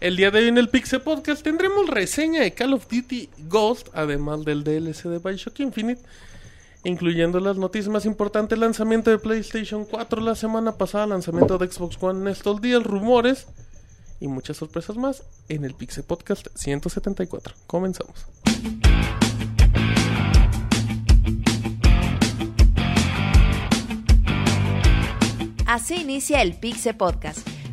El día de hoy en el Pixel Podcast tendremos reseña de Call of Duty Ghost, además del DLC de Bioshock Infinite, incluyendo las noticias más importantes, lanzamiento de PlayStation 4 la semana pasada, lanzamiento de Xbox One estos días, rumores y muchas sorpresas más en el Pixel Podcast 174. Comenzamos. Así inicia el Pixel Podcast,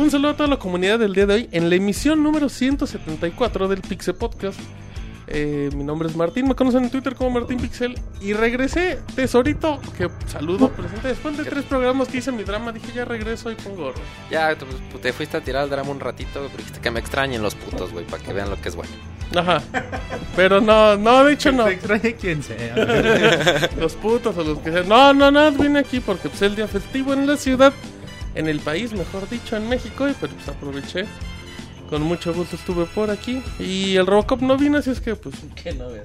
Un saludo a toda la comunidad del día de hoy en la emisión número 174 del Pixel Podcast. Eh, mi nombre es Martín, me conocen en Twitter como Martín Pixel. Y regresé, tesorito, que saludo, presente. Después de tres programas que hice mi drama, dije ya regreso y pongo oro. Ya, te, pues, te fuiste a tirar el drama un ratito, pero dijiste que me extrañen los putos, güey, para que vean lo que es bueno. Ajá. Pero no, no, de hecho no. Te extrañe quien sea. Los putos o los que sean. No, no, no, vine aquí porque pues, el día festivo en la ciudad, en el país, mejor dicho, en México, y pero pues aproveché. Con mucho gusto estuve por aquí. Y el Robocop no vino, así es que pues, Qué novedad.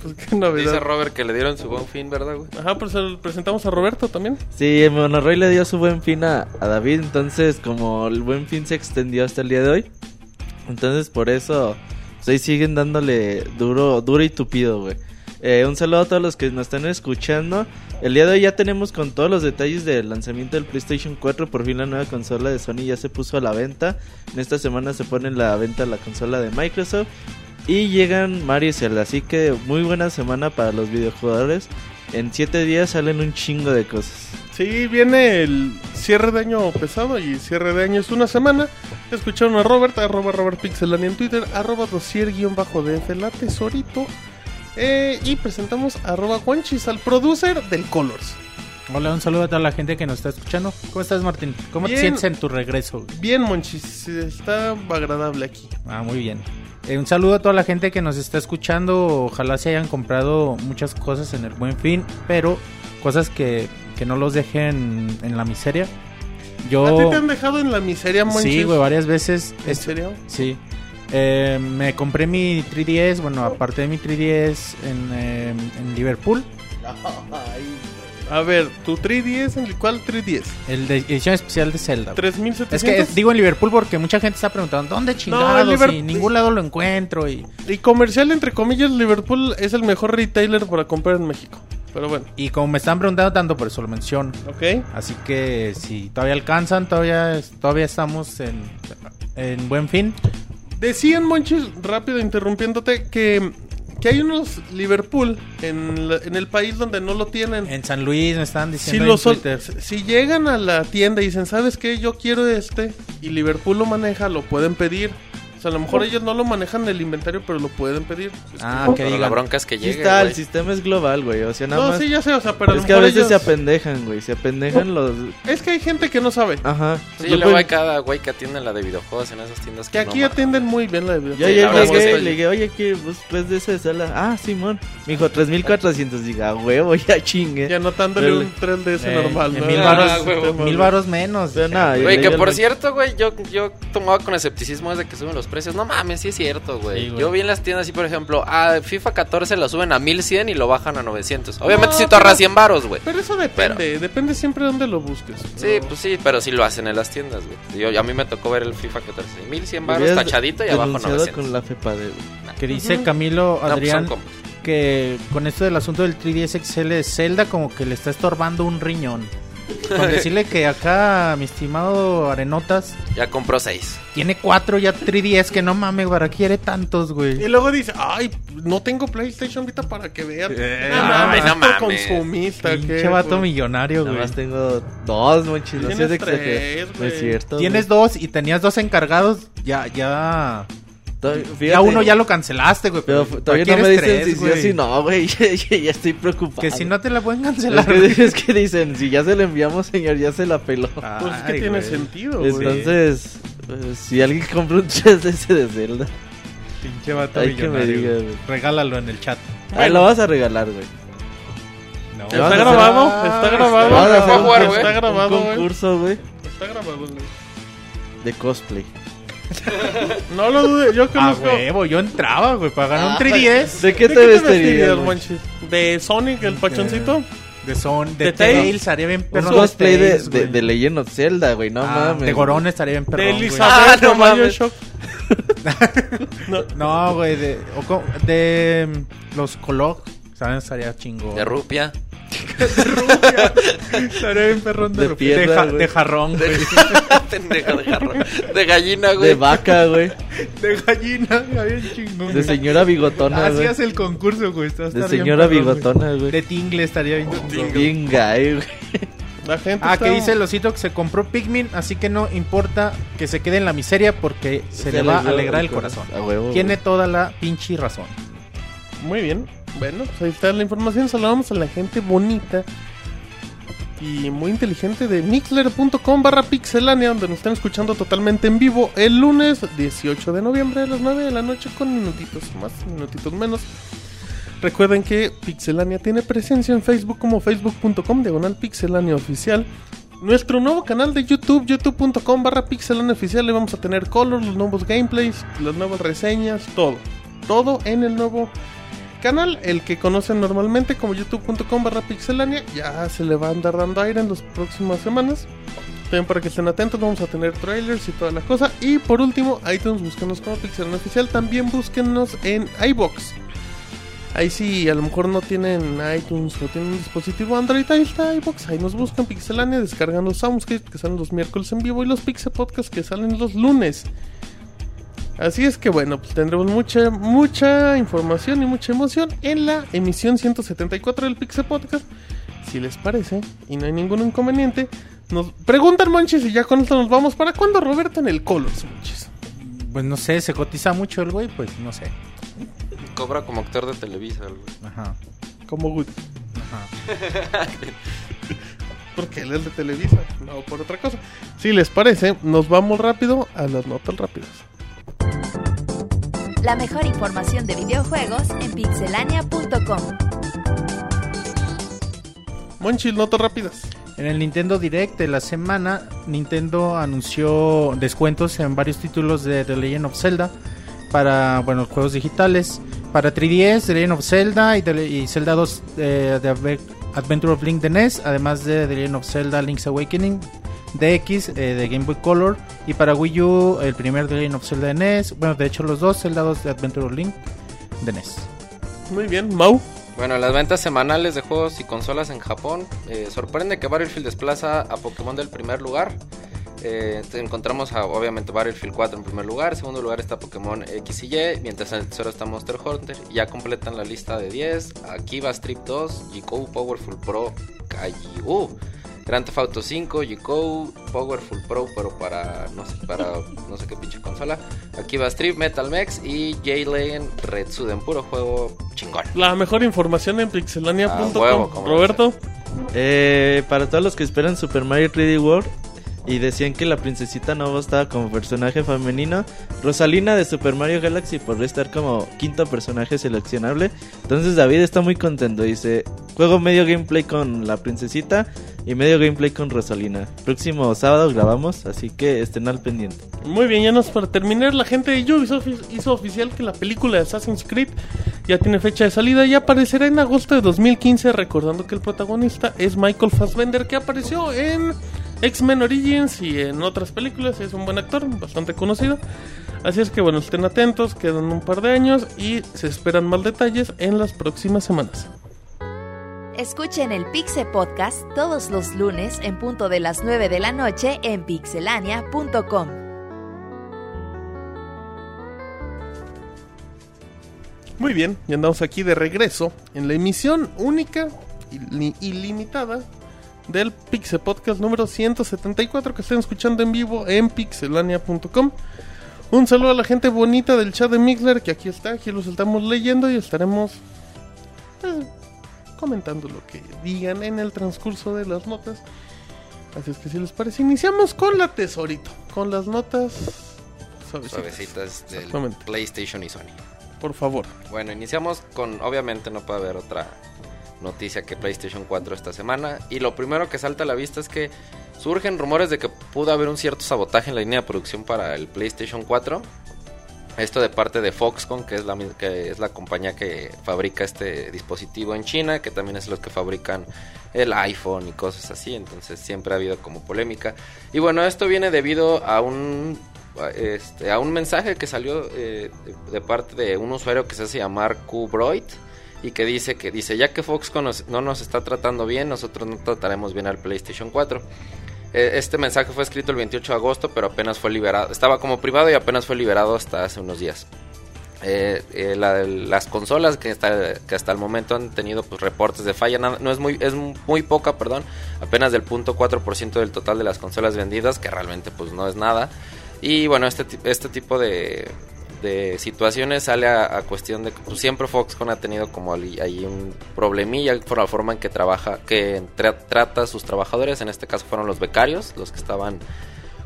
pues qué novedad. Dice Robert que le dieron su buen fin, ¿verdad, güey? Ajá, pues el- presentamos a Roberto también. Sí, Monoroy le dio su buen fin a, a David, entonces como el buen fin se extendió hasta el día de hoy, entonces por eso pues ahí siguen dándole duro, duro y tupido, güey. Eh, un saludo a todos los que nos están escuchando. El día de hoy ya tenemos con todos los detalles del lanzamiento del PlayStation 4. Por fin la nueva consola de Sony ya se puso a la venta. En esta semana se pone en la venta la consola de Microsoft. Y llegan Mario y Zelda. Así que muy buena semana para los videojugadores. En 7 días salen un chingo de cosas. Sí, viene el cierre de año pesado y cierre de año es una semana. Escucharon a Robert, arroba Robert Pixelani en Twitter, arroba dosier-df, la tesorito. Eh, y presentamos arroba Juanchis, al producer del Colors. Hola, un saludo a toda la gente que nos está escuchando. ¿Cómo estás, Martín? ¿Cómo Bien. te sientes en tu regreso? Bien, Monchis, está agradable aquí. Ah, muy bien. Eh, un saludo a toda la gente que nos está escuchando. Ojalá se hayan comprado muchas cosas en el buen fin, pero cosas que, que no los dejen en la miseria. Yo. ¿A ti te han dejado en la miseria, Monchis? Sí, güey, varias veces. ¿En Es- serio? Sí. Eh, me compré mi 3DS, bueno, aparte de mi 3DS en, eh, en Liverpool. A ver, tu 3DS, ¿en cuál 3DS? El de edición especial de Zelda. 3700. Es que digo en Liverpool porque mucha gente está preguntando ¿dónde chingados? y en ningún lado lo encuentro y, Y comercial, entre comillas, Liverpool es el mejor retailer para comprar en México. Pero bueno, y como me están preguntando tanto por eso lo menciono. ok. Así que si todavía alcanzan, todavía todavía estamos en, en buen fin. Decían, Monchis, rápido interrumpiéndote, que, que hay unos Liverpool en, la- en el país donde no lo tienen. En San Luis me están Si, diciendo lo en sol- Twitter. si llegan a la tienda y dicen, ¿sabes qué? Yo quiero este, y Liverpool lo maneja, lo pueden pedir. O sea, a lo mejor ellos no lo manejan en el inventario, pero lo pueden pedir. Ah, que Pero la bronca es que llegue, está, el sistema es global, güey. O sea, nada No, más. sí, ya sé, o sea, pero a lo es que a veces se apendejan, güey. Se apendejan los. Es que hay gente que no sabe. Ajá. Sí, Yo, luego pues, hay cada güey que atiende la de videojuegos en esas tiendas Que aquí atienden muy bien la de Yo Sí, ayer es que llegué sí. le dije, oye, ¿qué? Pues, pues de esa de sala. Ah, Simón. Me dijo 3400. Diga, huevo, ya chingue. Y anotándole un 3DS Eh, normal, en ¿no? mil Ah, varos, huevo. mil varos menos. Ah, Güey, que por cierto, güey, yo, yo tomaba con escepticismo desde que suben los precios. No mames, sí es cierto, güey. Sí, güey. yo vi en las tiendas así, por ejemplo, a FIFA 14 lo suben a 1100 y lo bajan a 900. Obviamente No, si tú ahorras pero- 100 varos, güey. Pero eso depende, depende siempre de dónde lo busques. Sí, pues sí, pero sí lo hacen en las tiendas, güey. Yo, a mí me tocó ver el FIFA 14. 1100 Me varos hubieras tachadito y abajo denunciado 900. con la FEPADE, güey. Que dice. Camilo No, pues Adrián que con esto del asunto del 3DS XL de Zelda como que le está estorbando un riñón. Con decirle que acá mi estimado Arenotas Ya compró 6. tiene cuatro ya 3DS que no mames, ¿para qué quiere tantos, Y güey? luego dice, ay, no tengo PlayStation ahorita para que vean. Eh, no, ay, mames, no mames. consumista. Pinche ¿qué, vato güey? millonario, Nada güey. más tengo dos, monchis. No Tienes seas tres. No güey. es cierto. Tienes güey. dos y tenías dos encargados, ya, ya... Ya uno ya lo cancelaste, güey. Pero todavía ¿para no me dicen tres, si sí o güey? si no, güey. Ya, ya estoy preocupado. Que si no te la pueden Es cancelar. que, güey. es que dicen, si ya se le enviamos, señor, ya se la peló. Pues es que Ay, tiene güey. sentido, güey. Entonces, eh, si alguien compra un 3DS de Zelda. Pinche vato Hay que me millonario, diga, güey. güey. Regálalo en el chat. Ahí lo vas a regalar, güey. No. Está hacer- grabado, Ah, está está grabado. Hacer a jugar, un, güey. Está grabado, güey. güey, Está grabado, güey. de cosplay. No lo dude, yo A conozco. huevo, yo entraba, güey, para ganar un Ah, 3DS ¿De qué ¿De te vestirías? Monchis? ¿De Sonic, el pachoncito? de Son, de, ¿De Tails? Tails, estaría bien Un perrón. cosplay de, de, de Legend of Zelda, güey. No Ah, mames. De Gorón estaría bien ¿De perrón, güey. Elizabeth Ah, no de mames. No, No, güey, de, de mm, los Colog, ¿saben? Estaría chingón. De rupia. Estaría bien perrón de, De rupi- piedra, de, ja- güey. de jarrón, güey. Pendejo de gallina, güey. De vaca, güey. de gallina, bien chingón. De señora bigotona, güey. Hacías el concurso, güey. está- De bien señora perrón, güey. bigotona, De. Tingle estaría bien chingón. Bien gay, güey. la gente Ah, está... que dice el osito que se compró Pikmin, así que no importa que se quede en la miseria porque se, le va a alegrar el corazón. Huevo. Tiene güey. toda la pinche razón. Muy bien. Bueno, pues ahí está la información. Saludamos a la gente bonita y muy inteligente de mixler.com barra pixelania, donde nos están escuchando totalmente en vivo el lunes 18 de noviembre a las 9 de la noche con minutitos más, minutitos menos. Recuerden que Pixelania tiene presencia en Facebook como facebook.com diagonal pixelania oficial. Nuestro nuevo canal de YouTube, youtube.com barra pixelania oficial, le vamos a tener color, los nuevos gameplays, las nuevas reseñas, todo. Todo en el nuevo canal, el que conocen normalmente como youtube.com barra pixelania, ya se le va a andar dando aire en las próximas semanas. También para que estén atentos, vamos a tener trailers y toda la cosa. Y por último, iTunes, búsquenos como Pixelania Oficial. También búsquenos en iBox. Ahí sí, a lo mejor no tienen iTunes o tienen un dispositivo Android, ahí está iBox. Ahí nos buscan Pixelania, descargan los Soundscape que salen los miércoles en vivo y los Pixel Podcast que salen los lunes. Así es que bueno, pues tendremos mucha, mucha información y mucha emoción en la emisión 174 del Pixel Podcast. Si les parece, y no hay ningún inconveniente, nos preguntan Monchis y ya con esto nos vamos. ¿Para cuándo Roberto en el Colors, Monchis? Pues no sé, se cotiza mucho el güey, pues no sé. Cobra como actor de Televisa, güey. Ajá. Como Woody. Ajá. Porque él es de Televisa, no por otra cosa. Si les parece, nos vamos rápido a las notas rápidas. La mejor información de videojuegos en pixelania.com. Monchis, notas rápidas. En el Nintendo Direct de la semana, Nintendo anunció descuentos en varios títulos de The Legend of Zelda para, bueno, juegos digitales. Para 3DS, The Legend of Zelda y, The- y Zelda 2 eh, de Adventure of Link de NES, además de The Legend of Zelda Link's Awakening DX eh, de Game Boy Color y para Wii U el primer The Legend of Zelda de NES, bueno, de hecho los dos Zelda 2 de Adventure of Link de NES. Muy bien, Mau. Bueno, las ventas semanales de juegos y consolas en Japón eh, sorprende que Battlefield desplaza a Pokémon del primer lugar. Eh, encontramos a, obviamente Battlefield 4 en primer lugar, en segundo lugar está Pokémon X y Y, mientras en el tercero está Monster Hunter. Ya completan la lista de 10. Aquí va Strip 2, Jikou Powerful Pro, Kaiju. Grand Theft Auto 5, Jikou, Powerful Pro, pero para no sé, para no sé qué pinche consola. Aquí va Strip, Metal Mex y J-Legend Red Suden, puro juego chingón. La mejor información en pixelania.com. Ah, Roberto. Eh, para todos los que esperan Super Mario 3D World y decían que la princesita no estaba como personaje femenino, Rosalina de Super Mario Galaxy podría estar como quinto personaje seleccionable. Entonces David está muy contento. Dice, juego medio gameplay con la princesita y medio gameplay con Rosalina. Próximo sábado grabamos, así que estén al pendiente. Muy bien, ya nos para terminar, la gente de Ubisoft hizo oficial que la película de Assassin's Creed ya tiene fecha de salida y aparecerá en agosto de 2015, recordando que el protagonista es Michael Fassbender, que apareció en X-Men Origins y en otras películas, es un buen actor, bastante conocido. Así es que bueno, estén atentos, quedan un par de años y se esperan más detalles en las próximas semanas. Escuchen el Pixe Podcast todos los lunes en punto de las 9 de la noche en pixelania.com. Muy bien, y andamos aquí de regreso en la emisión única y li- ilimitada del Pixel Podcast número 174 que están escuchando en vivo en pixelania.com. Un saludo a la gente bonita del chat de Mixler que aquí está, aquí los estamos leyendo y estaremos pues, comentando lo que digan en el transcurso de las notas. Así es que si les parece, iniciamos con la tesorito, con las notas Suavecitas. suavecitas del. PlayStation y Sony. Por favor. Bueno, iniciamos con, obviamente no puede haber otra noticia que PlayStation 4 esta semana. Y lo primero que salta a la vista es que surgen rumores de que pudo haber un cierto sabotaje en la línea de producción para el PlayStation 4. Esto de parte de Foxconn, que es la, que es la compañía que fabrica este dispositivo en China, que también es los que fabrican el iPhone y cosas así. Entonces siempre ha habido como polémica. Y bueno, esto viene debido a un este, a un mensaje que salió eh, de, de parte de un usuario que se hace llamar Qbroid y que dice que dice ya que Foxconn no nos está tratando bien, nosotros no trataremos bien al PlayStation 4. Eh, Este mensaje fue escrito el 28 de agosto, pero apenas fue liberado. Estaba como privado y apenas fue liberado hasta hace unos días. Eh, eh, la- las consolas que hasta, que hasta el momento han tenido pues, reportes de falla, nada- no es muy, es muy poca, perdón, apenas del 0.4% del total de las consolas vendidas, que realmente pues no es nada. Y bueno, este, este tipo de, de situaciones sale a, cuestión de que pues, siempre Foxconn ha tenido como ahí un problemilla por la forma en que trabaja, que tra- trata a sus trabajadores, en este caso fueron los becarios, los que estaban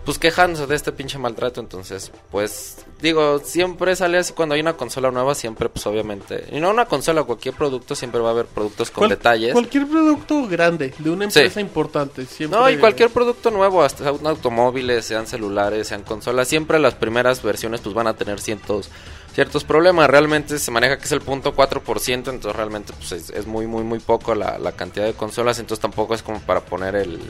pues quejándose de este pinche maltrato, entonces, pues, digo, siempre sale así cuando hay una consola nueva, siempre, pues, obviamente, y no una consola, cualquier producto, siempre va a haber productos con Cual- detalles. Cualquier producto grande de una Sí. empresa importante. Siempre... No, y cualquier producto nuevo, hasta sean automóviles, sean celulares, sean consolas, siempre las primeras versiones pues van a tener ciertos ciertos problemas. Realmente se maneja que es el punto 4%, entonces realmente pues es, muy muy muy poco la, la cantidad de consolas, entonces tampoco es como para poner el,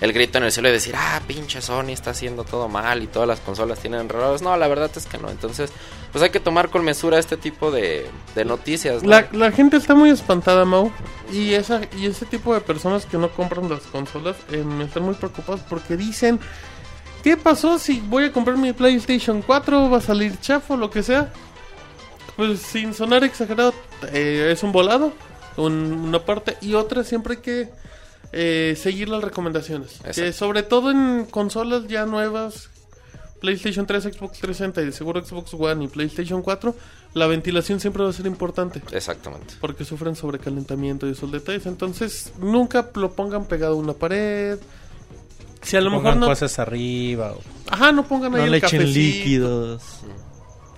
el grito en el cielo y decir, ah, pinche Sony está haciendo todo mal y todas las consolas tienen errores. No, la verdad es que no. Entonces, pues hay que tomar con mesura este tipo de, noticias. ¿no? La, la gente está muy espantada, Mau. Y esa y ese tipo de personas que no compran las consolas eh, están muy preocupadas porque dicen: ¿Qué pasó si voy a comprar mi PlayStation 4? ¿Va a salir chafo? Lo que sea. Pues sin sonar exagerado, eh, es un volado. un- una parte. Y otra, siempre hay que eh, seguir las recomendaciones. Que sobre todo en consolas ya nuevas. PlayStation 3, Xbox 360 y de seguro Xbox One y PlayStation 4, la ventilación siempre va a ser importante Exactamente. porque sufren sobrecalentamiento y esos detalles. Entonces, nunca lo pongan pegado a una pared. Si a lo mejor no. cosas arriba. o- Ajá, no pongan ahí No el le echen cafecito. líquidos.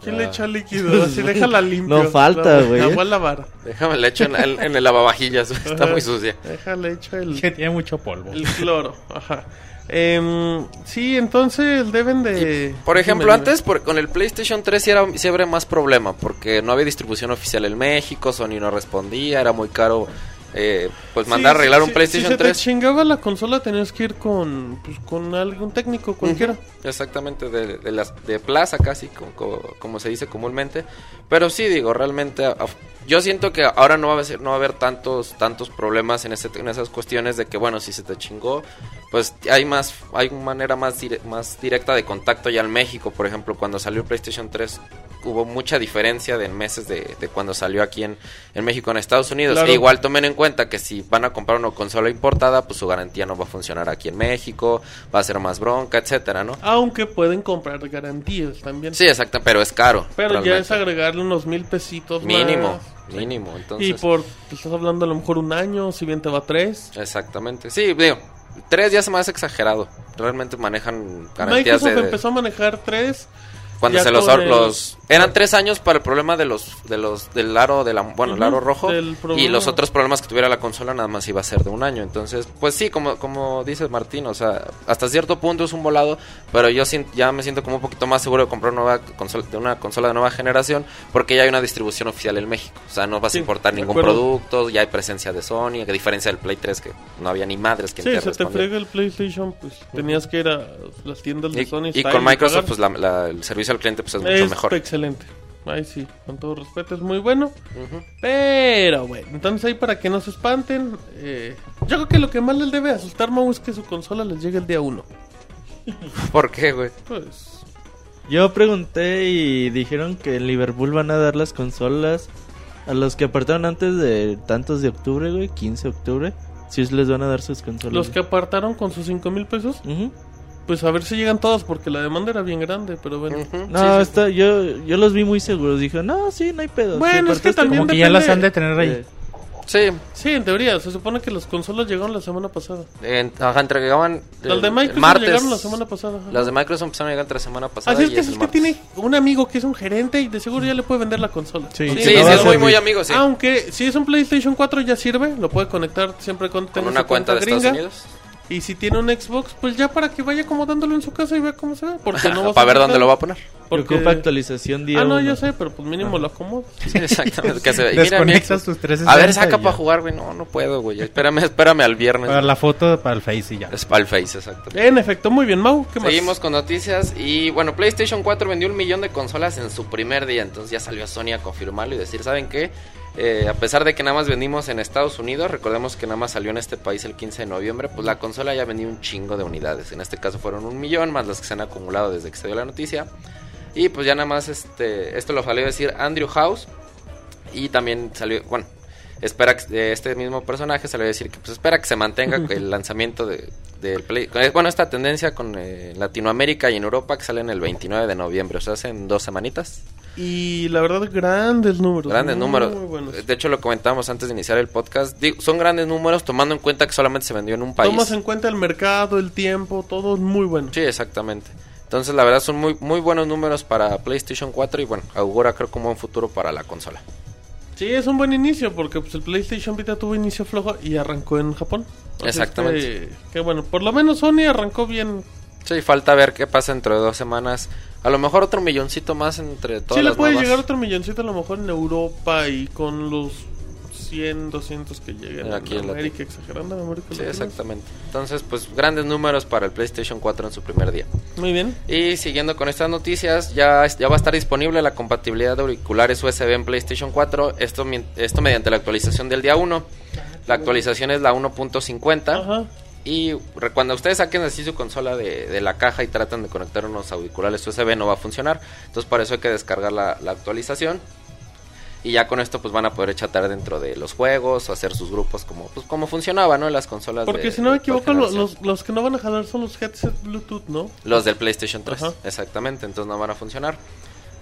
¿Quién le echa líquido? Así déjala limpio. No falta, güey. La voy a lavar. Déjame le echo en, en- en el lavavajillas, está muy sucia. Déjale echa el, Que tiene mucho polvo. el cloro. Ajá. Em, sí, entonces deben de. Por ejemplo, Dime, dime. antes por- con el PlayStation 3 sí, era, sí habría más problema, porque no había distribución oficial en México, Sony no respondía, era muy caro eh, pues Sí, mandar a arreglar sí, un sí, PlayStation si se 3. te chingaba la consola, tenías que ir con, pues, con algún técnico cualquiera. Exactamente, de, de las, de plaza casi, como, como- como se dice comúnmente. Pero sí, digo, realmente, a- yo siento que ahora no va a haber, no va a haber tantos, tantos problemas en, ese, en esas cuestiones de que, bueno, si se te chingó, pues hay más, hay una manera más, dire- más directa de contacto ya en México. Por ejemplo, cuando salió el PlayStation 3 hubo mucha diferencia de meses de, de cuando salió aquí en, en México, en Estados Unidos. Claro. E igual tomen en cuenta que si van a comprar una consola importada, pues su garantía no va a funcionar aquí en México, va a ser más bronca, etcétera, ¿no? Aunque pueden comprar garantías también. Sí, exacto, pero es caro. Pero ya es agregarle unos mil pesitos Mínimo, más. mínimo, entonces. Y por, estás hablando a lo mejor un año, si bien te va tres. Exactamente, sí, digo, tres ya es más exagerado. Realmente manejan garantías Microsoft de... empezó a manejar tres. Cuando se los, con el- los eran tres años para el problema de los de los del aro de la bueno el aro rojo y los otros problemas que tuviera la consola nada más iba a ser de un año. Entonces pues sí como como dice Martín o sea hasta cierto punto es un volado pero yo ya me siento como un poquito más seguro de comprar una nueva consola de una consola de nueva generación porque ya hay una distribución oficial en México. O sea no vas Sí, a importar ningún acuerdo. producto ya hay presencia de Sony a diferencia del Play 3 que no había ni madres que Sí, se te frega el PlayStation, pues tenías que ir a las tiendas de y, Sony. y con Microsoft pues la- la- el servicio al cliente pues es mucho mejor excelente. Ahí sí, con todo respeto, es muy bueno. Ujú. Pero bueno, entonces ahí para que no se espanten. eh, yo creo que lo que más les debe asustar, Mau, es que su consola les llegue el día uno. ¿por qué güey? Pues. Yo pregunté y dijeron que en Liverpool van a dar las consolas a los que apartaron antes de tantos de octubre, güey, 15 de octubre. Si les van a dar sus consolas. Los que apartaron con sus 5 mil pesos, Ujú. Pues a ver si llegan todas, porque la demanda era bien grande, pero bueno. Ujú. No, Sí, sí, sí. está, yo, yo los vi muy seguros. Dije, no, sí, no hay pedo. Bueno, es que también Como que ya las han de tener ahí. Sí, Sí, en teoría. Se supone que las consolas llegaron la semana pasada. en- ajá, entregaban Las el- de el Microsoft martes. llegaron la semana pasada. ajá. Las de Microsoft empezaron a llegar la semana pasada. Así es y que, es es el que tiene un amigo que es un gerente y de seguro ya le puede vender la consola. Sí, Sí, Sí, sí, no es muy, muy amigo, sí. Aunque si es un PlayStation 4 ya sirve, lo puede conectar siempre con, Con una su cuenta de Estados gringa. Unidos. Y si tiene un Xbox, pues ya para que vaya acomodándolo en su casa y vea cómo se ve. Porque no va a Para ver ser dónde lo va a poner. Porque ocupa actualización día Ah, no, uno. yo sé, pero pues mínimo lo acomodo. Sí, exactamente. que se ve. Y mira, Desconectas tus 360 A ver, saca para jugar, güey. No, no puedo, güey. Espérame, espérame al viernes. Para la foto para el Face y ya. Es para el Face, exacto. En efecto, muy bien, Mau. ¿Qué más? Seguimos con noticias y bueno, PlayStation 4 vendió un millón de consolas en su primer día, entonces ya salió Sony a confirmarlo y decir, ¿saben qué? Eh, a pesar de que nada más vendimos en Estados Unidos, recordemos que nada más salió en este país el 15 de noviembre, pues la consola ya vendió un chingo de unidades, en este caso fueron un millón más las que se han acumulado desde que se dio la noticia. Y pues ya nada más este, esto lo salió decir Andrew House. Y también salió, bueno, espera que eh, este mismo personaje salió a decir que pues espera que se mantenga el lanzamiento de, del Play, con- bueno, esta tendencia con eh, Latinoamérica y en Europa que sale en el 29 de noviembre, o sea, hace en dos semanitas. Y la verdad, grandes números. Grandes muy números. De hecho, lo comentábamos antes de iniciar el podcast. Digo, son grandes números tomando en cuenta que solamente se vendió en un país. Tomas en cuenta el mercado, el tiempo, todo es muy bueno. Sí, exactamente. Entonces, la verdad, son muy, muy buenos números para PlayStation 4 y bueno, augura creo como un futuro para la consola. Sí, es un buen inicio porque pues, el PlayStation Vita tuvo inicio flojo y arrancó en Japón. Así es Exactamente. Que, que bueno, por lo menos Sony arrancó bien. Sí, falta ver qué pasa dentro de dos semanas. A lo mejor otro milloncito más entre todas sí, le puede nuevas. llegar otro milloncito a lo mejor en Europa y con los 100, 200 que lleguen Aquí en en América, exagerando en América. Sí, exactamente. Entonces, pues grandes números para el PlayStation 4 en su primer día. Muy bien. Y siguiendo con estas noticias, ya, ya va a estar disponible la compatibilidad de auriculares USB en PlayStation 4, esto, esto mediante la actualización del día 1. La actualización es la 1.50 Ajá. y cuando ustedes saquen así su consola de, de la caja y tratan de conectar unos auriculares USB no va a funcionar, entonces para eso hay que descargar la, la actualización. Y ya con esto pues van a poder chatar dentro de los juegos o hacer sus grupos como pues como funcionaba, ¿no? En las consolas Porque de- si no me equivoco, lo- generación. los, los que no van a jalar son los headsets Bluetooth, ¿no? Los del PlayStation 3, Ajá. exactamente, entonces no van a funcionar.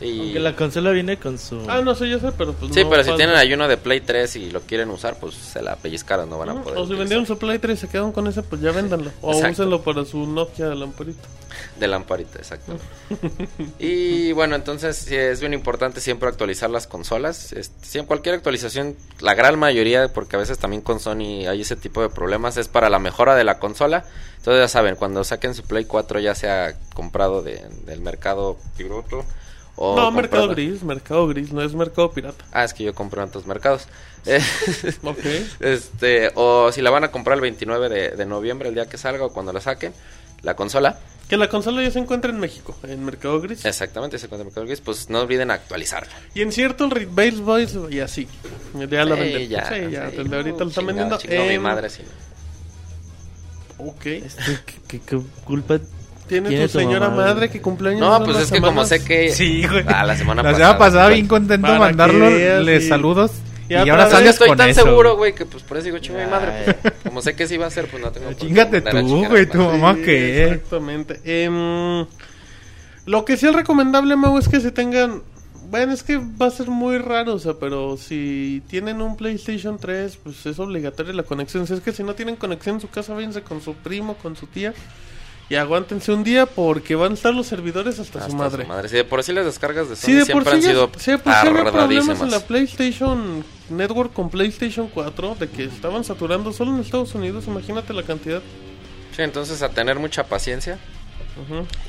Y... Aunque la consola viene con su... Ah, no sé, yo sé, pero pues Sí, no pero si tienen ahí uno de Play 3 y lo quieren usar, pues se la pellizcaron, no van a poder. O si utilizar. vendieron su Play 3 y se quedaron con ese, pues ya véndanlo. O Exacto. úsenlo para su Nokia de lamparita. De lamparita, exacto. y bueno, entonces sí, es bien importante siempre actualizar las consolas. Este, cualquier actualización, la gran mayoría, porque a veces también con Sony hay ese tipo de problemas, es para la mejora de la consola. Entonces ya saben, cuando saquen su Play 4 ya sea comprado de- del mercado piloto o no, mercado gris, mercado gris, no es mercado pirata. Ah, es que yo compro en otros mercados. Eh, Ok. Este, o si la van a comprar el 29 de, de noviembre, el día que salga o cuando la saquen, la consola, Que la consola ya se encuentra en México, en mercado gris. exactamente, se encuentra en Mercado Gris, pues no olviden actualizarla. Y en cierto Base Boys y así. Ya la Sí, venden. ya, sí, ya, sí, desde ahorita lo están vendiendo. chingado mi Em, madre, sí. Ok. Este, ¿qué, qué- qué culpa Tiene, tiene tu señora mamá, madre que cumpleaños. No, pues es que como sé que... Sí, güey. Ah, la semana La pasada. semana pasada bien contento mandarlo, les y- saludos. y ahora sales estoy con tan eso. seguro, güey, que pues por eso digo, chingo mi madre. pues, como sé que sí va a ser, pues no tengo Chingate tú, güey, tú. madre. ¿Cómo que? Exactamente. Em, lo que sí es recomendable, Mau, es que se tengan. Bueno, es que va a ser muy raro, o sea, pero si tienen un PlayStation 3, pues es obligatoria la conexión. Si es que si no tienen conexión en su casa, váyanse con su primo, con su tía. Y aguántense un día porque van a estar los servidores hasta, Hasta su madre. Si de por sí las descargas de Sony Sí, de por siempre sí, han sido sí, por sí había problemas en la PlayStation Network con PlayStation 4 de que estaban saturando solo en Estados Unidos. Imagínate la cantidad. Sí, entonces a tener mucha paciencia.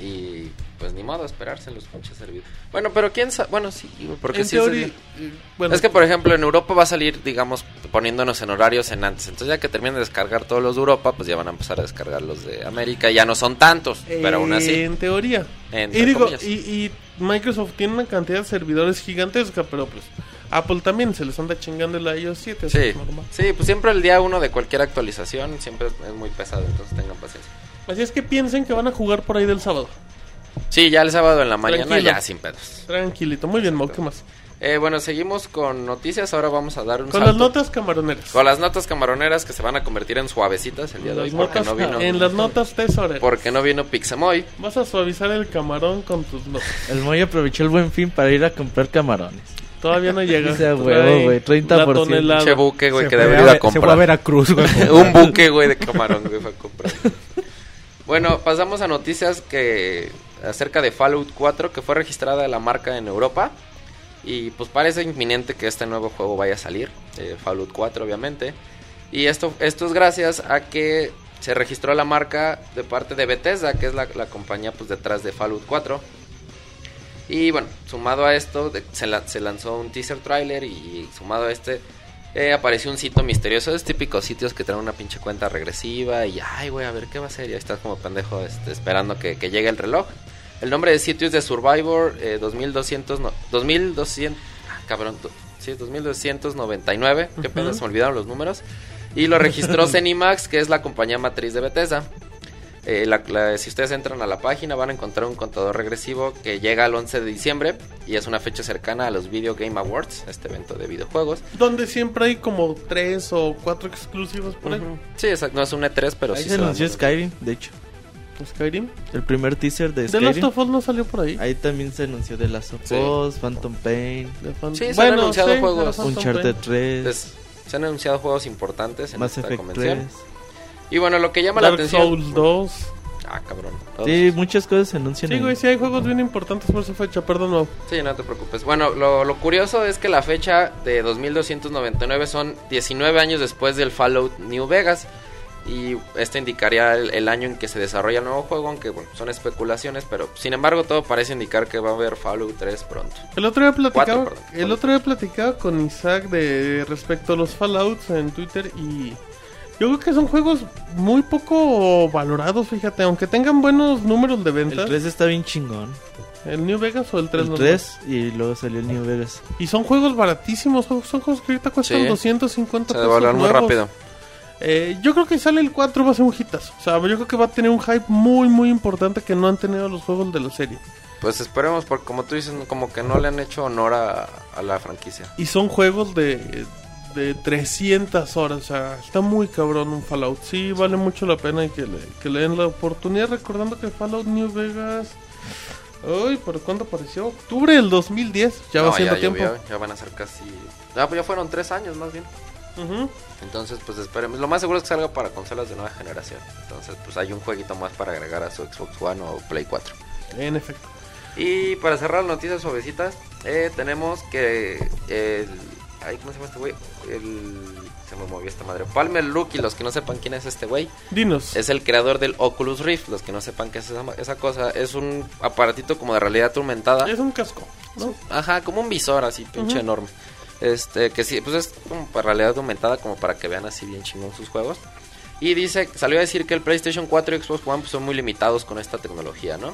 Y pues ni modo, esperarse en los pinches servidores. Bueno, pero quién sabe. Bueno, sí, porque en sí es teoría, el- bueno, Es que, por ejemplo, en Europa va a salir, digamos, poniéndonos en horarios en antes. Entonces, ya que terminen de descargar todos los de Europa, pues ya van a empezar a descargar los de América. Ya no son tantos, pero aún así. En teoría. Y digo, y, y Microsoft tiene una cantidad de servidores gigantesca, pero pues Apple también se les anda chingando el iOS 7, eso Sí, es normal. sí, pues siempre el día uno de cualquier actualización siempre es muy pesado, entonces tengan paciencia. Así es que piensen que van a jugar por ahí del sábado. Sí, ya el sábado en la mañana, Tranquilo. ya sin pedos. Tranquilito, muy bien, Mau, ¿qué más? Eh, bueno, seguimos con noticias. Ahora vamos a dar un Con salto. las notas camaroneras. Con las notas camaroneras que se van a convertir en suavecitas el día de hoy. Porque no vino, en las notas tesoreras. porque no vino Pixemoy. Vas a suavizar el camarón con tus notas. El Moy aprovechó el buen fin para ir a comprar camarones. Todavía no llega. Trae huevo, güey, 30%. la tonelada. Pinche buque, güey, que debe ir a Ve- Se fue a comprar. Veracruz, güey. un buque, güey, de camarón, güey, fue a comprar. Bueno, pasamos a noticias que acerca de Fallout 4 que fue registrada la marca en Europa y pues parece inminente que este nuevo juego vaya a salir, eh, Fallout 4 obviamente. Y esto esto es gracias a que se registró la marca de parte de Bethesda, que es la, compañía pues detrás de Fallout 4. Y bueno, sumado a esto, se, se lanzó un teaser trailer y sumado a este, eh, apareció un sitio misterioso. Es típicos sitios que traen una pinche cuenta regresiva y, ay, güey, a ver qué va a ser. Y ahí estás como pendejo este, esperando que, que llegue el reloj. El nombre del sitio es de Survivor eh, 2200, no, 2200, ah, cabrón, sí, 2299. Qué pena, se me olvidaron los números. Y lo registró Zenimax, que es la compañía matriz de Bethesda. Eh, la- la- si ustedes entran a la página van a encontrar un contador regresivo que llega al 11 de diciembre y es una fecha cercana a los Video Game Awards, este evento de videojuegos. Donde siempre hay como tres o cuatro exclusivos por ahí. Sí, exacto, no es un E3, pero Ahí sí se se anunció Skyrim, de hecho. Skyrim. El primer teaser de The Last Skyrim. of Us no salió por ahí. Ahí también se anunció The Last of Sí. Us, Phantom Pain, Phantom- Sí, se han anunciado sí, juegos. Uncharted Pain. 3, Entonces, se han anunciado juegos importantes en Mass esta Effect convención. 3. Y bueno, lo que llama la Dark atención... Souls 2. Ah, cabrón. Sí, muchas cosas se anuncian. Sí, güey, sí hay juegos bien importantes por esa fecha, perdón, Mau. Sí, no te preocupes. Bueno, lo, lo curioso es que la fecha de 2299 son 19 años después del Fallout New Vegas. Y esto indicaría el, el año en que se desarrolla el nuevo juego, aunque bueno, son especulaciones, pero sin embargo todo parece indicar que va a haber Fallout 3 pronto. El otro día platicaba, Cuatro, perdón. el otro día platicaba con Isaac de respecto a los Fallouts en Twitter y yo creo que son juegos muy poco valorados, fíjate, aunque tengan buenos números de El ventas. 3 está bien chingón. ¿El New Vegas o el 3? El no? 3 y luego salió el New Vegas. Y son juegos baratísimos, son son juegos que ahorita cuestan Sí. 250 Se pesos va a muy rápido. Eh, yo creo que sale el 4 va a ser un hitazo. O sea, yo creo que va a tener un hype muy, muy importante que no han tenido los juegos de la serie. Pues esperemos, porque como tú dices, como que no le han hecho honor a, a la franquicia. Y son juegos de, de 300 horas. O sea, está muy cabrón un Fallout. Sí, vale mucho la pena y que le, que le den la oportunidad. Recordando que Fallout New Vegas. Uy, ¿por cuándo apareció? Octubre del 2010. Ya va siendo ya, tiempo. ya, ya van a ser casi... Ya, pues ya fueron tres años más bien. Entonces, pues esperemos. Lo más seguro es que salga para consolas de nueva generación. Entonces, pues hay un jueguito más para agregar a su Xbox One o Play 4. En efecto. Y para cerrar las noticias suavecitas, eh, tenemos que el... Ay, ¿Cómo se llama este güey? El... Se me movió esta madre. Palmer Lucky, los que no sepan quién es este güey, Dinos. es el creador del Oculus Rift. Los que no sepan qué es esa, esa cosa, es un aparatito como de realidad aumentada. Es un casco. ¿no? Ajá, como un visor así, pinche enorme. Este, que sí, pues es como para realidad aumentada, como para que vean así bien chingón sus juegos. Y dice, salió a decir que el PlayStation 4 y Xbox One pues, son muy limitados con esta tecnología, ¿no?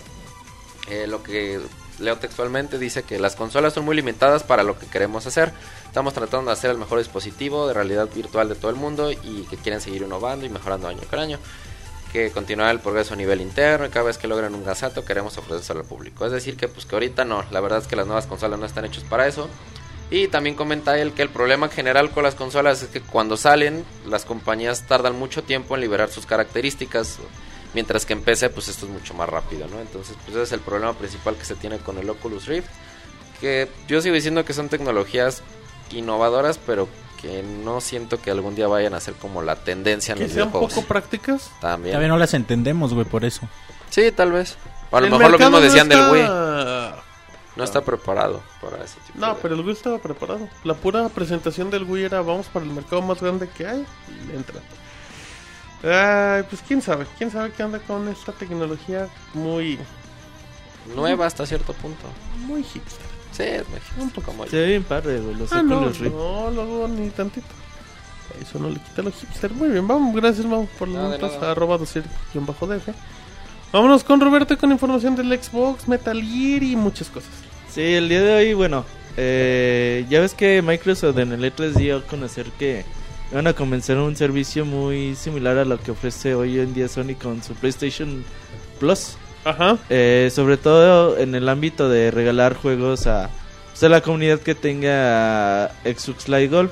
Eh, lo que leo textualmente dice que las consolas son muy limitadas para lo que queremos hacer. Estamos tratando de hacer el mejor dispositivo de realidad virtual de todo el mundo y que quieren seguir innovando y mejorando año con año. Que continuar el progreso a nivel interno y cada vez que logren un gasato queremos ofrecerlo al público. Es decir, que pues que ahorita no, la verdad es que las nuevas consolas no están hechas para eso. Y también comenta él que el problema general con las consolas es que cuando salen, las compañías tardan mucho tiempo en liberar sus características, mientras que en PC pues esto es mucho más rápido, ¿no? Entonces pues ese es el problema principal que se tiene con el Oculus Rift, que yo sigo diciendo que son tecnologías innovadoras, pero que no siento que algún día vayan a ser como la tendencia en Que los sean videojuegos. poco prácticas. También. Todavía no las entendemos, güey, por eso. Sí, tal vez. O a lo El mejor lo mismo no decían del Wii. está- No está preparado para ese tipo No, de- pero el Wii estaba preparado. La pura presentación del Wii era vamos para el mercado más grande que hay y entra. Ay, pues quién sabe, quién sabe qué anda con esta tecnología muy, Nueva hasta cierto punto. muy hipster. Sí, es muy Un poco. como Se ve bien padre, güey, los Ah, no, Oculus Rift. no, luego ni tantito. Eso no le quita lo hipster. Muy bien, vamos, gracias, Mau, por las No, notas. Arroba bajo DF. Vámonos con Roberto con información del Xbox, Metal Gear y muchas cosas. Sí, el día de hoy, bueno, eh, ya ves que Microsoft en el E3 dio a conocer que van a comenzar un servicio muy similar a lo que ofrece hoy en día Sony con su PlayStation Plus. Ajá. Eh, sobre todo en el ámbito de regalar juegos a, pues, a la comunidad que tenga Xbox Live Gold.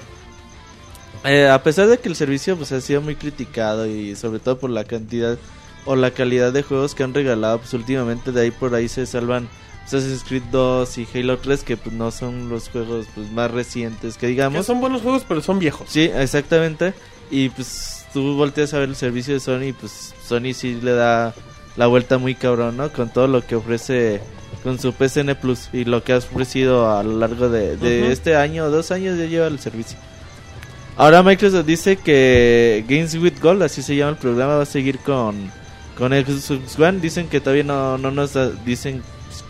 Eh, a pesar de que el servicio pues ha sido muy criticado y sobre todo por la cantidad o la calidad de juegos que han regalado, pues últimamente de ahí por ahí se salvan Assassin's Creed 2 y Halo 3, que pues no son los juegos pues más recientes que digamos. Que son buenos juegos, pero son viejos. Sí, exactamente. Y pues tú volteas a ver el servicio de Sony y pues Sony sí le da la vuelta muy cabrón, ¿no? Con todo lo que ofrece con su PSN Plus y lo que ha ofrecido a lo largo de, de este año o dos años ya lleva el servicio. Ahora Microsoft dice que Games with Gold, así se llama el programa, va a seguir con, con Xbox One. Dicen que todavía no, no nos dicen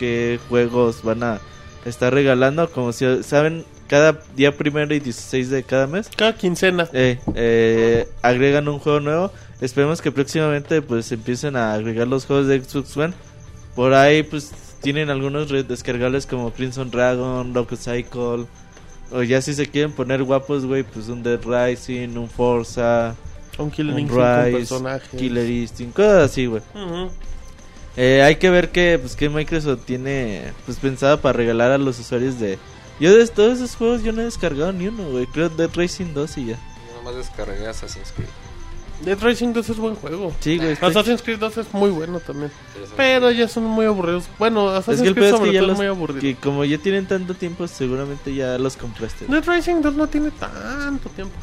qué juegos van a estar regalando. Como si saben, cada día primero y 16 de cada mes Cada quincena. eh, eh, agregan un juego nuevo. Esperemos que próximamente pues empiecen a agregar los juegos de Xbox One. Por ahí pues tienen algunos descargables como Crimson Dragon, Rocket Cycle. O ya si se quieren poner guapos, güey, pues un Dead Rising, un Forza, Un Killer un Instinct con Rise, personajes. Killer Instinct, cosas así, güey. Ujú. Eh, hay que ver que pues que Microsoft tiene pues pensado para regalar a los usuarios de yo de todos esos juegos yo no he descargado ni uno, güey. Creo Dead Racing 2 y ya. Yo nomás descargué Assassin's Creed. Dead Racing 2 es buen juego. Sí, güey. Assassin's Creed 2 es muy bueno también. Pero ya son muy aburridos. Bueno, Es Assassin's que el Creed pedo es sobre que ya todo los, es muy aburrido. que como ya tienen tanto tiempo, seguramente ya los compraste. Dead Racing 2 no tiene tanto tiempo.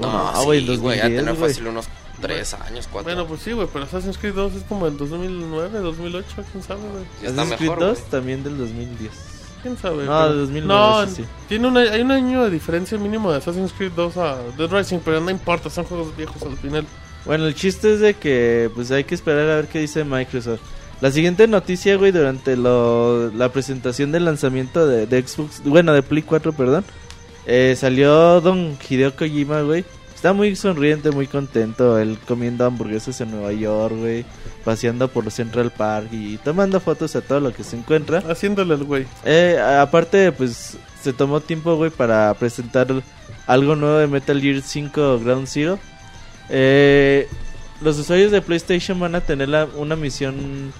No, No, güey, sí, güey, ya 2010, tener güey. fácil unos 3 años, 4 Bueno, pues sí, güey, pero Assassin's Creed 2 es como el 2009, 2008, quién sabe, güey. Assassin's Creed mejor, 2 güey. también del 2010. ¿Quién sabe? No, pero- de 2009, No, sí, sí. Tiene una, hay un año de diferencia mínimo de Assassin's Creed 2 a Dead Rising, pero no importa, son juegos viejos al final. Bueno, el chiste es de que pues hay que esperar a ver qué dice Microsoft. La siguiente noticia, güey, durante lo- la presentación del lanzamiento de, de Xbox, bueno, de Play 4, perdón, eh, salió Don Hideo Kojima, güey. Está muy sonriente, muy contento, él comiendo hamburguesas en Nueva York, güey, paseando por Central Park y tomando fotos a todo lo que se encuentra. Haciéndole el güey. Eh, aparte, pues se tomó tiempo, güey, para presentar algo nuevo de Metal Gear 5 Ground Zero. Eh, los usuarios de PlayStation van a tener la- una misión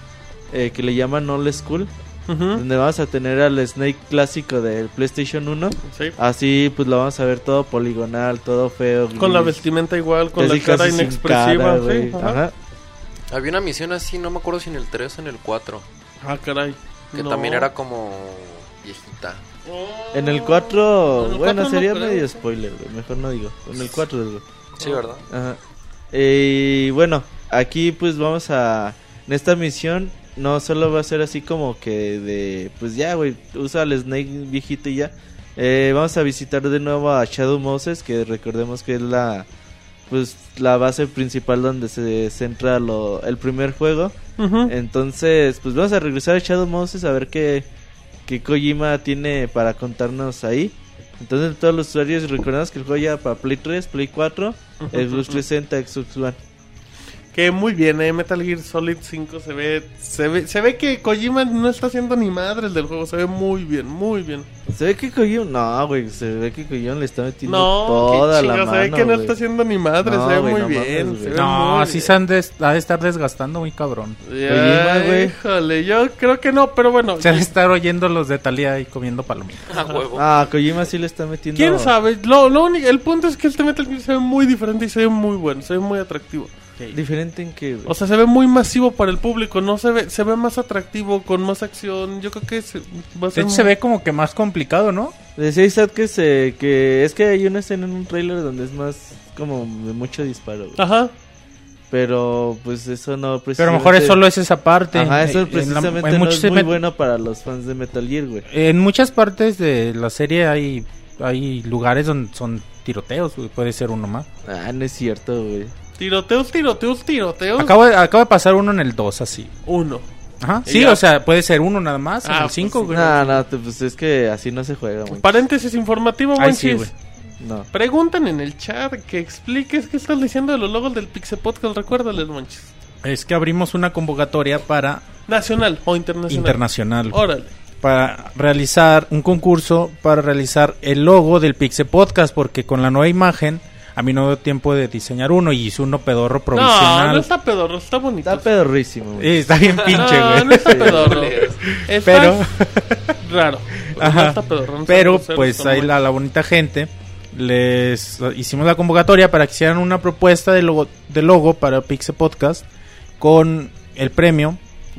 eh, que le llaman All School, Donde vamos a tener al Snake clásico del PlayStation 1. Sí. Así, pues lo vamos a ver todo poligonal, todo feo. Con la vestimenta igual, con casi, la cara inexpresiva. cara, sí, güey. ajá. Ajá. Había una misión así, no me acuerdo si en el 3 o en el 4, Ah, caray. que No. también era como viejita. En el 4, En el bueno, 4 no sería medio spoiler, güey. Mejor no digo. En el 4, güey. Sí, ¿verdad? Ajá. Eh, Y bueno, aquí pues vamos a... En esta misión no solo va a ser así como que de... Pues ya, güey, usa al Snake viejito y ya. Eh, vamos a visitar de nuevo a Shadow Moses, que recordemos que es la... Pues la base principal donde se centra lo, el primer juego. Entonces, pues vamos a regresar a Shadow Moses a ver qué, qué Kojima tiene para contarnos ahí. Entonces, todos los usuarios recordamos que el juego ya para Play 3, Play 4, Xbox 360, Xbox One. Que muy bien, eh. Metal Gear Solid 5 se ve, se ve, se ve que Kojima no está haciendo ni madres del juego, se ve muy bien, muy bien. Se ve que Kojima, no, güey, se ve que Kojima le está metiendo No, toda qué la mano. se ve que no está haciendo ni madres, No, se ve muy no bien. mames, se güey. ve No, muy así bien. se han de, ha de estar desgastando muy cabrón. Kojima. Híjole, yo creo que no, pero bueno. Se ha de estar oyendo los de Talía y comiendo palomitas. A huevo. Ah, Kojima sí le está metiendo. ¿Quién sabe? Lo, lo único, el punto es que este Metal Gear se ve muy diferente y se ve muy bueno, se ve muy atractivo. Diferente en que, güey. O sea, se ve muy masivo para el público, no se ve, se ve más atractivo, con más acción. Yo creo que se, va a De hecho, se ve como que más complicado, ¿no? Decía Isaac que se, que es que hay una escena en un trailer donde es más como de mucho disparo, güey. Ajá. Pero pues eso no Pero a lo mejor es precisamente- solo es esa parte. Ajá, eso la- precisamente no es muy met- bueno para los fans de Metal Gear, güey. En muchas partes de la serie hay, hay lugares donde son tiroteos, güey, puede ser uno más. Ah, no es cierto, güey. Tiroteos, tiroteos, tiroteos. Acabo de, acabo de pasar uno en el 2 así. Uno. Ajá. Sí, ya. o sea, puede ser uno nada más, en Ah, el pues 5, sí. güey. No, no, pues es que así no se juega, güey. Paréntesis informativo, Ay, sí, güey. No. Preguntan en el chat que expliques qué estás diciendo de los logos del Pixel Podcast. Recuérdales, Monchis. Es que abrimos una convocatoria para Nacional o internacional. internacional. Órale. Para realizar un concurso para realizar el logo del Pixel Podcast, porque con la nueva imagen a mí no dio tiempo de diseñar uno y hice uno pedorro No, provisional. no está pedorro, está bonito. Está pedorrísimo, güey. Está bien pinche, no, güey. no está pedorro. Está Pero, raro. No Ajá. está pedorro. no está pero grosero, pues ahí la, la bonita gente les hicimos la convocatoria para que hicieran una propuesta de logo, de logo para Pixel Podcast con el premio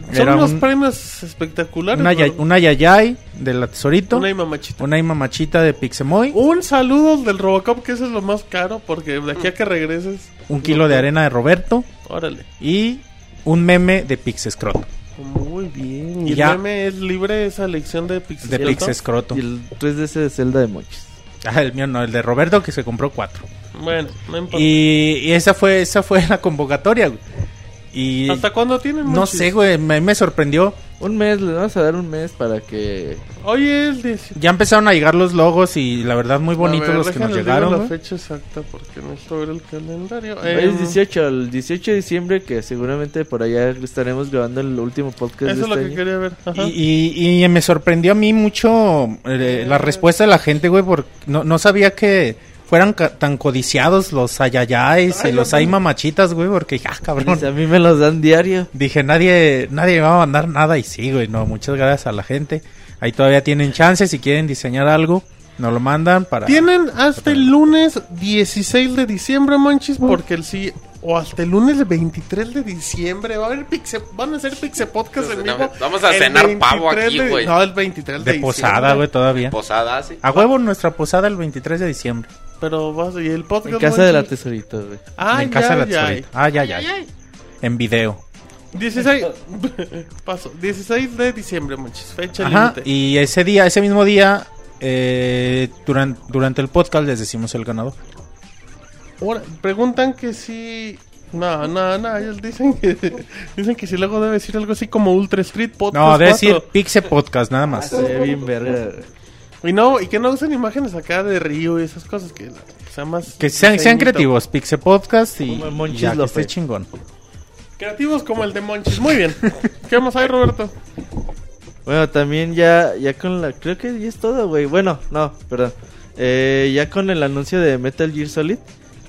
Son Era unos un- premios espectaculares. una, ya- ¿verdad? una Yayay de la Tesorito. Una y mamachita. Una mamachita de Pixemoy. Un saludo del Robocop, que eso es lo más caro, porque de aquí a que regreses. Un kilo de arena de Roberto. Órale. Y un meme de Pixescroto. Muy bien. Y el meme es libre esa lección de Pixel. De Pixescroto. Y el 3DS de Zelda de Mochis. Ah, el mío no, el de Roberto que se compró cuatro. Bueno, no importa. Y, y esa fue esa fue la convocatoria, güey. Y ¿Hasta cuándo tienen? no sé, güey, me, me sorprendió. Un mes, le vamos a dar un mes para que... Hoy es 10. Ya empezaron a llegar los logos y la verdad muy bonitos ver, los que nos llegaron, la fecha exacta porque necesito ver el calendario. Em, es 18, el 18 de diciembre, que seguramente por allá estaremos grabando el último podcast Eso de es lo este que año. quería ver. Ajá. Y, y- y me sorprendió a mí mucho eh, la respuesta de la gente, güey, porque no, no sabía que fueran ca- tan codiciados los ayayayes Ay, y los no, ay no. mamachitas, güey, porque dije, ah, cabrón. Dice, a mí me los dan diario. Dije, nadie, nadie me va a mandar nada y sí, güey, no, muchas gracias a la gente. Ahí todavía tienen chance, si quieren diseñar algo, nos lo mandan para... Tienen hasta el lunes 16 de diciembre, Monchis, porque el sí. O hasta el lunes 23 de diciembre va a haber Pixe, van a hacer Pixe Podcast en vivo. vamos a cenar pavo 23 aquí, güey. No, el 23 de, De posada, diciembre. güey, todavía. Posada, sí. A huevo nuestra posada el 23 de diciembre. Pero vas y el podcast. En casa de la tesorita, güey. Ah, en casa ya, de la ya. tesorita. Ah, ya, ya. En video. 16. Paso. 16 de diciembre, Monchis. Fecha Ajá, límite. y ese día, ese mismo día, eh, durante, durante el podcast les decimos el ganador. Ahora, preguntan que si. No, no, no, ellos dicen que dicen que si luego debe decir algo así como Ultra Street Podcast. No, debe 4. decir Pixe Podcast, nada más. Ve bien verga. Y no, y que no usen imágenes acá de río y esas cosas que sea más Que sean, sean creativos, Pixe Podcast y Como el Monchis ya, que esté chingón. Creativos como el de Monchis. Muy bien. ¿Qué más hay, Roberto? Bueno, también ya, ya con la... Creo que ya es todo, güey. Bueno, no, perdón. Eh, ya con el anuncio de Metal Gear Solid.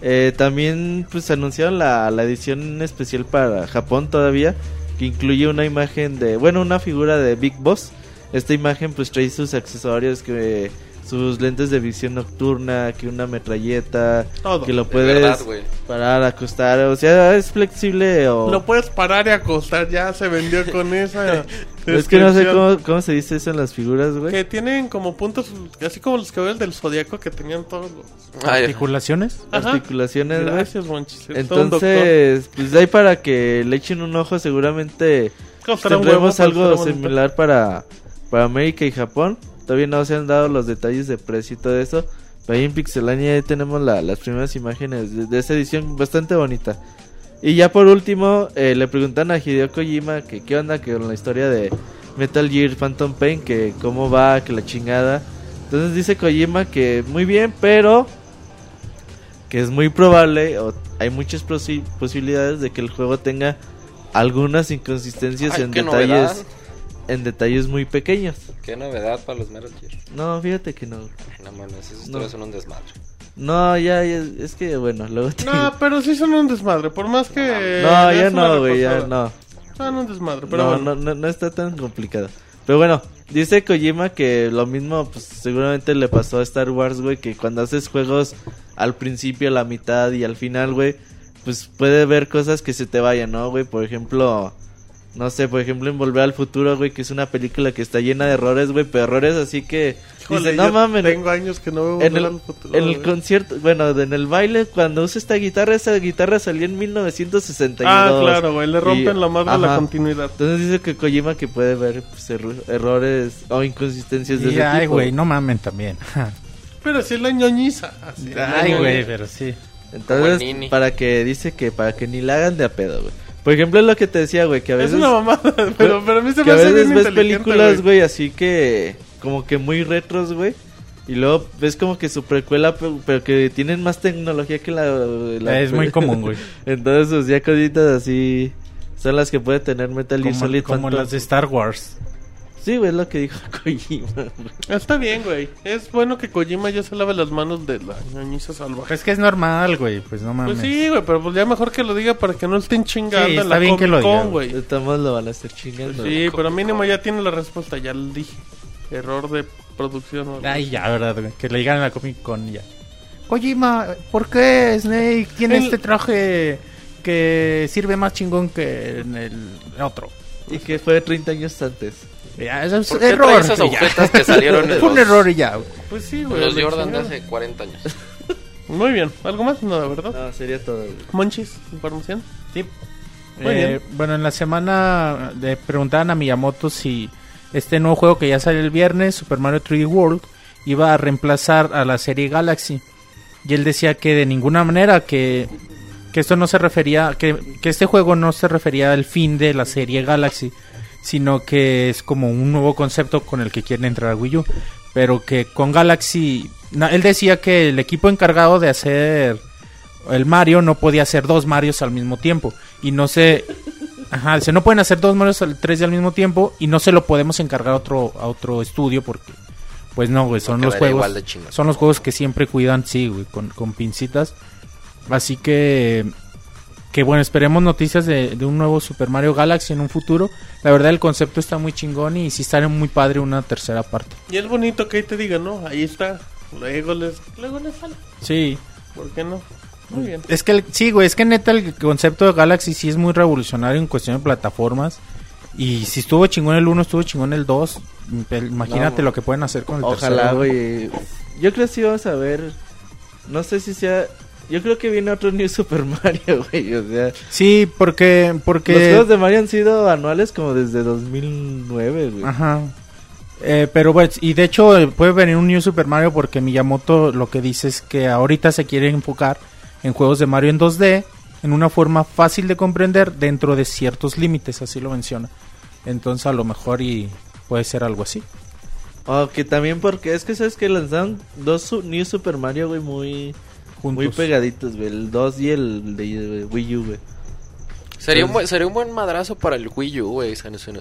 eh, también pues anunciaron la, la edición especial para Japón todavía. Que incluye una imagen de... Bueno, una figura de Big Boss. Esta imagen pues trae sus accesorios que... Sus lentes de visión nocturna, que una metralleta, Todo. que lo De puedes verdad, güey. parar, acostar, o sea, es flexible o... Lo puedes parar y acostar. Ya se vendió con esa. es que no sé cómo, cómo se dice eso en las figuras, güey. Que tienen como puntos, así como los caballos del zodiaco que tenían todos los. Ay, Articulaciones. Ajá. Articulaciones, güey. Gracias, Monchis. Entonces, pues ahí para que le echen un ojo, seguramente tendremos algo similar para, para América y Japón. Todavía no se han dado los detalles de precio y todo eso. Pero ahí en Pixelania ya tenemos la- las primeras imágenes de, de esta edición bastante bonita. Y ya por último, eh, le preguntan a Hideo Kojima que qué onda que con la historia de Metal Gear Phantom Pain, que cómo va, que la chingada. Entonces dice Kojima que muy bien, pero que es muy probable o hay muchas posi- posibilidades de que el juego tenga algunas inconsistencias Ay, en detalles novedad. En detalles muy pequeños. Qué novedad para los Metal Gear. No, fíjate que no. Ay, No mames, esas No. son un desmadre. No, ya, ya, es que bueno, luego te... No, pero sí son un desmadre. Por más que. No, ya no, güey, ya no. Son un desmadre, pero No, bueno. no, no, no está tan complicado. Pero bueno, dice Kojima que lo mismo, pues seguramente le pasó a Star Wars, güey, que cuando haces juegos al principio, a la mitad y al final, güey, pues puede ver cosas que se te vayan, ¿no, güey? Por ejemplo, no sé, por ejemplo, en Volver al Futuro, güey, que es una película que está llena de errores, güey, pero errores así que... Híjole, dice, no mames, Tengo años que no veo en el, al Futuro, en el güey. concierto, bueno, en el baile, cuando usa esta guitarra, esa guitarra salió en 1962. Ah, claro, güey. Le rompen Y- la madre a la ajá. continuidad. Entonces dice que Kojima que puede ver pues, erro- errores o inconsistencias de Y, ese ay, tipo. güey, no mamen también. Pero sí es la ñoñiza. Así, la ay, ñoñiza. güey, pero sí. Entonces, para que dice que para que ni la hagan de a pedo, güey. Por ejemplo, es lo que te decía, güey, que a Es veces una mamada, pero, pero a mí se me a hace veces bien ves películas, güey. así que como que muy retros, güey. Y luego ves como que su precuela, pe- pero que tienen más tecnología que la... la- Es muy común, güey. Entonces, pues, ya cositas así son las que puede tener Metal Gear Solid como Phantom. las de Star Wars. Sí, güey, es lo que dijo Kojima. güey. Está bien, güey. Es bueno que Kojima ya se lave las manos de la ñoñiza salvaje. Es que es normal, güey, pues no mames. Pues sí, güey, pero pues ya mejor que lo diga para que no estén chingando Sí, en está la bien que lo diga, güey. Estamos lo van a estar chingando. Sí, pero mínimo ya tiene la respuesta, ya lo dije. Error de producción. algo. Ay, ya, verdad, güey. Que le digan a la Comic Con ya. Kojima, ¿por qué Snake tiene El- este traje que sirve más chingón que en el otro? Y que fue 30 años antes. Ya, eso es ¿Por qué error. esas ya. agujetas que salieron en Fue un los- error y ya. Pues sí, güey. Los Jordan de hace 40 años. Muy bien. ¿Algo más? No, ¿verdad? No, sería todo. Monchis, información. Sí. Muy Eh, bien. bueno, en la semana le preguntaban a Miyamoto si este nuevo juego que ya sale el viernes, Super Mario 3D World, iba a reemplazar a la serie Galaxy. Y él decía que de ninguna manera, que, que esto no se refería, que, que este juego no se refería al fin de la serie Galaxy, sino que es como un nuevo concepto con el que quieren entrar a Wii U. Pero que con Galaxy, él decía que el equipo encargado de hacer el Mario no podía hacer dos Marios al mismo tiempo. Y no se. Ajá, se no pueden hacer dos Marios al 3D al mismo tiempo. Y no se lo podemos encargar a otro, a otro estudio porque. Pues no, güey, son los juegos. Son los juegos que siempre cuidan, sí, güey, con, con pincitas. Así que. Que bueno, esperemos noticias de, de un nuevo Super Mario Galaxy en un futuro. La verdad, el concepto está muy chingón y sí estaría muy padre una tercera parte. Y es bonito que ahí te digan, ¿no? Ahí está. Luego les, luego les sale. Sí, ¿Por qué no? Muy bien. Es que, el- sí, güey, es que neta el concepto de Galaxy sí es muy revolucionario en cuestión de plataformas. Y si estuvo chingón el 1, estuvo chingón el 2. Pel- Imagínate No, lo que pueden hacer con el Ojalá, tercero. güey. Yo creo que sí vamos a ver. No sé si sea. Yo creo que viene otro New Super Mario, güey. O sea, Sí, porque... porque los juegos de Mario han sido anuales como desde 2009, güey. Ajá. Eh, pero pues, y de hecho eh, puede venir un New Super Mario porque Miyamoto lo que dice es que ahorita se quiere enfocar en juegos de Mario en 2D en una forma fácil de comprender dentro de ciertos límites, así lo menciona. Entonces a lo mejor y puede ser algo así. O que también porque es que sabes que lanzaron dos New Super Mario, güey, muy, muy Juntos. pegaditos, güey. El 2 y el de Wii U, güey. Sería un, buen, sería un buen madrazo para el Wii U, güey,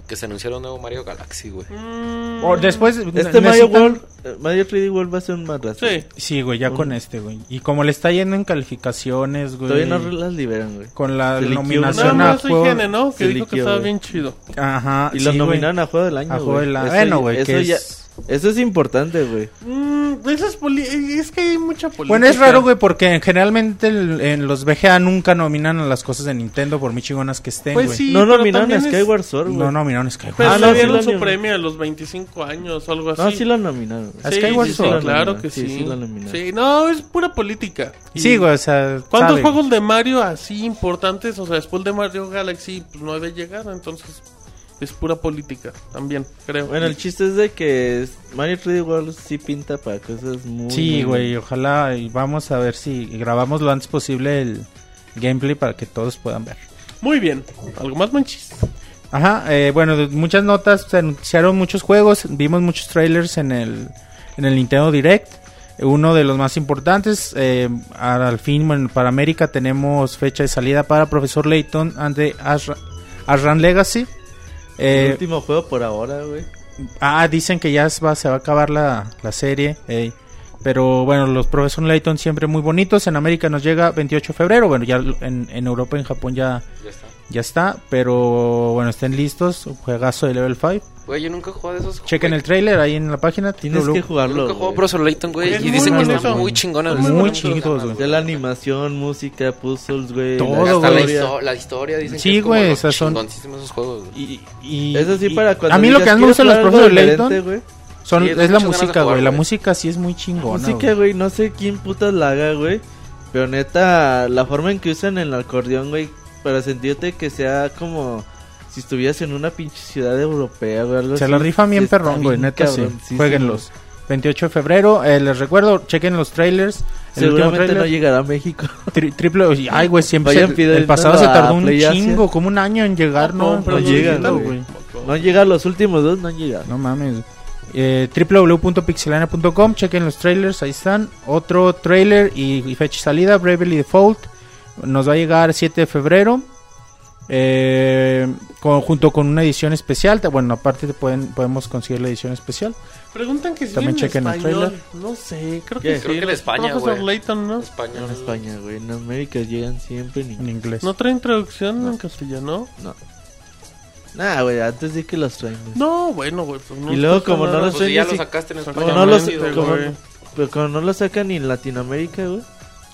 que se anunciara un nuevo Mario Galaxy, güey. Mm, O después Este Mario World, eh, Mario 3D World va a ser un madrazo. Sí. Sí, güey, ya con este, güey. Y como le está yendo en calificaciones, güey. Todavía no las liberan, güey. Con la Se nominación Nada a juego. higiene, ¿no? Que se dijo que estaba güey. bien chido. Ajá. Y lo sí, güey. nominaron a Juego del Año, A Juego del Año. Bueno, güey, Eso, que ya- es- eso es importante, güey. Mm, eso es, poli- es que hay mucha política. Bueno, es raro, güey, porque generalmente el- en los VGA nunca nominan a las cosas de Nintendo por muy chingonas que estén, Pues güey. sí, no nominaron a Skyward Sword, güey. No nominaron Skyward. Pero Ah, le no, sí dieron lo su nominaron. premio a los 25 años o algo así. No, sí lo nominaron. A Sí, Skyward sí, sí, Sword. claro que Sí, sí. sí lo nominaron. Sí, no, es pura política. Y Sí, güey, o sea. ¿Cuántos sabe. juegos de Mario así importantes, o sea, después de Mario Galaxy, pues no debe llegar, entonces es pura política también, creo. Bueno, el chiste es de que Mario 3D World sí pinta para cosas muy... Sí, muy güey, ojalá y vamos a ver si grabamos lo antes posible el gameplay para que todos puedan ver. Muy bien, ¿algo más, Manchis? Ajá, eh, bueno, muchas notas, se anunciaron muchos juegos, vimos muchos trailers en el, en el Nintendo Direct. Uno de los más importantes, eh, al fin, bueno, para América tenemos fecha de salida para Profesor Layton and the Ashra- Ashram Legacy. El Eh, último juego por ahora, güey. ah, dicen que ya se va, se va a acabar la, la serie. ey. Pero bueno, los Profesor Layton siempre muy bonitos. En América nos llega 28 de febrero. Bueno, ya en, en Europa y en Japón ya, Ya está. Ya está. Pero bueno, estén listos. Un juegazo de level 5. Güey, yo nunca he jugado de esos Chequen el trailer ahí en la página. Tienes que Yo jugarlo, nunca he jugado güey. Layton, güey. Y dicen que está muy chingona. Muy muchas güey. De la animación, música, puzzles, güey. Todo, la Hasta la, historia. histo- la historia dicen Sí, güey, sea, son- esos juegos, güey. Y, y- Eso sí y- para cuando A mí lo que más me "Quiero gusta de los algo Layton güey". son, Sí, es la música, güey. La güey. música sí es muy chingona. Música, güey. güey, no sé quién putas la haga, güey. Pero neta, la forma en que usan el acordeón, güey, para sentirte que sea como si estuvieras en una pinche ciudad europea, güey. Algo Se así. la rifan bien perrón, güey. Neta, sí. Jueguenlos. 28 de febrero. eh, les recuerdo, chequen los trailers. El Seguramente no llegará a México. tri- triple. Ay, güey, siempre. Se- el pasado se tardó un Play Asia. chingo, como un año en llegar, ¿no? No, no no llega, güey. No han llegado los últimos dos, no han llegado. No mames. Eh, www.pixelania.com, chequen los trailers, ahí están. Otro trailer y, y fecha de salida, Bravely Default. Nos va a llegar 7 de febrero. Eh, con- junto con una edición especial. Bueno, aparte te pueden, podemos conseguir la edición especial. Preguntan que si También en chequen el español. trailer. No sé, creo que sí. Creo que en España, Profesor güey. Layton, ¿no? Español. En España, güey. En América llegan siempre en En inglés. inglés. ¿No traen traducción en castellano? No. Nah, güey, antes de que los traen. güey. No, bueno, güey. Pues no Y luego, como no los Pues si ya Sí, lo sacaste en Como español. no los, como, güey. pero como no lo sacan ni en Latinoamérica, güey.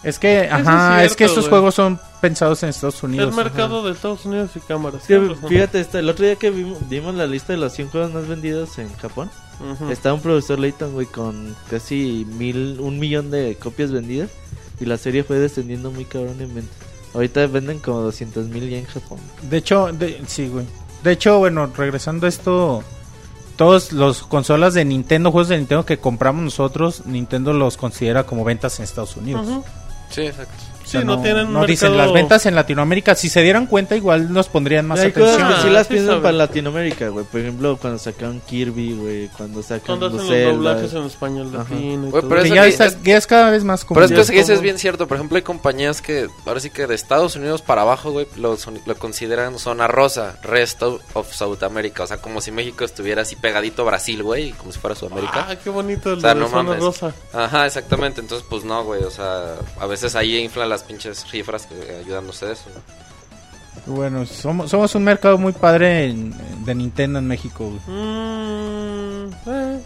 Es que, es ajá, es, que estos güey. juegos son pensados en Estados Unidos. Es mercado de Estados Unidos y cámaras. Fíjate, este, el otro día que vimos, vimos la lista de los 100 juegos más vendidos en Japón, Ujú. está un profesor Layton, güey, con casi mil, un millón de copias vendidas. Y la serie fue descendiendo muy cabrón en ventas. Ahorita venden como 200 mil ya en Japón. De hecho, de- sí, güey. De hecho, bueno, regresando a esto, todos los consolas de Nintendo, juegos de Nintendo que compramos nosotros, Nintendo los considera como ventas en Estados Unidos. Sí, exacto. Sí, no, tienen no dicen mercado- las ventas en Latinoamérica. Si se dieran cuenta, igual nos pondrían más Hay atención. cosas que sí las Sí piensan para Latinoamérica, güey. Por ejemplo, cuando sacaron Kirby, güey. Cuando sacan Cuando hacen los doblajes en español latino y Güey, todo. pero ya, es- ya es cada vez más común. Pero es que eso, es bien cierto. Por ejemplo, hay compañías que ahora sí que de Estados Unidos para abajo, güey, lo, son- lo consideran zona rosa, rest of, of South America. O sea, como si México estuviera así pegadito a Brasil, güey, como si fuera Sudamérica. Ah, qué bonito el O sea, de no zona mames. rosa. Ajá, exactamente. Entonces, pues no, güey. O sea, a veces ahí inflan las pinches cifras que ayudan a ustedes. Bueno, somos, somos un mercado muy padre en- de Nintendo en México, güey. Mm, eh.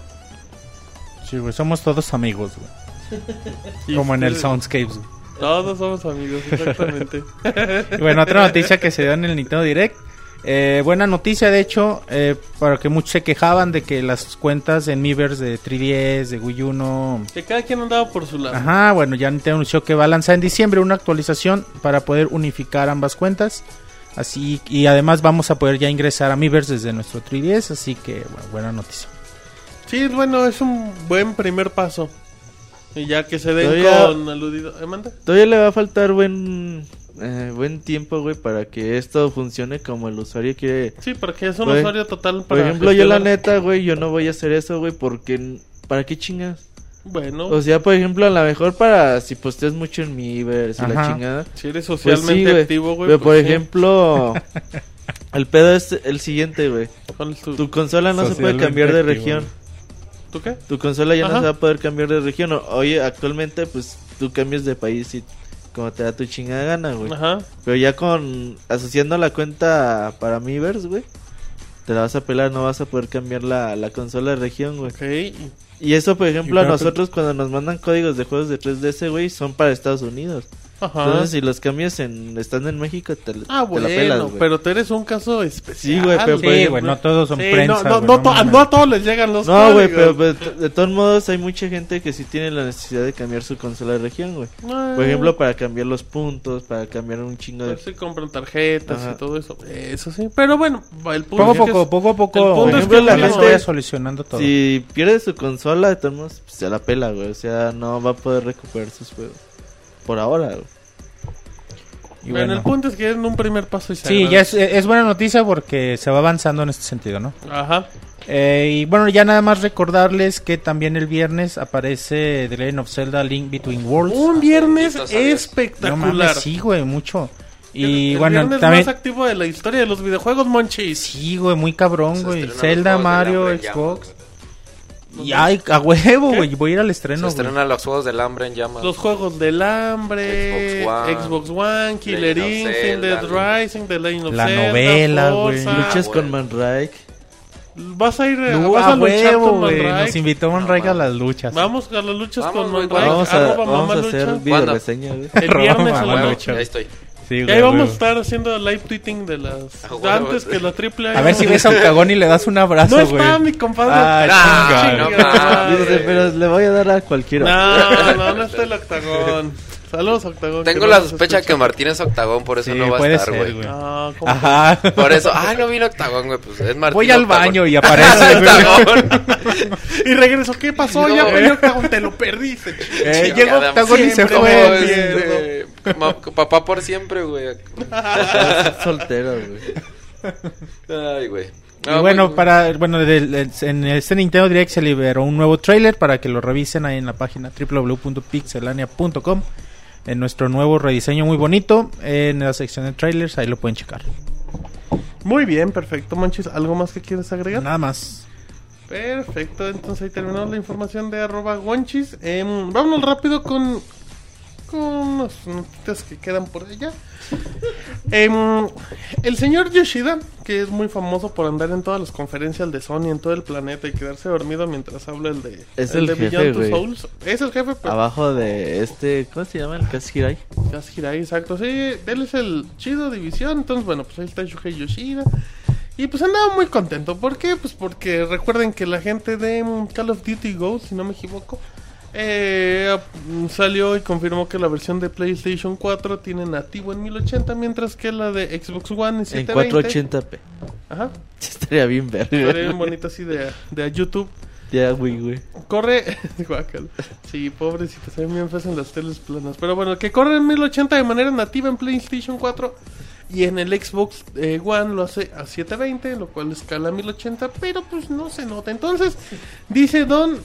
Sí, güey, somos todos amigos, güey. Como en el Soundscapes, güey. Todos somos amigos, exactamente. Y bueno, otra noticia que se dio en el Nintendo Direct. Eh, buena noticia, de hecho, eh, para que muchos se quejaban de que las cuentas en Miiverse de 3DS, de Wii U no... que cada quien andaba por su lado. Ajá, bueno, ya Nintendo anunció que va a lanzar en diciembre una actualización para poder unificar ambas cuentas. Así, y además vamos a poder ya ingresar a Miiverse desde nuestro 3DS, así que, bueno, buena noticia. Sí, bueno, es un buen primer paso. Y ya que se den Todavía- con aludido. ¿Eh, manda? Todavía le va a faltar buen, eh, buen tiempo, güey, para que esto funcione como el usuario quiere. Sí, porque es un usuario total Por para. ejemplo, yo la neta, güey, yo no voy a hacer eso, güey, porque... ¿Para qué chingas? Bueno, O sea, por ejemplo, a lo mejor para si posteas mucho en Miiverse y la Ajá. chingada. si eres Pues socialmente sí, güey. activo, güey. Pero pues por sí. ejemplo, el pedo es el siguiente, güey. ¿Cuál es tu, Tu consola no se puede cambiar de región. ¿tú qué? Tu consola ya Ajá. no se va a poder cambiar de región. Oye, actualmente, pues tú cambias de país y como te da tu chingada gana, güey. Ajá. Pero ya con asociando la cuenta para Miiverse, güey, te la vas a pelar, no vas a poder cambiar la, la consola de región, güey. Ok. y- eso, por ejemplo, a nosotros cuando nos mandan códigos de juegos de 3DS, güey, son para Estados Unidos. Ajá. Entonces, si los cambias en estando en México, te, ah, te bueno, la pelas, güey. pero tú eres un caso especial. Sí, güey, pero Sí, ejemplo- güey, no todos son Sí, prensa, no, no, güey, no no to- a- mames. no a todos les llegan los No, güey, pero, de todos modos hay mucha gente que sí tiene la necesidad de cambiar su consola de región, güey. Ah, Por ejemplo, para cambiar los puntos, para cambiar un chingo de... pues sí compran tarjetas Ajá. y todo eso. Eso sí. Pero bueno, el punto Poco a es que poco, es- poco a poco, el punto Por es ejemplo, que la gente- vaya solucionando todo. Si pierde su consola, de todos modos, pues, se la pela, güey. O sea, no va a poder recuperar sus juegos. Por ahora. Y bueno, bueno. el punto es que es un primer paso y se Sí, ya es, agradece. es buena noticia porque se va avanzando en este sentido, ¿no? Ajá. Eh, y bueno, ya nada más recordarles que también el viernes aparece The Legend of Zelda Link Between Worlds. Un viernes Dios. No espectacular. mames, sí, güey, mucho. El- Y el bueno, viernes también... más activo de la historia de los videojuegos, Monchis. Sí, güey, muy cabrón, güey. Zelda, Mario, Xbox. Güey. Y ay, a huevo, güey. Voy a ir al Se estreno, güey. estrenan los juegos del hambre en llamas. Los juegos del hambre, Xbox Xbox One, One, Killer Instinct, Dead Rising, The Legend of La Zelda, novela, güey. Luchas Ah, con bueno. Mandrake. Vas a ir a, Lu- vas a a luchar huevo, con güey. Mandrake. Nos invitó Mandrake a las luchas. Vamos a las luchas Vamos, con güey, Mandrake. Vamos a, vamos a hacer video reseña, güey. El viernes a la noche. ahí estoy. Sí, Y güey, ahí vamos a estar haciendo live tweeting de las... A huevo. Antes que la triple A ver si ves a Octagón y le das un abrazo, No güey. está mi compadre. Ah, Ah, chinga. no Chinga mames. madre. Dice, pero le voy a dar a cualquiera. No, no, no está el octagón. Saludos, octagón. Tengo la sospecha que. Martín es octagón, por eso Sí, no va a estar, güey. No, ¿cómo Ajá. Por eso, ah, no vino octagón, güey, pues es Martín. Voy al Octagón. baño y aparece, güey. Octagón. Y regreso, ¿qué pasó? No, ya güey. vení octagón, te lo perdiste. Eh, llegó Octagón y se fue. papá por siempre, güey. soltero, güey. Ay, güey. Y Ah, bueno, güey. para bueno en este Nintendo Direct se liberó un nuevo trailer para que lo revisen ahí en la página www.pixelania.com en nuestro nuevo rediseño muy bonito en la sección de trailers ahí lo pueden checar. Muy bien, perfecto, Manchis. ¿Algo más que quieres agregar? Nada más. Perfecto, entonces ahí terminamos la información de arroba guanchis. Em, vámonos rápido con, con unas notitas que quedan por allá. Em, el señor Yoshida, que es muy famoso por andar en todas las conferencias de Sony en todo el planeta y quedarse dormido mientras habla el de, Es el de jefe, Beyond. Souls. Es el jefe, pero Abajo de este, ¿cómo se llama? El Kazuhirai. Gas Hirai, exacto. Sí, él es el chido división. Entonces, bueno, pues ahí está Shuhei Yoshida. Y pues andaba muy contento. ¿Por qué? Pues porque recuerden que la gente de Call of Duty Go, si no me equivoco, eh, salió y confirmó que la versión de PlayStation 4 tiene nativo en 1080, mientras que la de Xbox One en En 720. 480p. Ajá. Estaría bien Estaría verga. bien bonito así de, de YouTube. Ya, güey, güey. Corre. Sí, pobrecito, se ven bien feas en las teles planas. Pero bueno, que corre en 1080 de manera nativa en PlayStation 4 y en el Xbox eh, One lo hace a 720, lo cual escala a 1080, pero pues no se nota. Entonces, dice Don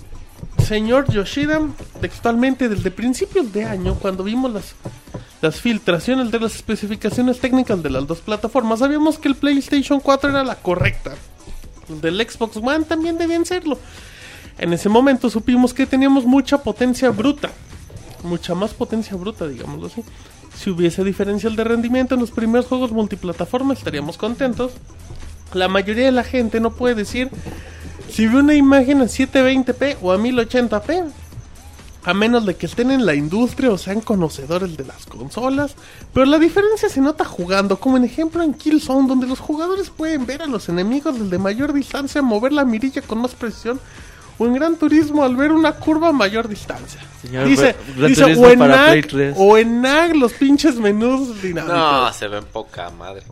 señor Yoshida, textualmente desde principios de año, cuando vimos las, filtraciones de las especificaciones técnicas de las dos plataformas, sabíamos que el PlayStation 4 era la correcta. Del Xbox One también debían serlo. En ese momento supimos que teníamos mucha potencia bruta. Mucha más potencia bruta, digámoslo así. Si hubiese diferencial de rendimiento en los primeros juegos multiplataforma estaríamos contentos. La mayoría de la gente no puede decir si ve una imagen a 720p o a 1080p. A menos de que estén en la industria o sean conocedores de las consolas. Pero la diferencia se nota jugando, como en ejemplo en Killzone, donde los jugadores pueden ver a los enemigos desde mayor distancia mover la mirilla con más precisión. O en Gran Turismo al ver una curva a mayor distancia. Señor, dice, o, en para Play NAC, 3. o en NAC los pinches menús dinámicos. No, se ven poca madre.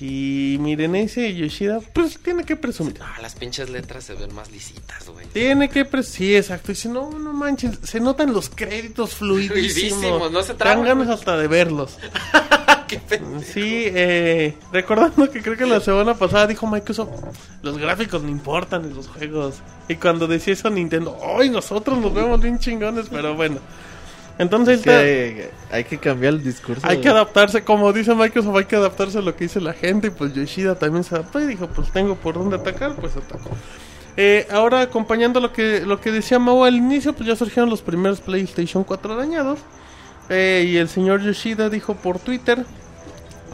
Sí, miren, ese Yoshida, pues tiene que presumir. No, las pinches letras se ven más lisitas, güey. Tiene que presumir. Sí, exacto. Dice, no, no manches, se notan los créditos fluidísimos. Fluidísimos, no se traban, ganas hasta de verlos. Qué. Sí, eh, recordando que creo que la semana pasada dijo Microsoft, los gráficos no importan en los juegos. Y cuando decía eso Nintendo, ¡ay, nosotros nos vemos bien chingones! Pero bueno. Entonces Es que ahorita hay, hay que cambiar el discurso. hay que adaptarse, como dice Microsoft, hay que adaptarse a lo que dice la gente. Y pues Yoshida también se adaptó y dijo, pues tengo por dónde atacar, pues ataco. Eh, ahora, acompañando lo que, lo que decía Mau al inicio, pues ya surgieron los primeros PlayStation 4 dañados. Eh, y el señor Yoshida dijo por Twitter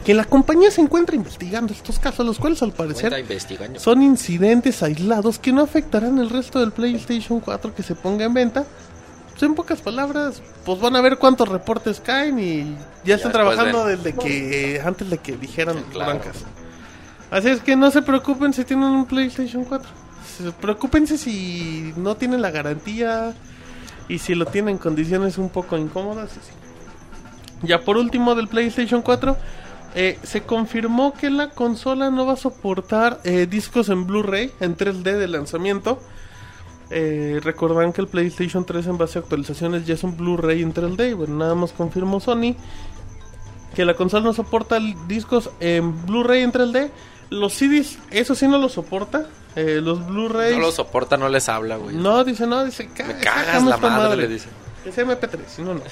que la compañía se encuentra investigando estos casos, los cuales al parecer son incidentes aislados que no afectarán el resto del PlayStation 4 que se ponga en venta. Pues en pocas palabras, pues van a ver cuántos reportes caen y ya están trabajando desde que antes de que dijeran Sí, las claro. blancas. Así es que no se preocupen si tienen un PlayStation 4. Se- Preocúpense si no tienen la garantía y si lo tienen en condiciones un poco incómodas. Ya por último del PlayStation 4, eh, se confirmó que la consola no va a soportar eh, discos en Blu-ray en 3D de lanzamiento. Eh, recordarán que el PlayStation 3 en base a actualizaciones ya es un Blu-ray en 3D. y Bueno, nada más confirmó Sony que la consola no soporta el- discos en Blu-ray en 3D. Los CDs, eso sí no lo soporta. Eh, los Blu-rays. No lo soporta, no les habla, güey. No, dice, no, dice, "Ca- Me cagas la madre, le dice. Es MP3, si no, no.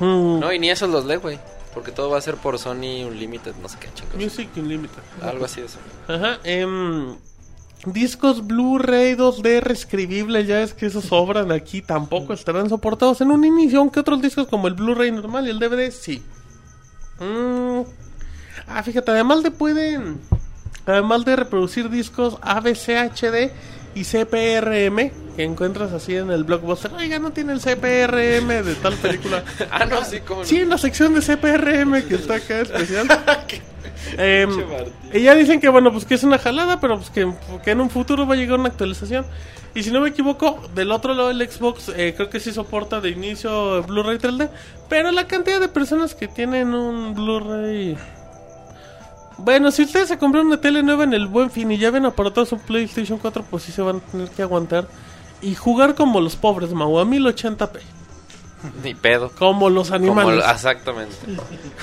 Mm, No, y ni esos los lee, güey. Porque todo va a ser por Sony Unlimited, no sé qué chingos. Music Unlimited. Algo así de eso. Ajá, em, discos Blu-ray 2D reescribibles, ya es que esos sobran aquí, tampoco estarán soportados en un inicio, aunque otros discos como el Blu-ray normal y el DVD sí. Mm, Ah, fíjate, además de pueden, además de reproducir discos ABCHD y CPRM, que encuentras así en el blockbuster, oiga, no tiene el CPRM de tal película. Ah, no, sí, como. Sí, en la sección de CPRM que está acá especial. Martín. y ya dicen que bueno, pues que es una jalada, pero pues que, que en un futuro va a llegar una actualización. Y si no me equivoco, del otro lado del Xbox eh, creo que sí soporta de inicio Blu-ray 3D, pero la cantidad de personas que tienen un Blu-ray... Bueno, si ustedes se compraron una tele nueva en el Buen Fin y ya ven aparatados un PlayStation 4, pues sí se van a tener que aguantar y jugar como los pobres, Mau, a 1080p, Ni pedo. como los animales. exactamente.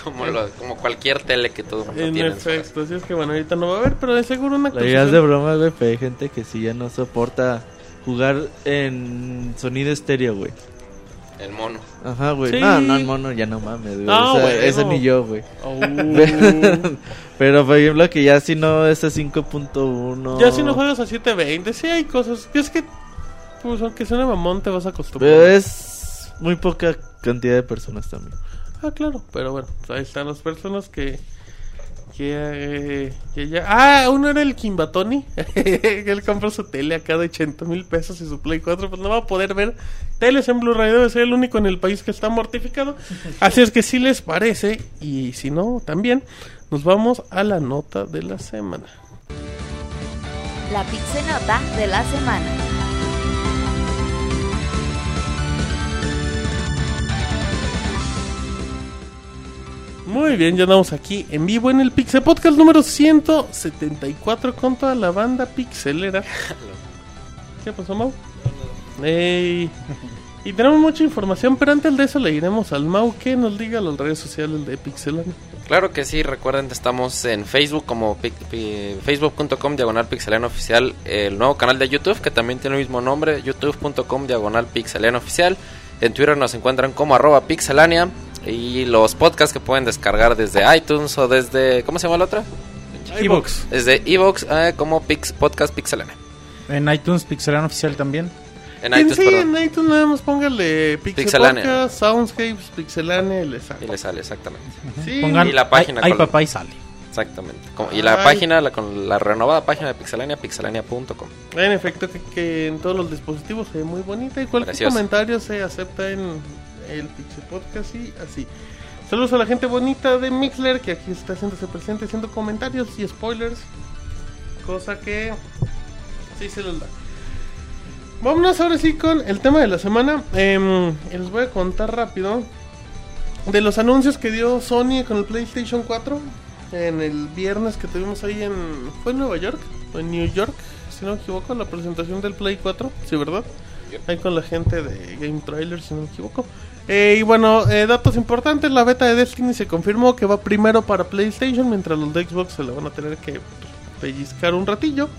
Como, lo- como cualquier tele que todo mundo En tiene. en efecto, así es que bueno, ahorita no va a haber, pero de seguro una La idea es de broma, güey, pero hay gente que sí ya no soporta jugar en sonido estéreo, güey. El mono. Ajá, güey. Sí. No, no, el mono ya no mames, güey. No, O sea, güey, ese no. ni yo, güey. Oh. Pero por ejemplo que ya si no es a 5.1. Ya si no juegas a 720, sí hay cosas. Es que, pues aunque suene mamón, te vas a acostumbrar. Pero es muy poca cantidad de personas también. Ah, claro, pero bueno, pues ahí están las personas que Que, eh, que ya... Ah, uno era el Kimbatoni. que él compró su tele acá de 80 mil pesos y su Play 4. Pues no va a poder ver teles en Blu-ray. Debe ser el único en el país que está mortificado. Así es que si les parece, y si no, también, nos vamos a la nota de la semana. La Pixenota de la semana. Muy bien, ya andamos aquí en vivo en el Pixel Podcast número 174 con toda la banda pixelera. ¿Qué pasó, Mau? Ey. Y tenemos mucha información, pero antes de eso le iremos al Mau que nos diga las redes sociales de Pixelania. Claro que sí, recuerden que estamos en Facebook como facebook.com diagonal pixelano oficial, el nuevo canal de YouTube que también tiene el mismo nombre, youtube.com diagonal pixelano oficial. En Twitter nos encuentran como arroba pixelania y los podcasts que pueden descargar desde iTunes o desde, ¿cómo se llama la otra? Evox. Desde Evox eh, como Pix, Podcast Pixelania. En iTunes, Pixelano Oficial también. En iTunes, sí, perdón. en iTunes nada más póngale Pixel Pixelania. Podcast, Soundscapes, Pixelania y le sale. Y le sale, exactamente. Sí, Pongan Y la página Ay, con- papá y sale. Exactamente. Como- y la Ay. página, la, con la renovada página de Pixelania, pixelania.com. En efecto, que, que en todos los dispositivos se ve muy bonita y cualquier Preciosa. comentario se acepta en el Pixel Podcast y así. Saludos a la gente bonita de Mixler que aquí está haciéndose presente, haciendo comentarios y spoilers. Cosa que sí se les da. Vámonos ahora sí con el tema de la semana. Em, les voy a contar rápido de los anuncios que dio Sony con el PlayStation 4 en el viernes que tuvimos ahí en. ¿Fue en Nueva York? ¿O en New York? Si no me equivoco, la presentación del Play 4. Sí, ¿verdad? Ahí con la gente de Game Trailer, si no me equivoco. Eh, y bueno, eh, datos importantes: la beta de Destiny se confirmó que va primero para PlayStation, mientras los de Xbox se la van a tener que pellizcar un ratillo.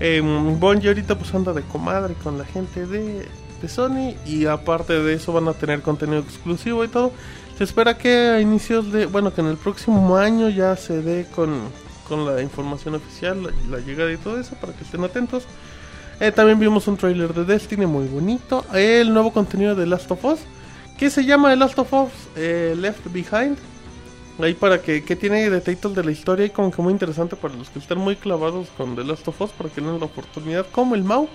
Eh, Bungie ahorita pues anda de comadre con la gente de, de Sony y aparte de eso van a tener contenido exclusivo y todo. Se espera que a inicios de, bueno, que en el próximo año ya se dé con, con la información oficial, la, llegada y todo eso para que estén atentos. Eh, también vimos un trailer de Destiny muy bonito. El nuevo contenido de Last of Us que se llama The Last of Us eh, Left Behind. Ahí para que, que tiene detallitos de la historia y como que muy interesante para los que están muy clavados con The Last of Us para que den la oportunidad como el Mau.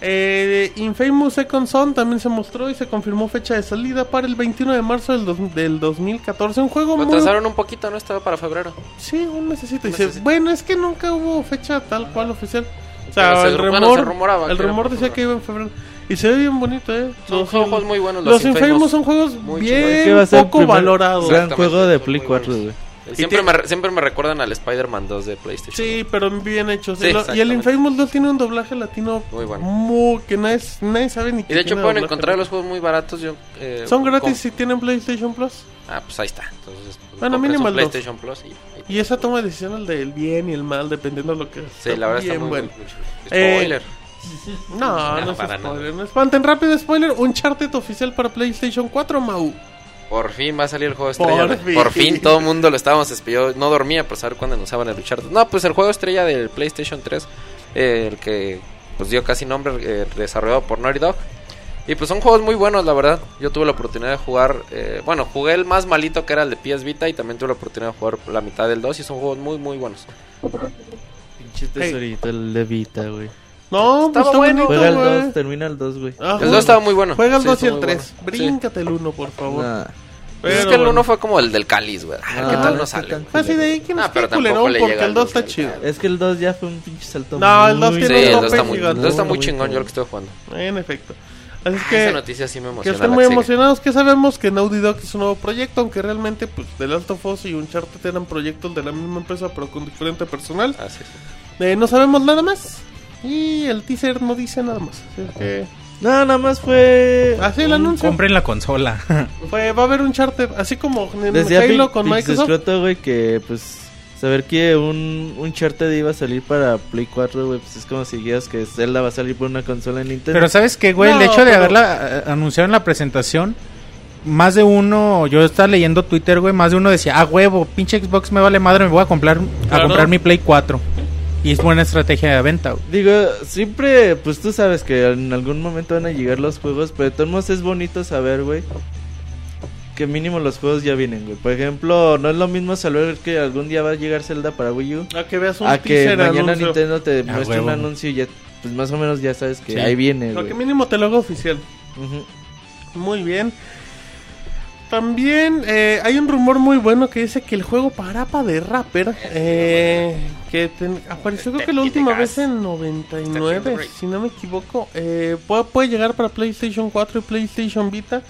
Eh, Infamous Second Son también se mostró y se confirmó fecha de salida para el 21 de marzo del, dos- del 2014. Un juego Lo muy... atrasaron un poquito, ¿no? Estaba para febrero. Sí, un mesecito. Dice, bueno, es que nunca hubo fecha tal cual oficial. O sea, se el ru- bueno, rumor, se rumoraba el rumor decía que iba en febrero. Y se ve bien bonito, ¿eh? Son Los- juegos muy buenos Los, los, Infamous son juegos Muy bien Que va a ser el poco valorados. Gran juego de Play muy 4, buenos. güey. Siempre, tiene- me, siempre me recuerdan al Spider-Man 2 de PlayStation. Sí, pero bien hechos. Sí, Y lo- y el. Infamous 2 tiene un doblaje latino Muy bueno. muy- que nadie, nadie sabe ni Y de hecho tiene pueden encontrar los juegos muy baratos. Yo, eh, Son gratis si tienen PlayStation Plus. Ah, pues ahí está. Entonces, pues, Bueno, mínimo el. PlayStation Plus y... Y esa toma de decisión del bien y el mal, dependiendo de lo que Sí, la verdad está bien muy bueno. bueno. Eh, No, no, es para spoiler, nada. no espanten. Rápido spoiler: Uncharted oficial para PlayStation 4, Mau. Por fin va a salir el juego estrella. Por. Por fin todo el mundo lo estábamos esperando. No dormía por saber cuándo anunciaban el Uncharted. No, pues el juego estrella del PlayStation 3. eh, el que pues dio casi nombre, eh, desarrollado por Naughty Dog. Y pues son juegos muy buenos, la verdad. Yo tuve la oportunidad de jugar. eh, bueno, jugué el más malito que era el de PS Vita. Y también tuve la oportunidad de jugar la mitad del 2. Y son juegos muy, muy buenos. Pinche tesorito, el de Vita, güey. No, pues Estaba está bueno. Juega el güey. 2, termina el 2, güey. Ah, El juega- 2 estaba muy bueno. Juega el Sí, 2 y está el muy 3. bueno. Sí. Bríncate el 1, por favor. Nah. Pues es Pero que el 1 bueno. fue como el del cáliz, güey. Ah, Ah, ¿Qué tal no no sale? Así de ahí que Ah, culerón tampoco le porque llega el al 2 dos está chido. Es que el 2 ya fue un pinche salto. No, el dos muy- Sí, tiene un tope 2 está muy, gigante. el dos está muy Muy chingón. Yo lo que estoy jugando. En efecto. Así es Ah, que, Esa noticia sí me que emociona. estén la muy que sigue. emocionados. Que sabemos que Naughty Dog es un nuevo proyecto. Aunque realmente, pues, The Last of Us y Uncharted eran proyectos de la misma empresa, pero con diferente personal. Ah, sí, sí. Eh, no sabemos nada más. Y el teaser no dice nada más. Así que. No, nada más fue. Así el anuncio. Compren la consola. Fue, va a haber un charter. Así como en Decía Halo con Microsoft. Güey, que pues. Saber que un, un Charted iba a salir para Play 4, güey, pues es como si dijeras que Zelda va a salir por una consola en Nintendo. Pero ¿sabes qué, güey? No, el hecho de haberla eh, anunciado en la presentación, más de uno, yo estaba leyendo Twitter, güey, más de uno decía, ah, huevo, pinche Xbox me vale madre, me voy a comprar, a comprar mi Play 4. Y es buena estrategia de venta, güey. Digo, siempre, pues tú sabes que en algún momento van a llegar los juegos, pero de todos modos es bonito saber, güey, que mínimo los juegos ya vienen, güey. Por ejemplo, no es lo mismo saber que algún día va a llegar Zelda para Wii U. A que veas un A que mañana anuncio. Nintendo te Ah, muestre un anuncio y ya, pues más o menos ya sabes que Sí. ahí viene, Lo que mínimo te lo haga oficial. Ujú. Muy bien. También eh, hay un rumor muy bueno que dice que el juego Parapa de Rapper, eh, que ten- apareció creo que la última vez en 99, si no me equivoco, eh, puede, puede llegar para PlayStation 4 y PlayStation Vita.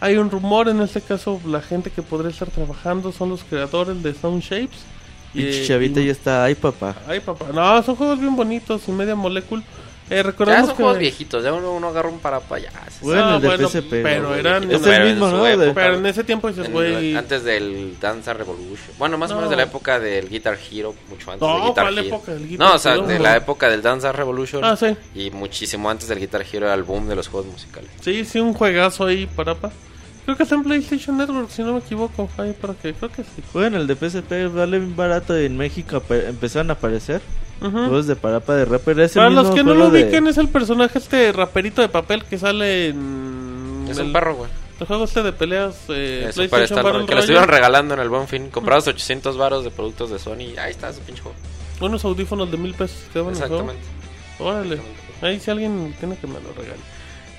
Hay un rumor, en este caso la gente que podría estar trabajando son los creadores de Sound Shapes. Y Chavita ya está ahí, papá. Ay, papá. No, son juegos bien bonitos y media molecule. Eh, Ya recordemos son que... juegos viejitos, ya uno, uno agarra un para allá. Bueno, Ah, el de bueno, PSP. pero eran- Es Pero el en mismo, ¿no? De- época. Pero en ese tiempo dices, güey... antes del Dance Revolution. Bueno, más o No. menos de la época del Guitar Hero, mucho antes No, del Guitar ¿cuál Hero. época del Guitar no, o sea, Hero? de la época del Dance Revolution. Ah, sí. Y muchísimo antes del Guitar Hero era el boom de los juegos musicales. Sí, sí, un juegazo ahí, Parapa. Creo que está en PlayStation Network, si no me equivoco. Ahí para que, creo que sí. Bueno, el de PSP vale bien barato en México. Empezaron a aparecer Ujú. juegos de Parapa de Rapper. Es Para los que no lo de- ubiquen, es el personaje este raperito de papel que sale en... Es el, un perro, güey. El juego este de peleas eh, Es PlayStation Superstar, Battle que lo estuvieron regalando en el Buen Fin. Comprabas 800 varos de productos de Sony y ahí está su pinche juego. Unos audífonos de mil pesos que daban en el juego. Exactamente. Órale. Ahí si alguien tiene que me lo regale.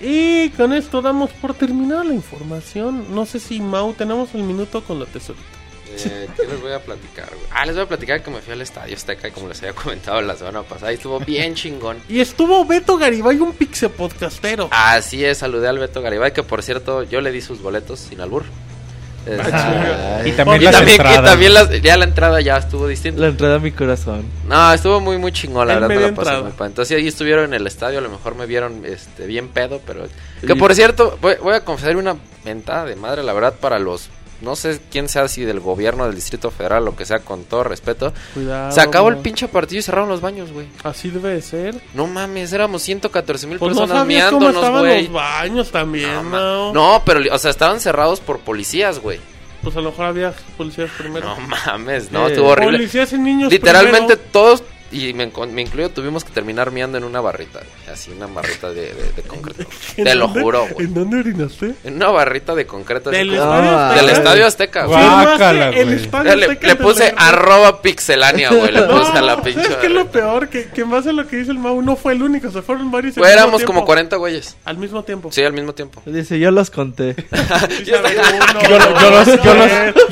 Y con esto damos por terminada la información. No sé si Mau tenemos el minuto con la tesorita. Eh, ¿Qué les voy a platicar, güey? Ah, les voy a platicar que me fui al Estadio Azteca, como les había comentado la semana pasada. Y estuvo bien chingón. Y estuvo Beto Garibay, un pixe podcastero. Así es, saludé al Beto Garibay, que por cierto, yo le di sus boletos sin albur. Este, Y también Y las también, y entradas. también las- ya la entrada ya estuvo distinta. La entrada a mi corazón. No, estuvo muy muy chingón, la En verdad me la pasé muy. Entonces ahí estuvieron en el estadio, a lo mejor me vieron este bien pedo, pero que por cierto, voy, voy a confesar una ventada de madre, la verdad, para los no sé quién sea si del gobierno del Distrito Federal o que sea con todo respeto. Cuidado. Se acabó el pinche partido y cerraron los baños, güey. Así debe de ser. No mames, éramos 114 mil Pues no personas cómo miándonos, estaban güey. los baños también, No, ¿no? no, pero o sea, estaban cerrados por policías, güey. Pues a lo mejor había policías primero. No mames, no, Eh, estuvo horrible. Policías y niños Literalmente primero. todos, y me, incluyo, tuvimos que terminar miando en una barrita, güey. Así, una barrita de, de- de concreto. ¿En Te lo dónde- juro, güey. ¿En dónde orinaste? En una barrita de concreto. así Del estadio Ah, Azteca. del Estadio Azteca, güey. El estadio Le, Azteca le en puse arroba pixelania, güey. Le No, puse a la pinche. ¿Sabes qué es lo barrita. peor? Que, que en base a lo que dice el Mau, no fue el único, se fueron varios. Güey, éramos como tiempo. 40 güeyes. Al mismo tiempo. Sí, al mismo tiempo. Dice, yo los conté. Yo,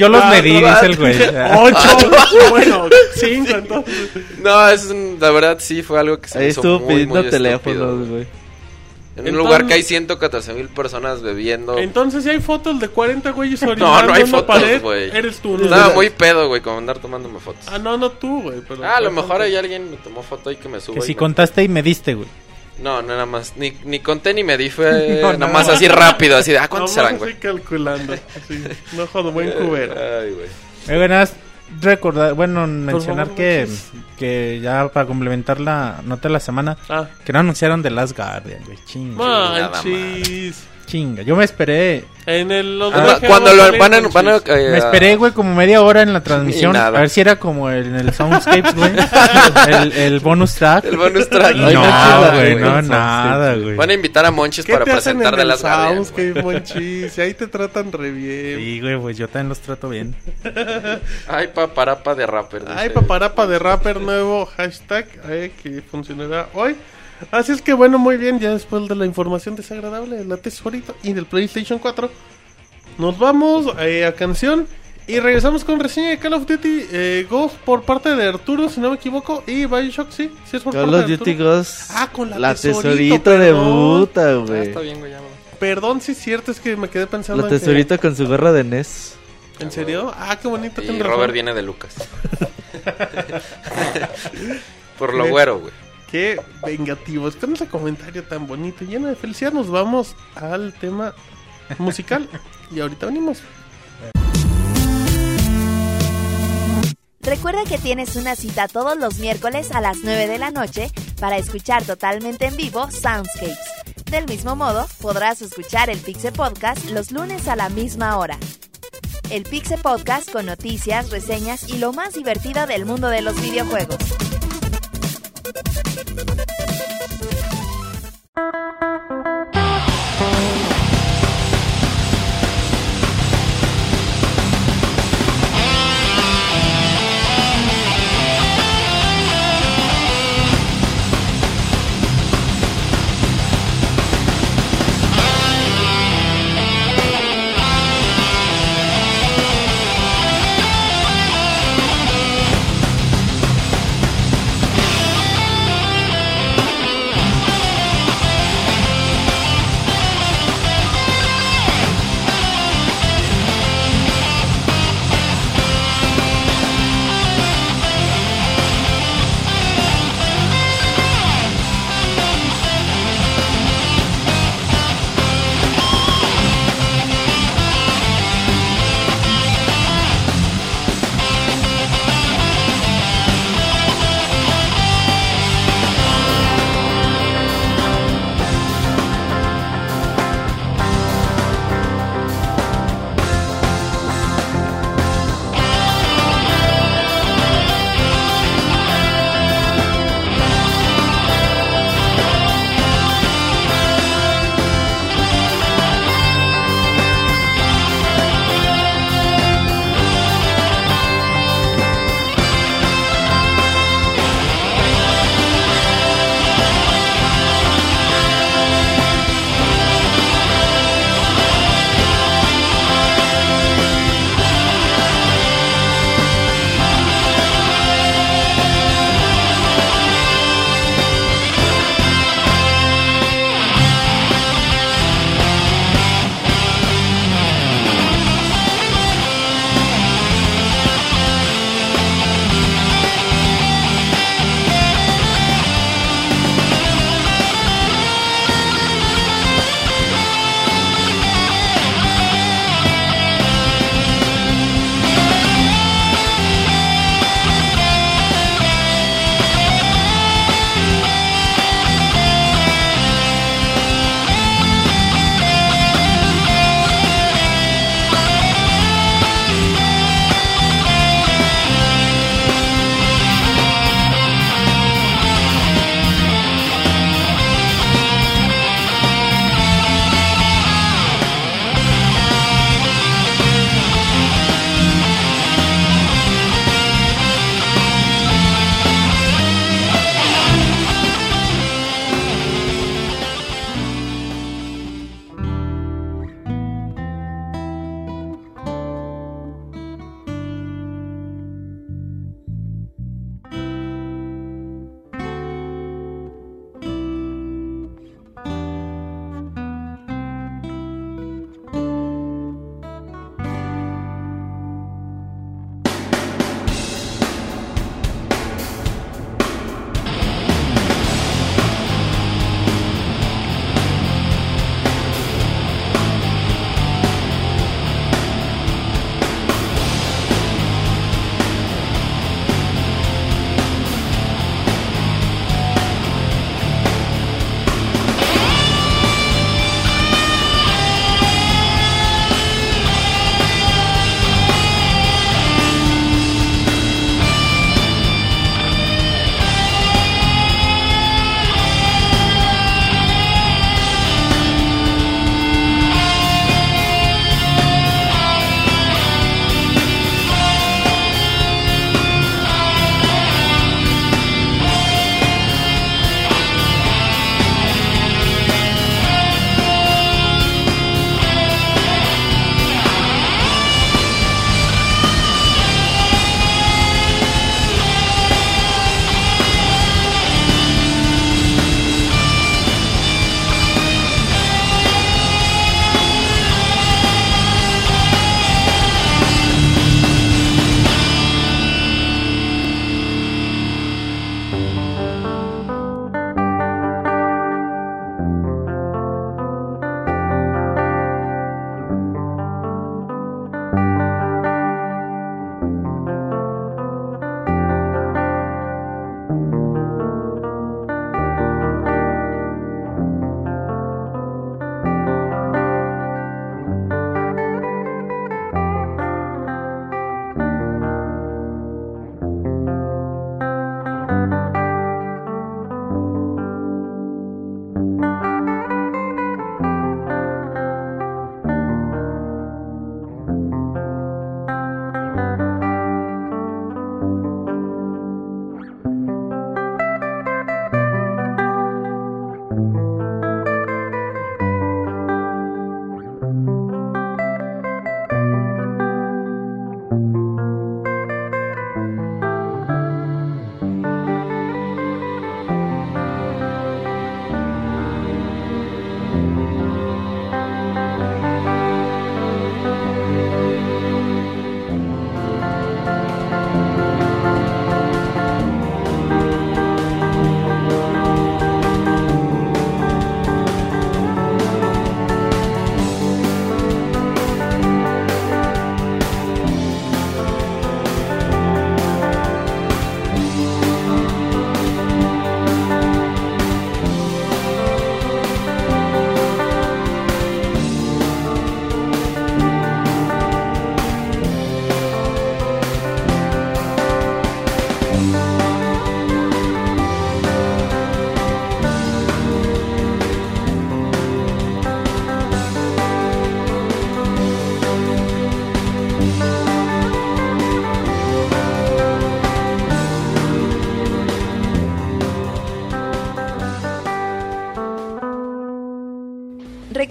lo- los, medí, dice el güey. Ocho. bueno, cinco entonces. No, es un- la verdad sí fue algo que se me Ahí hizo estuvo muy, pidiendo muy teléfonos, güey. güey. En Entonces- un lugar que hay 114 mil personas bebiendo. Entonces, si hay fotos de 40 güeyes orinando No, no hay en fotos, güey. eres tú. ¿no? Estaba muy pedo, güey, como andar tomándome fotos. Ah, no, no tú, güey. Ah, a lo mejor hay alguien me tomó foto y que me subo. Que si me- contaste y me diste, güey. No, no, nada más. Ni, ni conté ni me di, fue No, nada más así rápido, así de, ah, ¿cuántos serán, güey? calculando. Así, no jodo, buen cubero. Ay, güey. Eh, nada más recordar, bueno, mencionar que, que ya para complementar la nota de la semana, Ah, que no anunciaron The Last Guardian, güey. Manchis. Chinga. Yo me esperé. En el. los Cuando, lo van a, van a, eh, Me esperé, güey, como media hora en la transmisión. Nada. A ver si era como el- en el Soundscapes, güey. el, el bonus track. El bonus track. No, güey, no, El nada, Soundscapes. güey. Van a invitar a Monchis ¿Qué para te hacen presentar en de las Guardian. güey. Soundscape, manchis? Y ahí te tratan re bien. Sí, güey, pues yo también los trato bien. Ay, paparapa de rapper. Ay, paparapa de rapper nuevo hashtag eh, que funcionará hoy. Así es que bueno, muy bien, ya después de la información desagradable de la tesorita y del PlayStation 4, nos vamos eh, a canción y regresamos con reseña de Call of Duty eh, Ghost por parte de Arturo, si no me equivoco, y Bioshock, sí, sí es por Call parte of de Duty Arturo. Ghost. Ah, con la La tesorito, tesorito perdón. debuta, Ah, güey. está bien, güey. Perdón, sí es cierto, es que me quedé pensando La en que- tesorito con su gorra de NES. ¿En serio? Ah, qué bonito. Y Robert razón. viene de Lucas. Por lo güero, güey. Qué vengativos. Con ese comentario tan bonito y lleno de felicidad nos vamos al tema musical. y ahorita venimos. Recuerda que tienes una cita todos los miércoles a las 9 de la noche para escuchar totalmente en vivo Soundscapes. Del mismo modo, podrás escuchar el Pixe Podcast los lunes a la misma hora. El Pixe Podcast con noticias, reseñas y lo más divertido del mundo de los videojuegos. Thank you.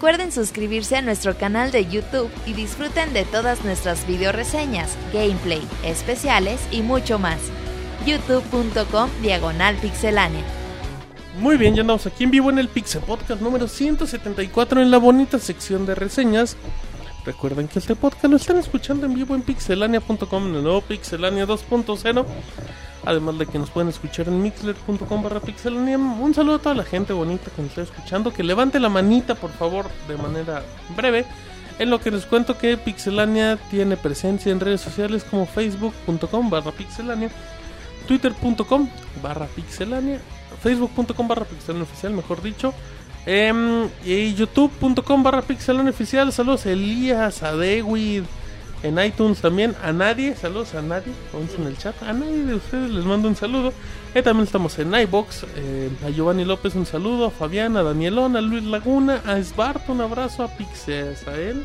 Recuerden suscribirse a nuestro canal de YouTube y disfruten de todas nuestras video reseñas, gameplay, especiales y mucho más. youtube.com diagonal pixelánea. Muy bien, ya andamos aquí en vivo en el Pixel Podcast número 174 en la bonita sección de reseñas. Recuerden que este podcast lo están escuchando en vivo en pixelania.com, en el nuevo Pixelania 2.0. Además de que nos pueden escuchar en mixler.com barra pixelania. Un saludo a toda la gente bonita que nos está escuchando. Que levante la manita, por favor, de manera breve. En lo que les cuento que Pixelania tiene presencia en redes sociales como facebook.com barra pixelania, twitter.com barra pixelania, facebook.com barra pixelania oficial, mejor dicho. Em, y youtube.com barra pixelania oficial. Saludos a Elías, a Dewid, en iTunes también. A nadie, saludos a nadie. Vamos en el chat. A nadie de ustedes les mando un saludo. Eh, también estamos en iBox. eh, a Giovanni López un saludo. A Fabián, a Danielón, a Luis Laguna, a Esbarto un abrazo. A Pixes, a él.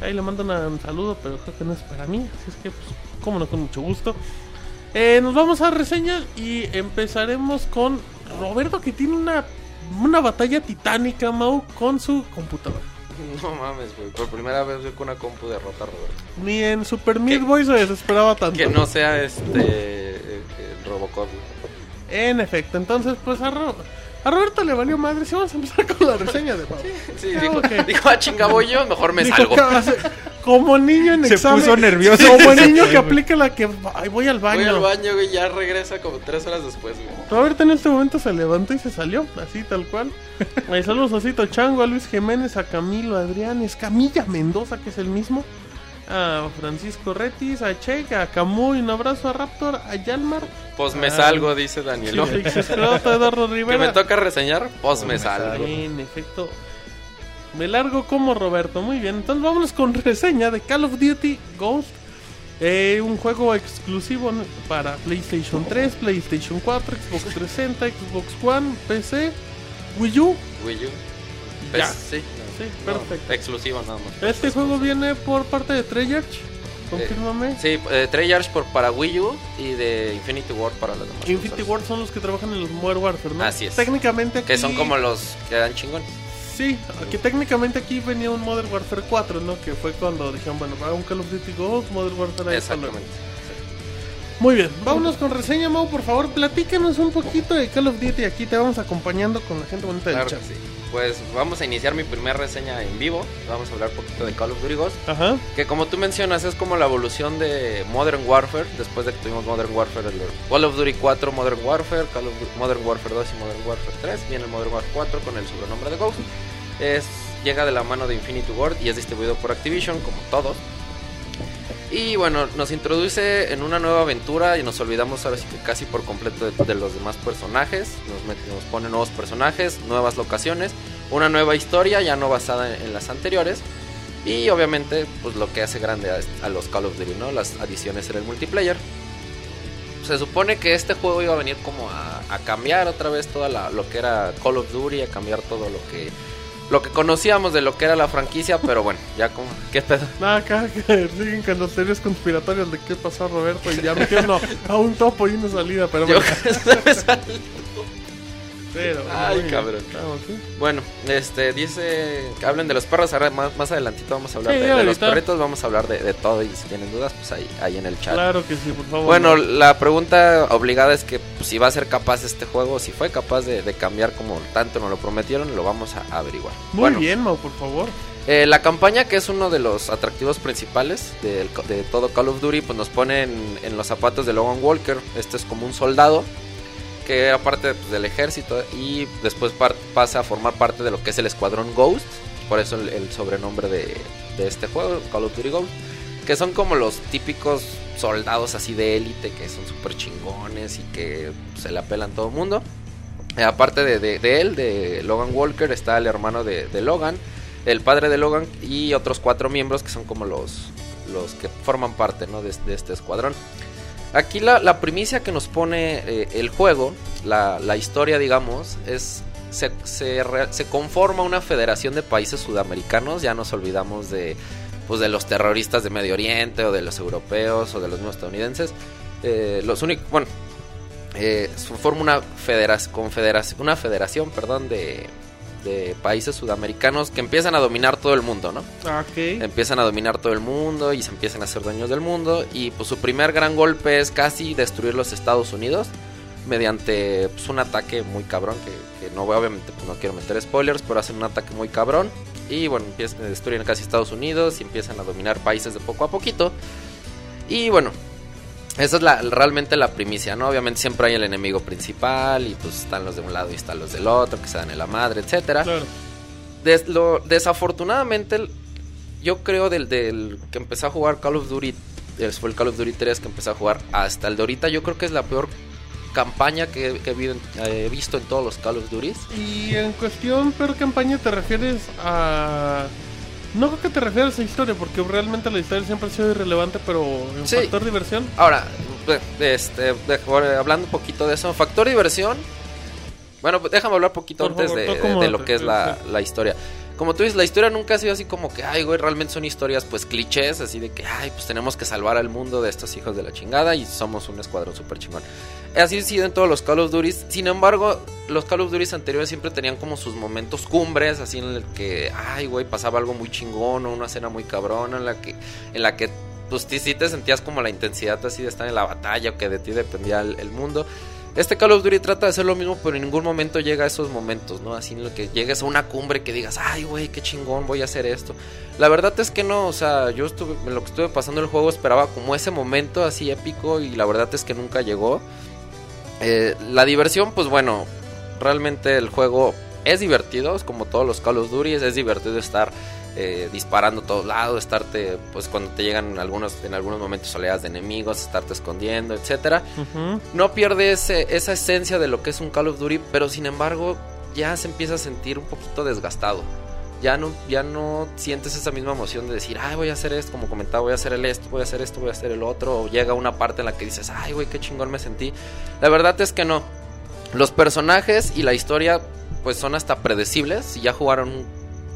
Ahí le mando una- un saludo, pero creo que no es para mí. Así es que, pues, como no, con mucho gusto. Eh, nos vamos a reseña y empezaremos con Roberto que tiene una, una batalla titánica, Mau, con su computadora. No mames, güey. Por primera vez veo que una compu derrota a Roberto. Ni en Super Meat Boy se desesperaba tanto. Que no sea este. eh, el Robocop, güey. En efecto, entonces, pues a, Ro- a Roberto le valió madre. Si vamos a empezar con la reseña de Mau. Sí, Ah, dijo, ok. dijo, ah, chinga, voy yo, mejor me Dijo salgo. hace- como niño en Se examen. puso nervioso. Como niño que aplica la que ay, voy al baño. Voy al baño, güey, ya regresa como tres horas después, güey. Roberto en este momento se levantó y se salió, así tal cual. Saludos a Cito Chango, a Luis Jiménez, a Camilo Adrián, es Camilla Mendoza, que es el mismo. A Francisco Retis, a Che, a Camuy, un abrazo a Raptor, a Yalmar. Pues me Ah, salgo, dice Daniel. Eduardo Que me toca reseñar, pues me salgo. En efecto, me largo como Roberto. Muy bien, entonces vámonos con reseña de Call of Duty Ghost. Eh, un juego exclusivo para PlayStation 3, PlayStation 4, Xbox 360, Xbox One, PC, Wii U. Wii U. Ya. Pues, sí. Sí, no, perfecto. exclusivo nada más. Este juego viene por parte de Treyarch. Confírmame. Sí, eh, Treyarch por para Wii U y de Infinity War para las demás. Infinity. Ward son los que trabajan en los Modern Warfare, ¿no? Así es. Técnicamente aquí... Que son como los que dan chingones. Sí, que técnicamente aquí venía un Modern Warfare 4, ¿no? Que fue cuando dijeron, bueno, va un Call of Duty Ghost, Modern Warfare. Exactamente. Muy bien, vámonos con reseña, Mau, por favor, platícanos un poquito de Call of Duty. Aquí te vamos acompañando con la gente bonita del Claro chat. que sí. Pues vamos a iniciar mi primera reseña en vivo. Vamos a hablar un poquito de Call of Duty Ghost. Ajá. Que como tú mencionas es como la evolución de Modern Warfare. Después de que tuvimos Modern Warfare, el Call of Duty 4 Modern Warfare, Call of Duty- Modern Warfare 2 y Modern Warfare 3. Viene el Modern Warfare 4 con el sobrenombre de Ghost. Es, llega de la mano de Infinity Ward y es distribuido por Activision, como todos. Y bueno, nos introduce en una nueva aventura y nos olvidamos ahora sí que casi por completo de, los demás personajes. Nos, mete- nos pone nuevos personajes, nuevas locaciones, una nueva historia ya no basada en, las anteriores. Y obviamente, pues lo que hace grande a, los Call of Duty, ¿no? Las adiciones en el multiplayer. Se supone que este juego iba a venir como a, a cambiar otra vez todo lo que era Call of Duty, a cambiar todo lo que lo que conocíamos de lo que era la franquicia, pero bueno, ya como qué pedo. Nada, acá que siguen con las teorías conspiratorias de qué pasó a Roberto y ya me no, a un topo y una salida, pero bueno. Pero, Ay, bien, cabrón. Bueno, este dice que hablen de los perros, ahora más, más adelantito vamos a hablar Sí, de, de los perritos, vamos a hablar de, de todo y si tienen dudas, pues ahí, ahí en el chat. Claro que sí, por favor. Bueno, la pregunta obligada es que pues, si va a ser capaz este juego, si fue capaz de, de cambiar como tanto nos lo prometieron, lo vamos a averiguar. Muy bueno, bien, Mau, por favor. eh, la campaña, que es uno de los atractivos principales co- de, todo Call of Duty, pues nos pone en, en los zapatos de Logan Walker. Este es como un soldado que era parte pues, del ejército y después pasa a formar parte de lo que es el escuadrón Ghost. Por eso el, sobrenombre de, este juego, Call of Duty Ghost. Que son como los típicos soldados así de élite que son súper chingones y que se le apelan todo el mundo. Eh, aparte de, él, de Logan Walker, está el hermano de, Logan, el padre de Logan y otros cuatro miembros que son como los, que forman parte ¿no? de este escuadrón. Aquí la, primicia que nos pone eh, el juego, la, la historia digamos, es se, se, se conforma una federación de países sudamericanos, ya nos olvidamos de, pues, de los terroristas de Medio Oriente o de los europeos o de los mismos estadounidenses. Eh, los únicos, bueno, eh, se forma una federación, confederación, una federación, perdón, de, de países sudamericanos que empiezan a dominar todo el mundo, ¿no? Ok. Empiezan a dominar todo el mundo y se empiezan a hacer dueños del mundo. Y pues su primer gran golpe es casi destruir los Estados Unidos mediante pues, un ataque muy cabrón. Que, que no voy, obviamente pues, no quiero meter spoilers, pero hacen un ataque muy cabrón. Y bueno, empiezan destruir casi Estados Unidos y empiezan a dominar países de poco a poquito. Y bueno, esa es la, realmente la primicia, ¿no? Obviamente siempre hay el enemigo principal y pues están los de un lado y están los del otro, que se dan en la madre, etcétera. Claro. Des- lo- desafortunadamente, yo creo del, del que empecé a jugar Call of Duty, eh, fue el Call of Duty 3 que empecé a jugar, hasta el de ahorita, yo creo que es la peor campaña que, que he, vi- eh, he visto en todos los Call of Duty. Y en cuestión peor campaña te refieres a... No creo que te refieras a historia, porque realmente la historia siempre ha sido irrelevante, pero en Sí. factor diversión. Ahora, de- este, ahora, hablando un poquito de eso, factor diversión. Bueno, pues, déjame hablar un poquito Por antes favor, de, lo que es la historia. Como tú dices, la historia nunca ha sido así como que, ay, güey, realmente son historias, pues clichés, así de que, ay, pues tenemos que salvar al mundo de estos hijos de la chingada y somos un escuadrón súper chingón. Así ha sido en todos los Call of Duty. Sin embargo, los Call of Duty anteriores siempre tenían como sus momentos cumbres, así en el que, ay, güey, pasaba algo muy chingón o una escena muy cabrona en la que, en la que pues sí, te sentías como la intensidad así de estar en la batalla o que de ti dependía el mundo. Este Call of Duty trata de hacer lo mismo, pero en ningún momento llega a esos momentos, ¿no? Así en lo que llegues a una cumbre que digas, ay, güey, qué chingón, voy a hacer esto. La verdad es que no, o sea, yo estuve, en lo que estuve pasando el juego esperaba como ese momento así épico y la verdad es que nunca llegó. Eh, la diversión, pues bueno, realmente el juego es divertido, es como todos los Call of Duty, es divertido estar eh, disparando a todos lados, estarte, pues cuando te llegan algunos, en algunos momentos oleadas de enemigos, estarte escondiendo, etcétera. Ujú. No pierde ese- esa esencia de lo que es un Call of Duty, pero sin embargo ya se empieza a sentir un poquito desgastado. Ya no, ya no sientes esa misma emoción de decir, ay, voy a hacer esto, como comentaba, voy a hacer el esto, voy a hacer esto, voy a hacer el otro. O llega una parte en la que dices, ay, güey, qué chingón me sentí. La verdad es que no. Los personajes y la historia, pues son hasta predecibles. Si ya jugaron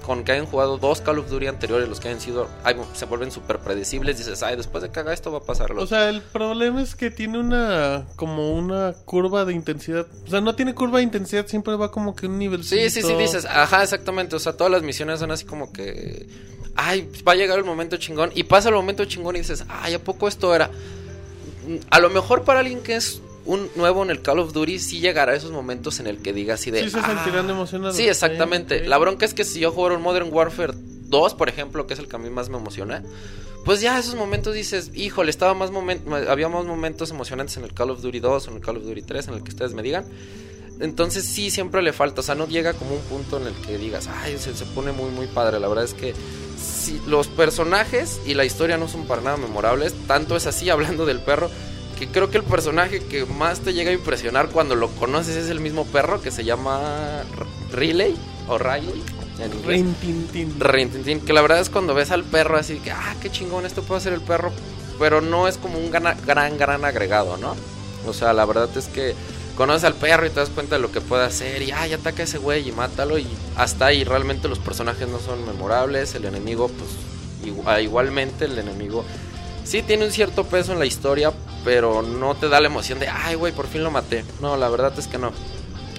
con que hayan jugado dos Call of Duty anteriores, los que hayan sido, ay, se vuelven súper predecibles. Dices, ay, después de que haga esto va a pasar lo O sea, el problema es que tiene una como una curva de intensidad. O sea, no tiene curva de intensidad, siempre va como que un nivel. Sí, sí, sí, dices, ajá, exactamente. O sea, todas las misiones son así como que. Ay, va a llegar el momento chingón. Y pasa el momento chingón y dices, ay, ¿a poco esto era? A lo mejor para alguien que es un nuevo en el Call of Duty, sí llegará a esos momentos en el que diga así de. Sí se "Ah". sentirán emocionados. Sí, exactamente. Sí, sí. La bronca es que si yo jugara un Modern Warfare 2, por ejemplo, que es el que a mí más me emociona, pues ya esos momentos dices, híjole, estaba más había más momentos emocionantes en el Call of Duty 2 o en el Call of Duty 3, en el que ustedes me digan. Entonces sí, siempre le falta, o sea, no llega como un punto en el que digas, ay, se, se pone muy, muy padre. La verdad es que si los personajes y la historia no son para nada memorables, tanto es así, hablando del perro, que creo que el personaje que más te llega a impresionar cuando lo conoces es el mismo perro que se llama Riley o Riley en inglés. Rin, tin, tin. Rintintín, que la verdad es cuando ves al perro así que, ah, qué chingón, esto puede ser el perro, pero no es como un gana- gran, gran agregado, ¿no? O sea, la verdad es que conoces al perro y te das cuenta de lo que puede hacer y, ay, ataca a ese güey y mátalo y hasta ahí realmente los personajes no son memorables, el enemigo, pues, igua- igualmente el enemigo sí tiene un cierto peso en la historia, pero no te da la emoción de, ay, güey, por fin lo maté. No, la verdad es que no.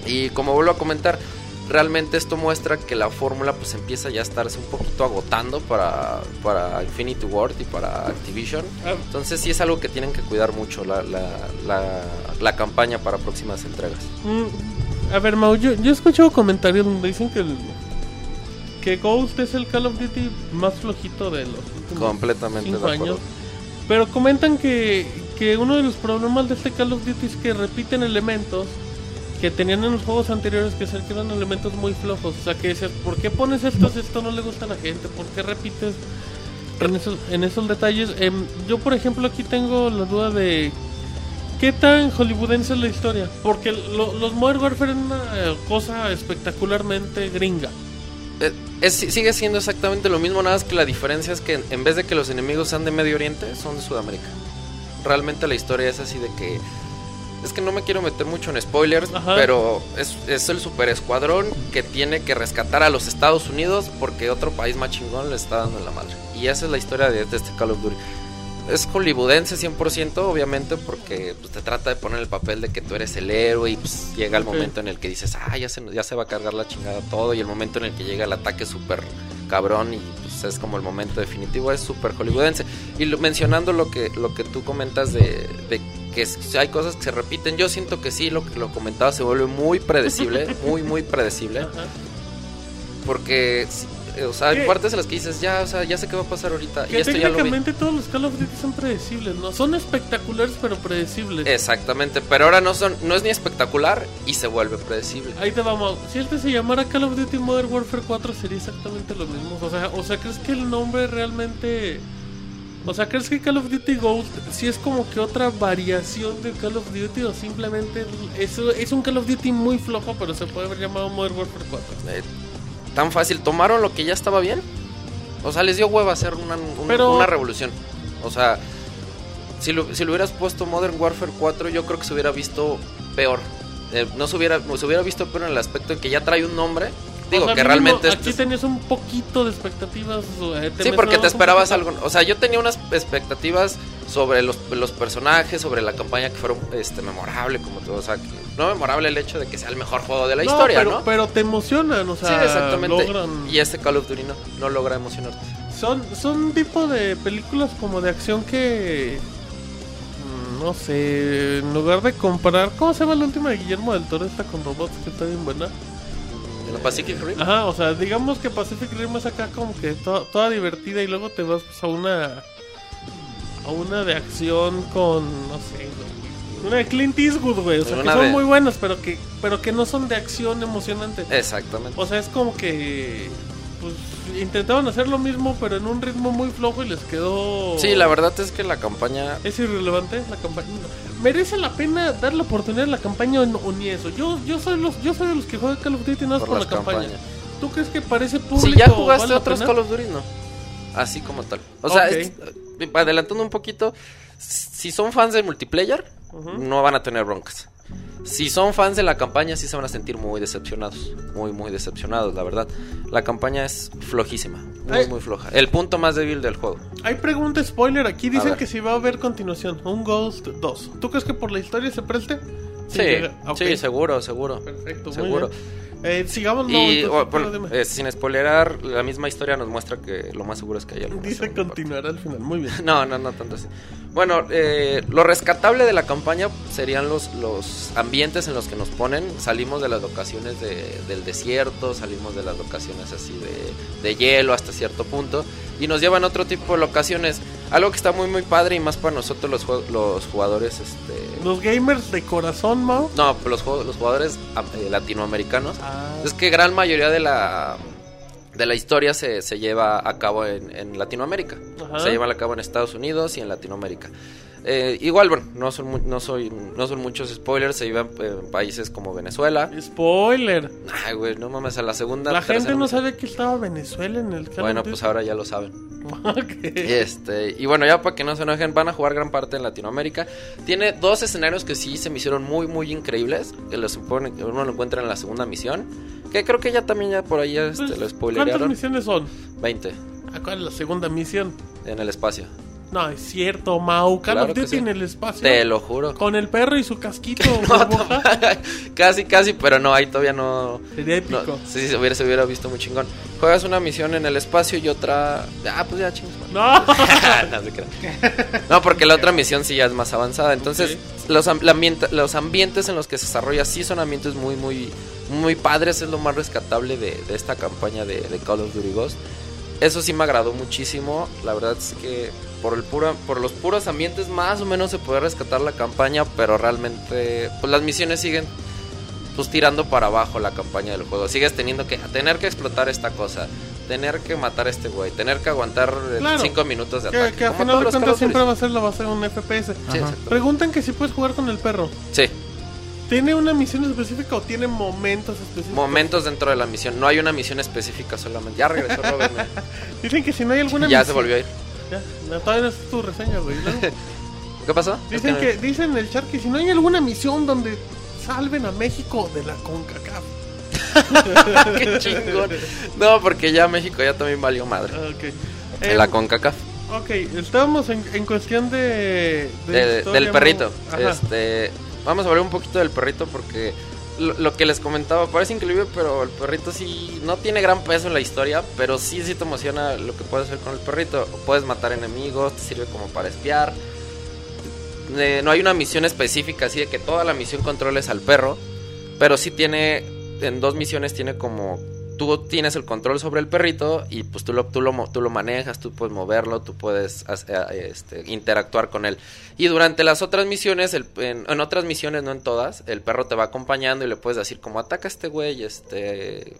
Y como vuelvo a comentar, realmente esto muestra que la fórmula pues empieza ya a estarse un poquito agotando para, para Infinity Ward y para Activision. Ah, Entonces sí es algo que tienen que cuidar mucho la, la, la, la campaña para próximas entregas. mm, a ver, Mau, yo, yo he escuchado comentarios donde dicen que el, que Ghost es el Call of Duty más flojito de los últimos Completamente cinco de acuerdo. Pero comentan que, que uno de los problemas de este Call of Duty es que repiten elementos que tenían en los juegos anteriores que ser que eran elementos muy flojos. O sea, que dices, ¿por qué pones esto si esto no le gusta a la gente? ¿Por qué repites en esos, en esos detalles? Em, yo, por ejemplo, aquí tengo la duda de qué tan hollywoodense es la historia. Porque lo- los Modern Warfare eran una cosa espectacularmente gringa. Eh, es- sigue siendo exactamente lo mismo, nada más que la diferencia es que en- en vez de que los enemigos sean de Medio Oriente, son de Sudamérica. Realmente la historia es así de que... Es que no me quiero meter mucho en spoilers, Ajá. pero es, es el super escuadrón que tiene que rescatar a los Estados Unidos porque otro país más chingón le está dando en la madre. Y esa es la historia de, de este Call of Duty. Es hollywoodense 100%, obviamente, porque pues, te trata de poner el papel de que tú eres el héroe y pues, llega el momento en el que dices, ah, ya se, ya se va a cargar la chingada todo, y el momento en el que llega el ataque súper cabrón y pues, es como el momento definitivo, es súper hollywoodense. Y lo- mencionando lo que, lo que tú comentas de, de que es- hay cosas que se repiten, yo siento que sí, lo que lo comentaba se vuelve muy predecible, muy, muy predecible. Porque, o sea, hay partes en las que dices, ya, o sea, ya sé qué va a pasar ahorita. Y Que esto ya lo vi. técnicamente todos los Call of Duty son predecibles, ¿no? Son espectaculares pero predecibles. Exactamente, pero ahora no son, no es ni espectacular y se vuelve predecible. Ahí te vamos. Si este se llamara Call of Duty Modern Warfare 4 sería exactamente lo mismo. O sea, o sea, ¿crees que el nombre realmente... O sea, ¿crees que Call of Duty Ghost sí es como que otra variación de Call of Duty o simplemente es, es un Call of Duty muy flojo pero se puede haber llamado Modern Warfare 4? Eh, tan fácil, tomaron lo que ya estaba bien. O sea, les dio hueva hacer una, un- Pero- una revolución. O sea, si lo, si lo hubieras puesto Modern Warfare 4, yo creo que se hubiera visto peor. Eh, no se hubiera, se hubiera visto peor en el aspecto de que ya trae un nombre. Digo, O sea, que realmente... es- Aquí tenías un poquito de expectativas. eh, Sí, porque te esperabas algo. O sea, yo tenía unas expectativas sobre los, los personajes, sobre la campaña que fueron este, memorable, como todo. O sea, que- no memorable el hecho de que sea el mejor juego de la No, historia, pero, ¿no? Pero te emocionan, o sea, sí, exactamente. logran- Y este Call of Duty no, no logra emocionarte. Son, son un tipo de películas como de acción que. mm, No sé, en lugar de comparar. ¿Cómo se llama la última de Guillermo del Toro? Esta con robots que está bien buena. ¿La Pacific Rim? Ajá, o sea, digamos que Pacific Rim es acá como que to- toda divertida y luego te vas pues, a una. A una de acción con. No sé. Una de Clint Eastwood, güey. O sea, que son de- muy buenas, pero que, pero que no son de acción emocionante. Exactamente. O sea, es como que. Pues intentaban hacer lo mismo, pero en un ritmo muy flojo y les quedó. Sí, la verdad es que la campaña. Es irrelevante la campaña. Merece la pena dar la oportunidad a la campaña o, ni eso. Yo, yo soy los, yo soy de los que juegan Call of Duty nada más Por por, la campaña. campañas. ¿Tú crees que para ese público Si ya jugaste vale otros? Call of Duty, no. Así como tal. O sea, es- eh, adelantando un poquito, si son fans del multiplayer, no van a tener broncas. Si son fans de la campaña, sí se van a sentir muy decepcionados. Muy, muy decepcionados, la verdad. La campaña es flojísima. Muy, Ay. muy floja. El punto más débil del juego. Hay pregunta spoiler aquí. Dicen que si va a haber continuación. Un Ghost 2. ¿Tú crees que por la historia se preste? Sí, sí, seguro, seguro. Perfecto, Seguro. muy bien. Eh, sigamos. no, Y entonces, pero bueno, eh, sin spoilerar, la misma historia nos muestra que lo más seguro es que haya alguna Dice continuar al final. Muy bien. No, no, no tanto así. Bueno, eh, lo rescatable de la campaña serían los, los ambientes en los que nos ponen. Salimos de las locaciones de- del desierto, salimos de las locaciones así de, de hielo hasta cierto punto. Y nos llevan a otro tipo de locaciones. Algo que está muy, muy padre y más para nosotros los, los jugadores. Este, Los gamers de corazón, Mao. no, los, jue- los jugadores eh, latinoamericanos. Ah, Es que gran mayoría de la, de la historia se, se lleva a cabo en, en Latinoamérica. Ajá. Se lleva a cabo en Estados Unidos y en Latinoamérica. Eh, igual, bueno, no son, no, soy, no son muchos spoilers, se eh, en países como Venezuela. Spoiler. Ay, güey, no mames, a la segunda... La gente no sabe que estaba Venezuela en el Call Bueno, pues ahora ya lo saben. Ok. Este, y bueno, ya para que no se enojen, van a jugar gran parte en Latinoamérica. Tiene dos escenarios que sí se me hicieron muy, muy increíbles. Que los supone que uno lo encuentra en la segunda misión. Que creo que ya también ya por ahí este, Pues, lo ¿Cuántas spoilearon. misiones son? 20 ¿A cuál es la segunda misión? en el espacio. No, es cierto, Mau. Call Claro of que Duty sí. en el espacio. Te lo juro. Con el perro y su casquito. No, casi, casi, pero no, ahí todavía no. Sería no épico. sí, sí, se hubiera, se hubiera visto muy chingón. Juegas una misión en el espacio y otra. Ah, pues ya chingos. No. no, se crea. No, porque la otra misión sí ya es más avanzada. Entonces, los, los ambientes en los que se desarrolla sí son ambientes muy, muy, muy padres. Es lo más rescatable de, de esta campaña de, de Call of Duty Ghost. Eso sí me agradó muchísimo. La verdad es que por el puro, por los puros ambientes más o menos se puede rescatar la campaña, pero realmente pues las misiones siguen pues tirando para abajo la campaña del juego. Sigues teniendo que tener que explotar esta cosa, tener que matar a este güey, tener que aguantar 5 Claro. minutos de que, ataque. que a final de cuentas siempre va a ser la base de un FPS. Sí. Preguntan que si puedes jugar con el perro. Sí, ¿Tiene una misión específica o tiene momentos específicos? momentos dentro de la misión. No hay una misión específica solamente. Ya regresó Robert. Dicen que si no hay alguna ya misión... se volvió a ir. Ya, no, todavía no es tu reseña, güey. ¿Qué pasó? Es Dicen no- que, dicen en el chat que si no hay alguna misión donde salven a México de la CONCACAF. Qué chingón. No, porque ya México ya también valió madre. Ah, ok. En Eh, la CONCACAF. Ok, estábamos en, en cuestión de... de De- historia, del perrito. Ajá. Este, vamos a hablar un poquito del perrito porque lo, que les comentaba parece increíble, pero el perrito sí no tiene gran peso en la historia, pero sí sí te emociona lo que puedes hacer con el perrito. Puedes matar enemigos, te sirve como para espiar. Eh, no hay una misión específica así de que toda la misión controles al perro, pero sí tiene en dos misiones tiene como tú tienes el control sobre el perrito y pues tú lo, tú lo, tú lo manejas, tú puedes moverlo, tú puedes eh, este, interactuar con él. Y durante las otras misiones, el- en, otras misiones, no en todas, el perro te va acompañando y le puedes decir como ataca a este güey, este,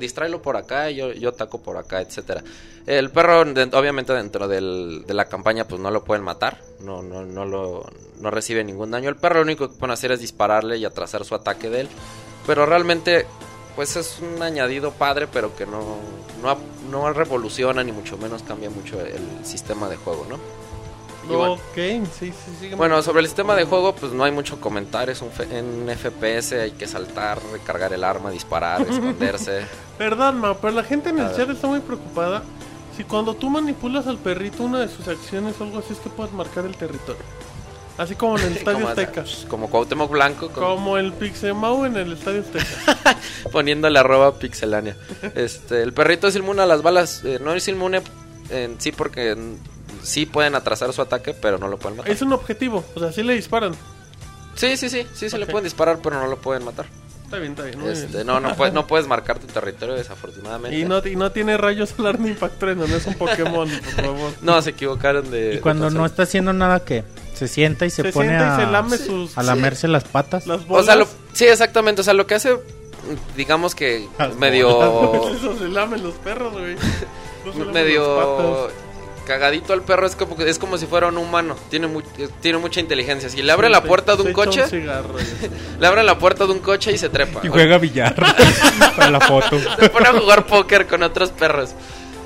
distráelo por acá, yo, yo ataco por acá, etcétera. El perro, obviamente dentro del- de la campaña, pues no lo pueden matar, no, no, no lo, no recibe ningún daño. El perro lo único que pueden hacer es dispararle y atrasar su ataque de él. Pero realmente pues es un añadido padre, pero que no, no, no revoluciona ni mucho menos cambia mucho el sistema de juego, ¿no? Y bueno, Ok, sí, sí, sí. bueno, sobre el sistema de juego, pues no hay mucho comentario. Es un, fe- en FPS hay que saltar, recargar el arma, disparar, esconderse. Perdón, ma, pero la gente en el chat está muy preocupada. Si cuando tú manipulas al perrito, una de sus acciones o algo así es que puedes marcar el territorio. Así como en el Estadio como, Azteca. como Cuauhtémoc Blanco con- Como el Pixemau en el Estadio Azteca. poniéndole arroba pixelania. Este, el perrito es inmune a las balas. eh, no es inmune en sí porque sí pueden atrasar su ataque, pero no lo pueden matar. es un objetivo, o sea, sí le disparan. Sí, sí, sí, sí se le pueden disparar, pero no lo pueden matar. Está bien, está bien. muy Este, bien. no, no, puedes, no puedes marcar tu territorio, desafortunadamente. Y no, y no tiene rayos solar ni impactreno, no es un Pokémon, por favor. No, se equivocaron de. Y cuando de no está haciendo nada, que se sienta y se, Se pone sienta y a, se lame Sí. sus a lamerse las patas. las O bolas. sea, lo- sí, exactamente. O sea, lo que hace, digamos que Las medio. Eso se lamen los perros, güey. No medio cagadito al perro es como que es como si fuera un humano tiene mu- eh, tiene mucha inteligencia si le abre la Se- puerta de un coche cigarro, le abre la puerta de un coche y se trepa Y juega billar para la foto. se pone a jugar póker con otros perros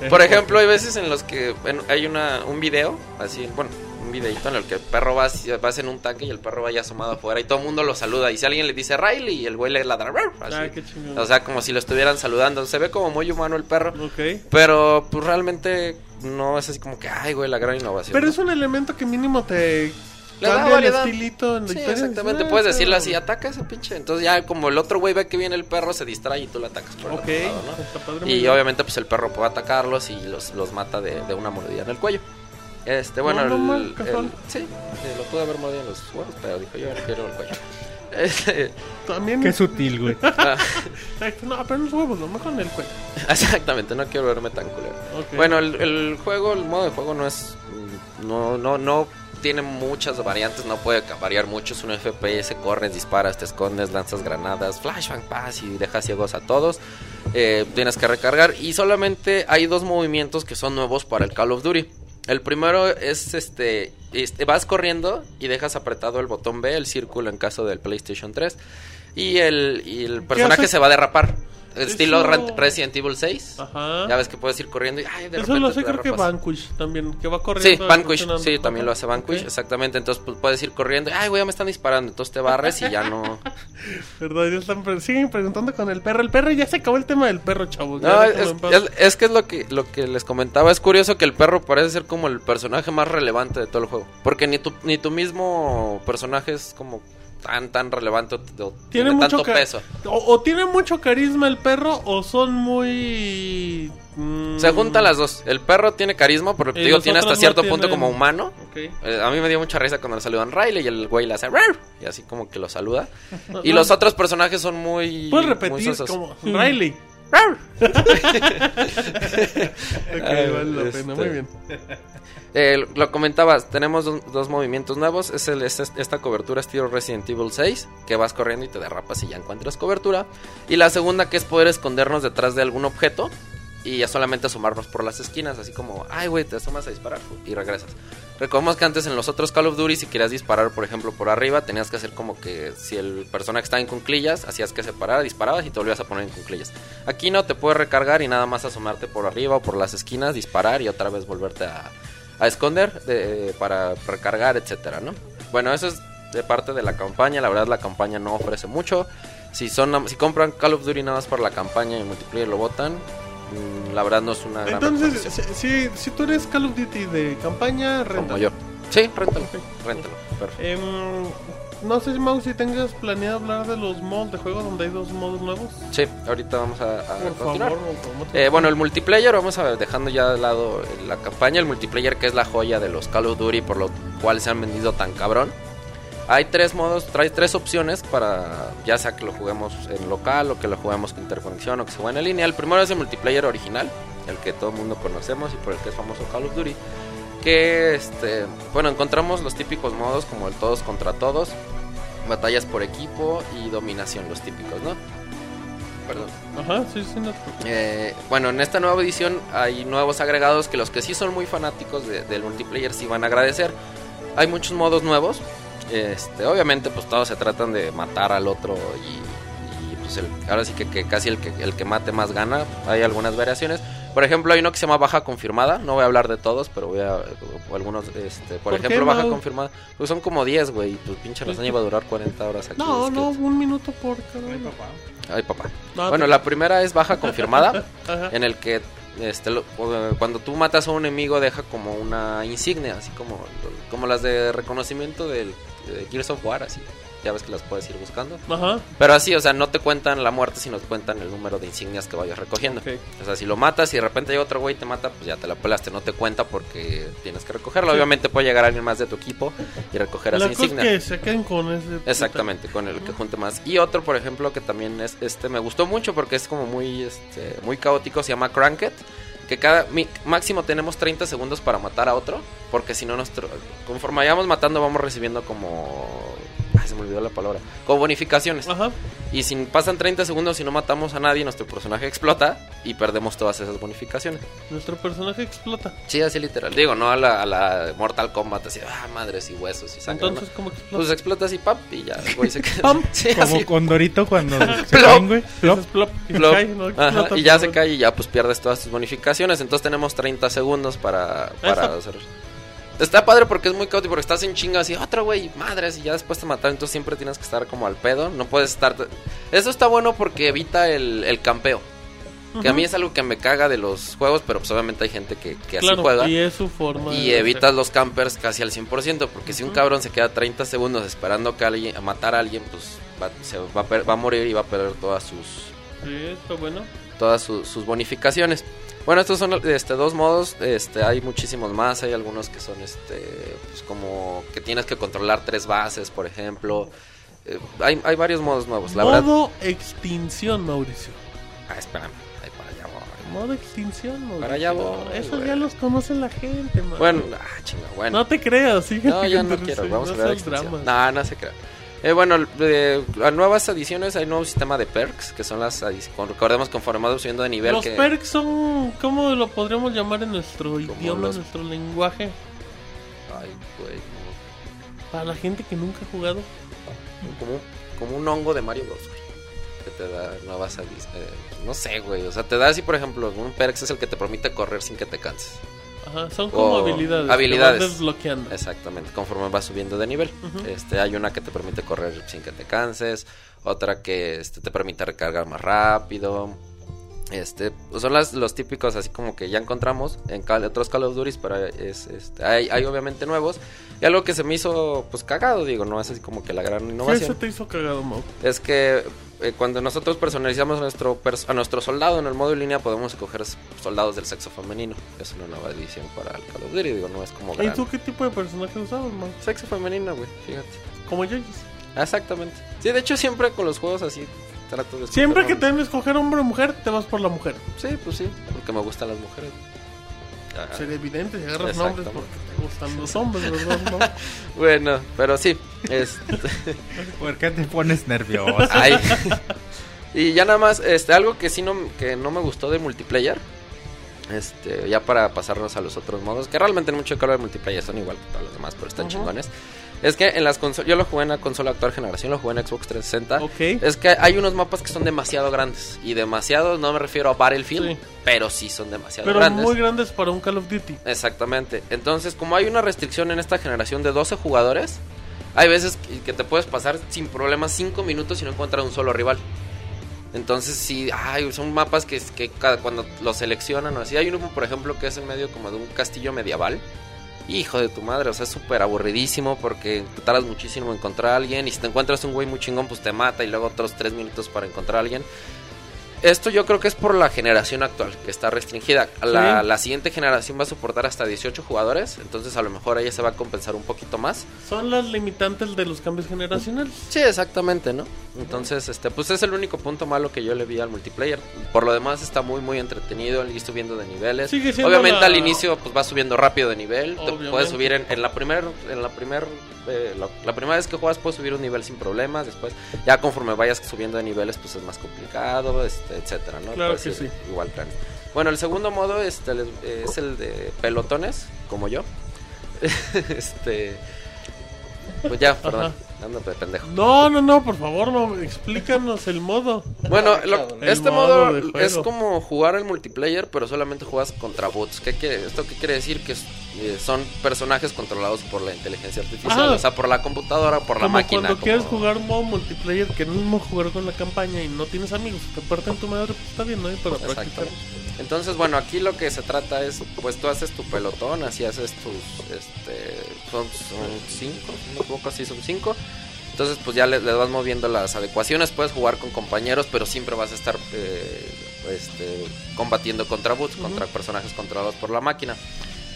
por ejemplo hay veces en los que hay una un video así bueno un videito en el que el perro va, vas en un tanque y el perro vaya asomado afuera y todo el mundo lo saluda y si alguien le dice Riley y el güey le ladra así. Ah, qué o sea como si lo estuvieran saludando se ve como muy humano el perro Ok. Pero pues realmente no es así como que, ay, güey, la gran innovación. Pero ¿no? es un elemento que mínimo te Le da variedad. estilito en la Sí, exactamente. Ah, Puedes decirle así, ataca a ese pinche. Entonces ya como el otro güey ve que viene el perro, se distrae y tú lo atacas por el Ok, otro lado, ¿no? está padre. muy Y obviamente pues el perro puede atacarlos y los, los mata de, de una mordida en el cuello. Este, bueno, No, no el, mal, el- sí, eh, lo pude haber mordido en los huevos, pero dijo yo quiero el cuello. Este, También. Qué sutil, güey. ah, Exacto, No, pero los huevos, lo mejor en el cuello. exactamente, no quiero verme tan culero. Ok. Bueno, el, el juego, el modo de juego no es. No, no, no tiene muchas variantes, no puede variar mucho. Es un FPS, corres, disparas, te escondes, lanzas granadas, flashbang, pass y dejas ciegos a todos. Eh, tienes que recargar y solamente hay dos movimientos que son nuevos para el Call of Duty. El primero es este, este, vas corriendo y dejas apretado el botón B, el círculo en caso del PlayStation 3 y el, y el personaje se va a derrapar. Estilo Eso- Resident Evil 6. Ajá. Ya ves que puedes ir corriendo y ay, de Eso lo sé, creo que. Vanquish también, que va Sí, corriendo. Vanquish, funcionando. sí, también lo hace Vanquish, exactamente. Entonces pues, puedes ir corriendo. Ay, güey, ya me están disparando. Entonces te barres y ya no. Verdad, ya están pre- siguen preguntando con el perro. El perro ya se acabó el tema del perro, chavos. No, es que es lo que, lo que les comentaba. Es curioso que el perro parece ser como el personaje más relevante de todo el juego. Porque ni tu, ni tu mismo personaje es como tan, tan relevante o, Tiene tiene, mucho tanto peso. O, o tiene mucho carisma el perro o son muy... mm, Se juntan las dos. El perro tiene carisma, porque Y digo, tiene hasta cierto punto como humano. Eh, a mí me dio mucha risa cuando le saludan Riley y el güey le hace "Rar", y así como que lo saluda. Y los otros personajes son muy. Puedes repetir como Riley. Vale la este- pena, muy bien. Eh, lo comentabas, tenemos dos, dos movimientos nuevos. Es, el, es esta cobertura estilo Resident Evil 6, que vas corriendo y te derrapas y ya encuentras cobertura. Y la segunda, que es poder escondernos detrás de algún objeto y ya solamente asomarnos por las esquinas, así como, ay, güey, te asomas a disparar y regresas. Recordemos que antes en los otros Call of Duty, si querías disparar, por ejemplo, por arriba, tenías que hacer como que si el personaje estaba en cunclillas, hacías que se parara, disparabas y te volvías a poner en cunclillas. Aquí no, te puedes recargar y nada más asomarte por arriba o por las esquinas, disparar y otra vez volverte a, esconder de- para recargar, etcétera, ¿no? Bueno, eso es de parte de la campaña. La verdad, la campaña no ofrece mucho. Si son, si compran Call of Duty nada más por la campaña y multiplayer lo botan, la verdad no es una gran Entonces, si, si, si tú eres Call of Duty de campaña, renta. yo. Sí, réntalo, Ok. réntalo. Perfecto. Em, no sé, Mau, si tengas planeado hablar de los modos de juego donde hay dos modos nuevos. Sí, ahorita vamos a, a Por continuar. favor, Eh, bueno, el multiplayer, vamos a ver, dejando ya de lado la campaña, el multiplayer que es la joya de los Call of Duty, por lo cual se han vendido tan cabrón. Hay tres modos, trae tres opciones para ya sea que lo juguemos en local o que lo juguemos con interconexión o que se juegue en línea. El primero es el multiplayer original, el que todo el mundo conocemos y por el que es famoso Call of Duty. Que, este, bueno, encontramos los típicos modos como el todos contra todos, batallas por equipo y dominación, los típicos, ¿no? Perdón. Ajá, sí, sí, no. Eh, bueno, en esta nueva edición hay nuevos agregados que los que sí son muy fanáticos de- del multiplayer sí van a agradecer. Hay muchos modos nuevos. Este, obviamente, pues todos se tratan de matar al otro y, y, pues el- ahora sí que, que casi el que, el que mate más gana. Hay algunas variaciones. Por ejemplo, hay uno que se llama baja confirmada. No voy a hablar de todos, pero voy a algunos. Este, por, ¿Por qué, ejemplo, baja confirmada. Pues son como 10, güey. y Tu pinche reseña va a durar 40 horas aquí. No, no, un minuto por cada. Ay, papá. No, Bueno, te- la primera es baja confirmada. Ajá. en el que este, lo- cuando tú matas a un enemigo deja como una insignia, así como, como las de reconocimiento del de Gears of War, así. Ya ves que las puedes ir buscando. Ajá. Pero así, o sea, no te cuentan la muerte, sino te cuentan el número de insignias que vayas recogiendo. O sea, si lo matas y de repente llega otro güey y te mata, pues ya te la pelaste, no te cuenta porque tienes que recogerlo. Sí. Obviamente puede llegar alguien más de tu equipo y recoger esa insignia. que se queden con ese. Exactamente, con el que junte más. Y otro, por ejemplo, que también es este me gustó mucho porque es como muy este muy caótico, se llama Cranket, que cada mi- máximo tenemos 30 segundos para matar a otro, porque si no nuestro conforme vayamos matando vamos recibiendo como ay, se me olvidó la palabra, como bonificaciones. Ajá. Y si pasan 30 segundos y no matamos a nadie, nuestro personaje explota y perdemos todas esas bonificaciones. Nuestro personaje explota. Sí, así literal. Digo, no a la, a la Mortal Kombat así, ah, madres y huesos y sangre. Entonces, ¿no? ¿cómo explota? Pues explota así, pap, y ya, güey se queda. Pam. Sí, Como así. con Dorito cuando se Plop. caen, güey. Plop. Plop, y Flop. cae, no Ajá, explota, y ya se cae y ya pues pierdes todas tus bonificaciones. Entonces tenemos 30 segundos para, para hacer. Está padre porque es muy caótico, porque estás en chinga así, otro güey, madres, y ya después te mataron. Entonces siempre tienes que estar como al pedo. No puedes estar. Eso está bueno porque evita el, el campeo. Que a mí es algo que me caga de los juegos, pero pues obviamente hay gente que, que así juega. y es su forma. Y de evitas los campers casi al 100%, porque si un cabrón se queda 30 segundos esperando que alguien, a matar a alguien, pues va, se va, a va a morir y va a perder todas sus. Sí, está bueno. todas su- sus bonificaciones. Bueno, estos son este, dos modos, este, hay muchísimos más, hay algunos que son este, pues como que tienes que controlar tres bases, por ejemplo. Eh, hay, hay varios modos nuevos, la verdad. Modo extinción, Mauricio. Ah, espérame, ahí para allá voy. Modo extinción, Mauricio. Para allá voy, Eso güey. ya los conoce la gente, man. Bueno, ah, chinga, bueno. No te creas, sigue. No, ya no quiero, vamos no a ver. No, no se crea. Eh, bueno, de, a nuevas ediciones hay un nuevo sistema de perks, que son las recordemos conforme vamos subiendo de nivel Los que perks son, ¿cómo lo podríamos llamar en nuestro idioma, los- nuestro lenguaje? ay, güey, Para la gente que nunca ha jugado. como, como un hongo de Mario Bros. güey, que te da nuevas adic- eh, no sé, güey, o sea, te da así, por ejemplo, un perks es el que te permite correr sin que te canses. Ajá, son como habilidades. habilidades. Que vas desbloqueando. Exactamente, conforme vas subiendo de nivel. Ujú. Este, hay una que te permite correr sin que te canses, otra que este, te permite recargar más rápido. Este, pues son las, los típicos así como que ya encontramos en Call- otros Call of Duty, pero es, este, hay, hay obviamente nuevos. Y algo que se me hizo pues cagado, digo, no es así como que la gran ¿Qué se innovación. te hizo cagado, Mau? Es que eh, cuando nosotros personalizamos a nuestro, pers- a nuestro soldado en el modo en línea podemos escoger soldados del sexo femenino. Es una nueva edición para el Call of Duty, digo, no es como ¿Y gran... tú qué tipo de personaje usabas, Mau? Sexo femenino, güey, fíjate. Como yo. Exactamente. Sí, de hecho siempre con los juegos así trato de... Siempre que te deben escoger hombre o mujer, te vas por la mujer. Sí, pues sí, porque me gustan las mujeres. Sería evidente si agarras nombres porque te gustan los hombres. Bueno, pero sí. Este... ¿Por qué te pones nervioso? Ay. Y ya nada más, este, algo que sí no, que no me gustó de multiplayer. Este, ya para pasarnos a los otros modos, que realmente en mucho calor de multiplayer son igual que todos los demás, pero están chingones. Es que en las consolas, yo lo jugué en la consola actual generación, lo jugué en Xbox 360. Ok. Es que hay unos mapas que son demasiado grandes. Y demasiado, no me refiero a Battlefield, Sí. pero sí son demasiado Pero grandes. muy grandes para un Call of Duty. Exactamente. Entonces, como hay una restricción en esta generación de 12 jugadores, hay veces que- que te puedes pasar sin problemas 5 minutos y no encontrar un solo rival. Entonces sí, ay, son mapas que, que cada, cuando los seleccionan o así. Hay uno, por ejemplo, que es en medio como de un castillo medieval. Hijo de tu madre, o sea, es súper aburridísimo porque tardas muchísimo en encontrar a alguien. Y si te encuentras un güey muy chingón, pues te mata y luego otros tres minutos para encontrar a alguien. Esto yo creo que es por la generación actual, que está restringida. La, Sí. la siguiente generación va a soportar hasta 18 jugadores, entonces a lo mejor ella se va a compensar un poquito más. Son las limitantes de los cambios generacionales. Sí, exactamente, ¿no? Entonces, este, pues es el único punto malo que yo le vi al multiplayer. Por lo demás está muy, muy entretenido, ir subiendo de niveles. Sigue siendo Obviamente la- al inicio, pues va subiendo rápido de nivel. Te puedes subir en, en la primer, en la primer, eh, la, la primera vez que juegas puedes subir un nivel sin problemas. Después, ya conforme vayas subiendo de niveles, pues es más complicado, este, etcétera, ¿no? Claro Puedes que sí. Igual, claro. Bueno, el segundo modo este, es el de pelotones, como yo. este, pues ya, perdón, ando de pendejo. No, no, no, por favor, no, explícanos el modo. Bueno, lo- El este modo es como jugar el multiplayer, pero solamente juegas contra bots. ¿Qué quiere, ¿Esto qué quiere decir? Que es- eh, son personajes controlados por la inteligencia artificial, Ajá. o sea, por la computadora, por la máquina. cuando como- quieres jugar modo multiplayer, que no es mismo jugar con la campaña y no tienes amigos, te parten tu madre, pues está bien, ¿no? Y para practicar. Exactamente. Entonces, bueno, aquí lo que se trata es, pues tú haces tu pelotón, así haces tus, este, son, son cinco, si no me equivoco, así son cinco. Entonces, pues ya le, le vas moviendo las adecuaciones, puedes jugar con compañeros, pero siempre vas a estar eh, este, combatiendo contra bots, contra personajes controlados por la máquina.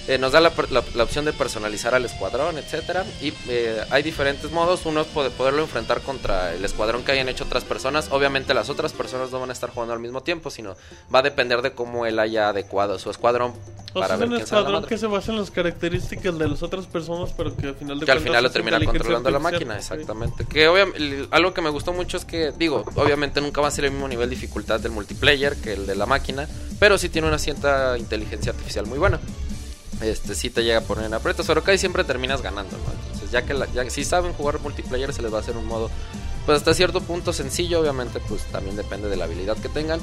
Eh, nos da la, la- la opción de personalizar al escuadrón, etcétera. Y eh, hay diferentes modos. Uno es poder- poderlo enfrentar contra el escuadrón que hayan hecho otras personas. Obviamente las otras personas no van a estar jugando al mismo tiempo, sino va a depender de cómo él haya adecuado su escuadrón O sea, para es ver un será la escuadrón que se basa en las características de las otras personas, pero que al final de Que al final lo es termina controlando la máquina, Sí. exactamente. Que obviamente algo que me gustó mucho es que, digo, obviamente nunca va a ser el mismo nivel de dificultad del multiplayer que el de la máquina, pero sí tiene una cierta inteligencia artificial muy buena. Este sí te llega a poner en aprietos, pero casi siempre terminas ganando, ¿no? Entonces, ya que la- ya que si saben jugar multiplayer se les va a hacer un modo pues hasta cierto punto sencillo, obviamente pues también depende de la habilidad que tengan.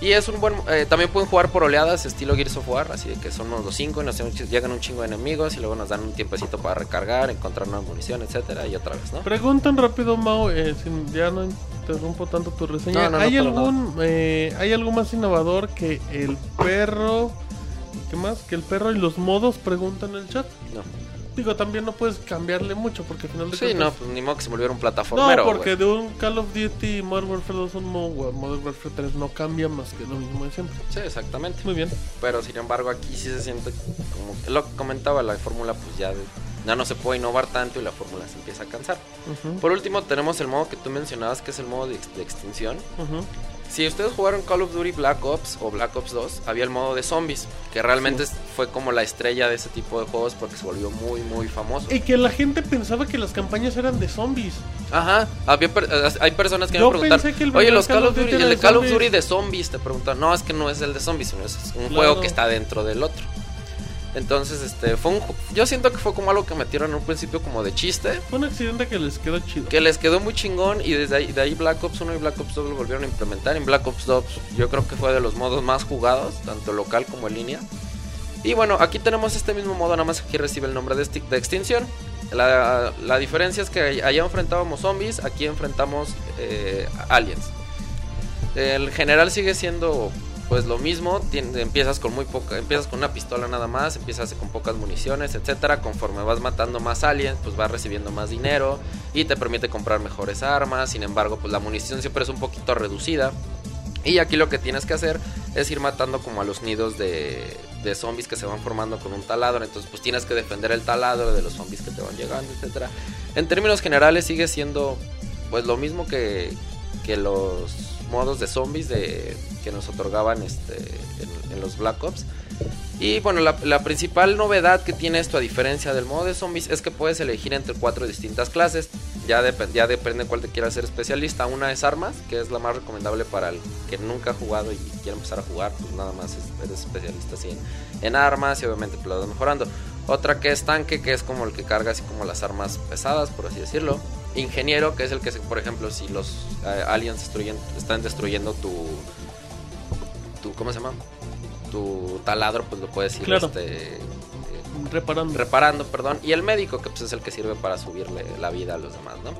Y es un buen eh, también pueden jugar por oleadas, estilo Gears of War, así de que somos los cinco y nos llegan un chingo de enemigos y luego nos dan un tiempecito para recargar, encontrar nueva munición, etcétera, y otra vez, ¿no? Preguntan rápido, Mao, eh, ya no interrumpo tanto tu reseña. No, no, no, ¿Hay, algún, eh, ¿Hay algo más innovador que el perro? ¿Qué más? Que el perro y los modos preguntan en el chat. No. Digo, también no puedes cambiarle mucho porque al final de Sí, no, pues ni modo que se volviera un No, plataformero. porque güey. de un Call of Duty Modern Warfare 2 a un Mo- Modern Warfare 3 no cambia más que lo mismo de siempre. Sí, exactamente. Muy bien. Pero sin embargo aquí sí se siente como lo que comentaba la fórmula pues ya de- ya no se puede innovar tanto y la fórmula se empieza a cansar. Por último tenemos el modo que tú mencionabas que es el modo de, ex- de extinción. ujú. Si ustedes jugaron Call of Duty Black Ops o Black Ops 2, había el modo de zombies, que realmente fue como la estrella de ese tipo de juegos porque se volvió muy muy famoso. Y que la gente pensaba que las campañas eran de zombies. Ajá, había per- eh, hay personas que Yo me preguntan, que oye, los Call of Duty el de Call of zombies". Duty de zombies, te preguntan, no, es que no es el de zombies, sino es un Claro. juego que está dentro del otro. Entonces, este, fue un, yo siento que fue como algo que metieron en un principio como de chiste, Fue un accidente que les quedó chido. que les quedó muy chingón y desde ahí, de ahí Black Ops 1 y Black Ops 2 lo volvieron a implementar. En Black Ops 2 yo creo que fue de los modos más jugados, tanto local como en línea. Y bueno, aquí tenemos este mismo modo, nada más que aquí recibe el nombre de extinción. La, la diferencia es que allá enfrentábamos zombies, aquí enfrentamos eh, aliens. El general sigue siendo pues lo mismo, empiezas con muy poca, empiezas con una pistola nada más, empiezas con pocas municiones, etcétera, conforme vas matando más aliens, pues vas recibiendo más dinero y te permite comprar mejores armas, sin embargo, pues la munición siempre es un poquito reducida. Y aquí lo que tienes que hacer es ir matando como a los nidos de, de zombies que se van formando con un taladro. Entonces pues tienes que defender el taladro de los zombies que te van llegando, etcétera. En términos generales sigue siendo pues lo mismo que, que los modos de zombies de, que nos otorgaban este, en, en los Black Ops. Y bueno, la, la principal novedad que tiene esto a diferencia del modo de zombies es que puedes elegir entre cuatro distintas clases. Ya, dep- ya depende cuál te quieras ser especialista. Una es armas, que es la más recomendable para el que nunca ha jugado y quiere empezar a jugar. Pues nada más es- eres especialista así en, en armas y obviamente pues, lo vas mejorando. Otra que es tanque, que es como el que carga así como las armas pesadas, por así decirlo. Ingeniero, que es el que, se- por ejemplo, si los eh, aliens destruyen, están destruyendo tu, tu... ¿Cómo se llama? Tu taladro, pues lo puedes ir Claro. este, eh, Reparando. reparando, perdón, y el médico que pues es el que sirve para subirle la vida a los demás, ¿no?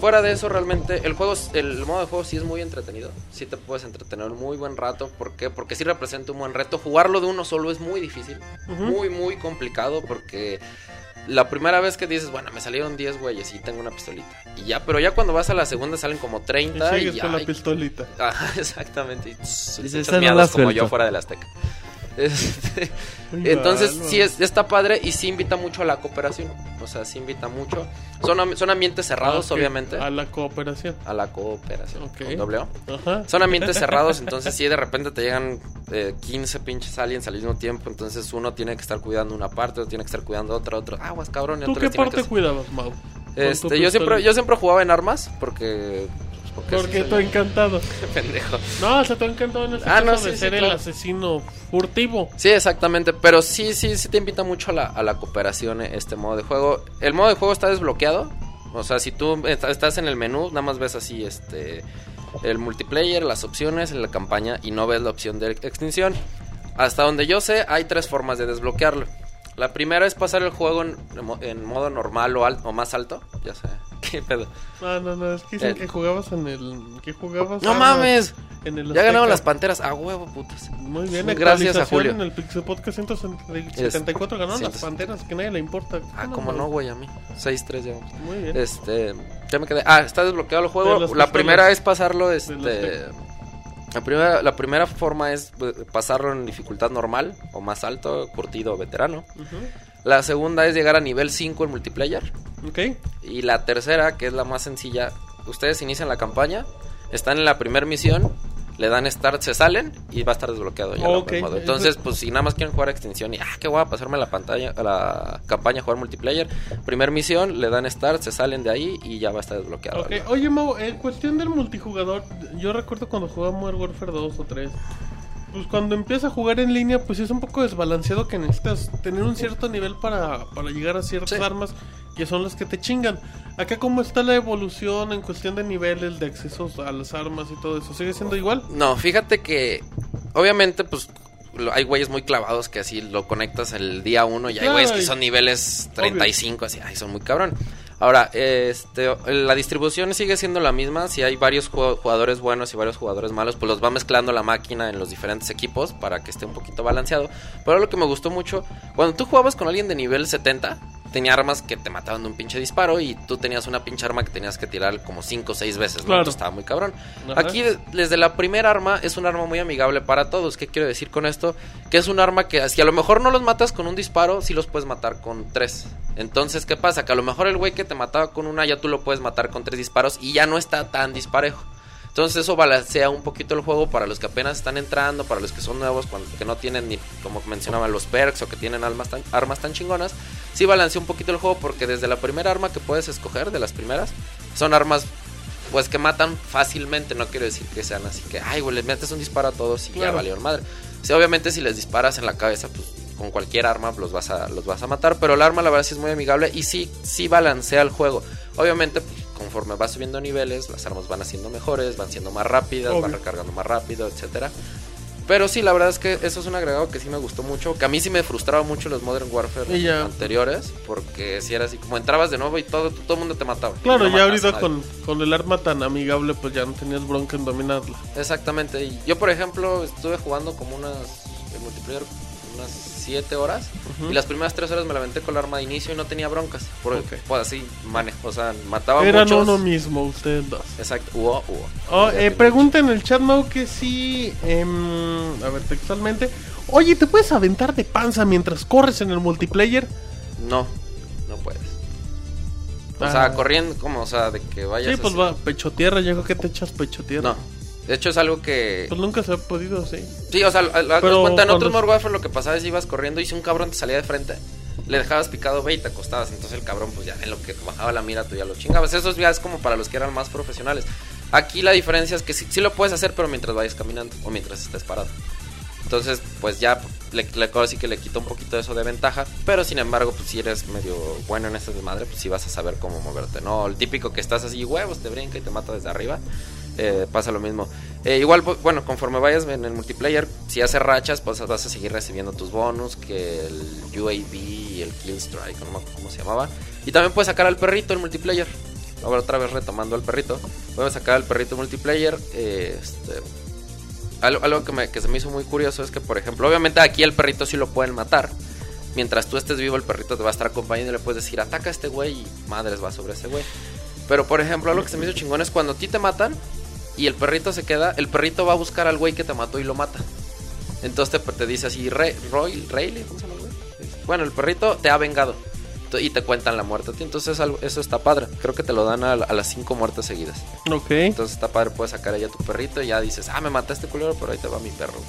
fuera de eso, realmente, el juego, el modo de juego sí es muy entretenido. Sí te puedes entretener un muy buen rato. ¿Por qué? Porque sí representa un buen reto. Jugarlo de uno solo es muy difícil. Muy, muy complicado porque la primera vez que dices, bueno, me salieron 10 güeyes y tengo una pistolita. Y ya, pero ya cuando vas a la segunda salen como 30 y, y con la pistolita. Ajá, exactamente. Y, dices, no como yo fuera del Azteca. Este, entonces, sí, es, está padre y sí invita mucho a la cooperación. O sea, sí invita mucho. Son, son ambientes cerrados, ah, obviamente. A la cooperación. A la cooperación. doble Son ambientes cerrados, entonces sí, de repente te llegan 15 eh, pinches aliens al mismo tiempo. Entonces uno tiene que estar cuidando una parte, otro tiene que estar cuidando otra, otro. Aguas, cabrón. ¿Tú qué parte cuidabas, Mau? Este, yo siempre, yo siempre jugaba en armas porque porque, ha encantado. Pendejo. No, o sea, ha encantado en ese ah, no, de ser el asesino furtivo. Sí, exactamente. Pero sí, sí, sí te invita mucho a la, a la cooperación este modo de juego. El modo de juego está desbloqueado. O sea, si tú estás en el menú, nada más ves así este el multiplayer, las opciones la campaña y no ves la opción de extinción. Hasta donde yo sé, hay tres formas de desbloquearlo. La primera es pasar el juego en, en modo normal o, alto, o más alto. Ya sé. ¿Qué pedo? No, no, no. Es que dicen que jugabas en el. que jugabas? ¡No mames! En el ya ganaron las panteras. A huevo, putas. Muy bien, Gracias a Julio. En el Pixel Podcast 174 ganaron las panteras, que nadie le importa. Ah, como no, güey, a mí. 6-3 llevamos. Muy bien. Este. Ya me quedé. Ah, está desbloqueado el juego. La primera es pasarlo, este. La primera, la primera forma es eh, pasarlo en dificultad normal o más alto, curtido o veterano. La segunda es llegar a nivel 5 en multiplayer. Ok. Y la tercera, que es la más sencilla, ustedes inician la campaña, están en la primera misión, le dan start, se salen y va a estar desbloqueado ya. Entonces, pues si nada más quieren jugar extinción y, ah, qué guay, pasarme la pantalla, la campaña, jugar multiplayer, primer misión, le dan start, se salen de ahí y ya va a estar desbloqueado. Okay. Oye, Mau, en cuestión del multijugador, yo recuerdo cuando jugaba Modern Warfare 2 o 3 pues cuando empiezas a jugar en línea, pues es un poco desbalanceado que necesitas tener un cierto nivel para, para llegar a ciertas armas que son las que te chingan. Acá cómo está la evolución en cuestión de niveles, de accesos a las armas y todo eso, ¿sigue siendo igual? No, fíjate que obviamente pues hay güeyes muy clavados que así lo conectas el día uno y hay güeyes que son niveles 35, así, ay, son muy cabrón. Ahora, este, la distribución sigue siendo la misma. Si hay varios jugadores buenos y varios jugadores malos, pues los va mezclando la máquina en los diferentes equipos para que esté un poquito balanceado. Pero lo que me gustó mucho, cuando tú jugabas con alguien de nivel 70, tenía armas que te mataban de un pinche disparo y tú tenías una pinche arma que tenías que tirar como 5 o 6 veces, ¿no? estaba muy cabrón. Aquí, desde la primera arma, es un arma muy amigable para todos. ¿Qué quiero decir con esto? Que es un arma que, si a lo mejor no los matas con un disparo, sí los puedes matar con 3. Entonces, ¿qué pasa? Que a lo mejor el güey que te mataba con una, ya tú lo puedes matar con 3 disparos y ya no está tan disparejo. Entonces eso balancea un poquito el juego para los que apenas están entrando, para los que son nuevos, cuando, que no tienen ni, como mencionaba, los perks o que tienen armas tan, armas tan chingonas. Sí balancea un poquito el juego porque desde la primera arma que puedes escoger, de las primeras, son armas pues que matan fácilmente. No quiero decir que sean así que, ay, güey, le metes un disparo a todos y ya valió madre. Sí, obviamente si les disparas en la cabeza, pues con cualquier arma los vas a, los vas a matar. Pero el arma la verdad sí es muy amigable y sí, sí balancea el juego. Obviamente, pues, conforme vas subiendo niveles, las armas van haciendo mejores, van siendo más rápidas, van recargando más rápido, etcétera. Pero sí, la verdad es que eso es un agregado que sí me gustó mucho. Que a mí sí me frustraba mucho los Modern Warfare anteriores. Porque si era así, como entrabas de nuevo y todo, todo el mundo te mataba. Claro, ya ahorita con, con, el arma tan amigable, pues ya no tenías bronca en dominarla. Exactamente. Y yo, por ejemplo, estuve jugando como unas. El multiplayer unas 7 horas. Y las primeras 3 horas me la aventé con el arma de inicio y no tenía broncas. Porque, pues así, manejo, o sea, mataba Eran uno mismo, ustedes dos. Exacto, hubo, hubo. Oh, eh, pregunta en el chat, Mau, que sí. Em, a ver, textualmente. Oye, ¿te puedes aventar de panza mientras corres en el multiplayer? No, no puedes. O sea, ah. corriendo, como, o sea, de que vayas. Sí, pues va, pecho tierra, yo creo que te echas pecho tierra. No, de hecho, es algo que. Pues nunca se ha podido, sí. Sí, o sea, Pero cuenta, en otros Warfare lo que pasaba es que ibas corriendo y si un cabrón te salía de frente, le dejabas picado ve y te acostabas. Entonces el cabrón, pues ya en lo que bajaba la mira, tú ya lo chingabas. Eso ya es como para los que eran más profesionales. Aquí la diferencia es que sí, lo puedes hacer, pero mientras vayas caminando o mientras estés parado. Entonces, pues ya le, le que le quita un poquito eso de ventaja. Pero sin embargo, pues si eres medio bueno en este desmadre, pues sí vas a saber cómo moverte. No, el típico que estás así, huevos, te brinca y te mata desde arriba. Eh, pasa lo mismo. Eh, igual, bueno, conforme vayas en el multiplayer, si haces rachas, pues vas a seguir recibiendo tus bonus, que el UAV y el Kill Strike, no me cómo se llamaba. Y también puedes sacar al perrito en multiplayer. ahora otra vez retomando al perrito, a sacar al perrito multiplayer. eh, este, algo, algo que, me- que se me hizo muy curioso es que, por ejemplo, obviamente aquí el perrito sí lo pueden matar. Mientras tú estés vivo, el perrito te va a estar acompañando y le puedes decir, ataca a este güey y madres va sobre ese güey. Pero, por ejemplo, algo que se me hizo chingón es cuando a ti te matan y el perrito se queda, el perrito va a buscar al güey que te mató y lo mata. Entonces te, te dice así, Re- Roy, Rayleigh, ¿cómo se llama el güey? Bueno, el perrito te ha vengado y te cuentan la muerte. Entonces eso está padre. Creo que te lo dan a, a las cinco muertes seguidas. Ok. Entonces está padre, puedes sacar ahí a tu perrito y ya dices, ah, me mataste culero, pero ahí te va mi perro.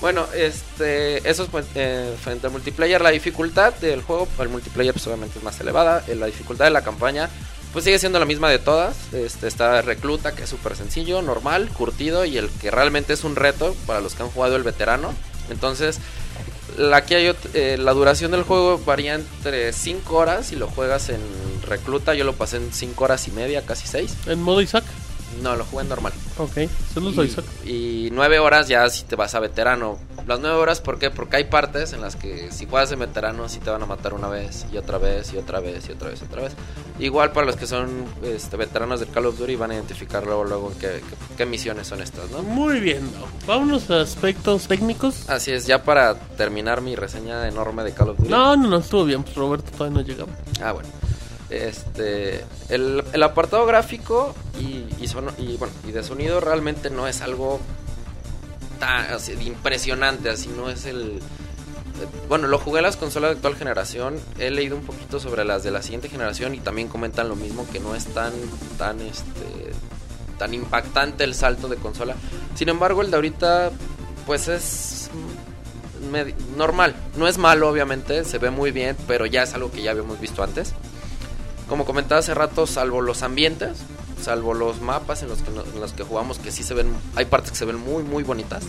Bueno, este, eso es eh, frente al multiplayer. La dificultad del juego, el multiplayer pues obviamente es más elevada. Eh, La dificultad de la campaña pues sigue siendo la misma de todas. Este, está recluta, que es súper sencillo, normal, curtido y el que realmente es un reto para los que han jugado el veterano. Entonces, la, aquí hay eh, la duración del juego varía entre 5 horas si lo juegas en recluta. Yo lo pasé en 5 horas y media, casi 6. En modo Isaac. No, lo jugué normal. Ok. Solo soy Y, Isaac. y nueve horas ya si te vas a veterano. Las nueve horas, ¿por qué? Porque hay partes en las que si juegas en veterano sí te van a matar una vez y otra vez y otra vez y otra vez y otra vez. Igual para los que son este, veteranos del Call of Duty van a identificar luego, luego en qué, qué- qué misiones son estas, ¿no? Muy bien, ¿no? Vámonos a aspectos técnicos. Así es, ya para terminar mi reseña enorme de Call of Duty. No, no, no, estuvo bien. Pues Roberto todavía no llegaba. Ah, bueno. Este, el, apartado gráfico y, bueno, y de sonido realmente no es algo tan así, impresionante, así no es el... Bueno, lo jugué en las consolas de actual generación, he leído un poquito sobre las de la siguiente generación y también comentan lo mismo, que no es tan, tan, este, tan impactante el salto de consola. Sin embargo, el de ahorita, pues es normal. No es malo, obviamente, se ve muy bien, pero ya es algo que ya habíamos visto antes. Como comentaba hace rato, salvo los ambientes, salvo los mapas en los que, en los que jugamos, que sí se ven, hay partes que se ven muy, muy bonitas.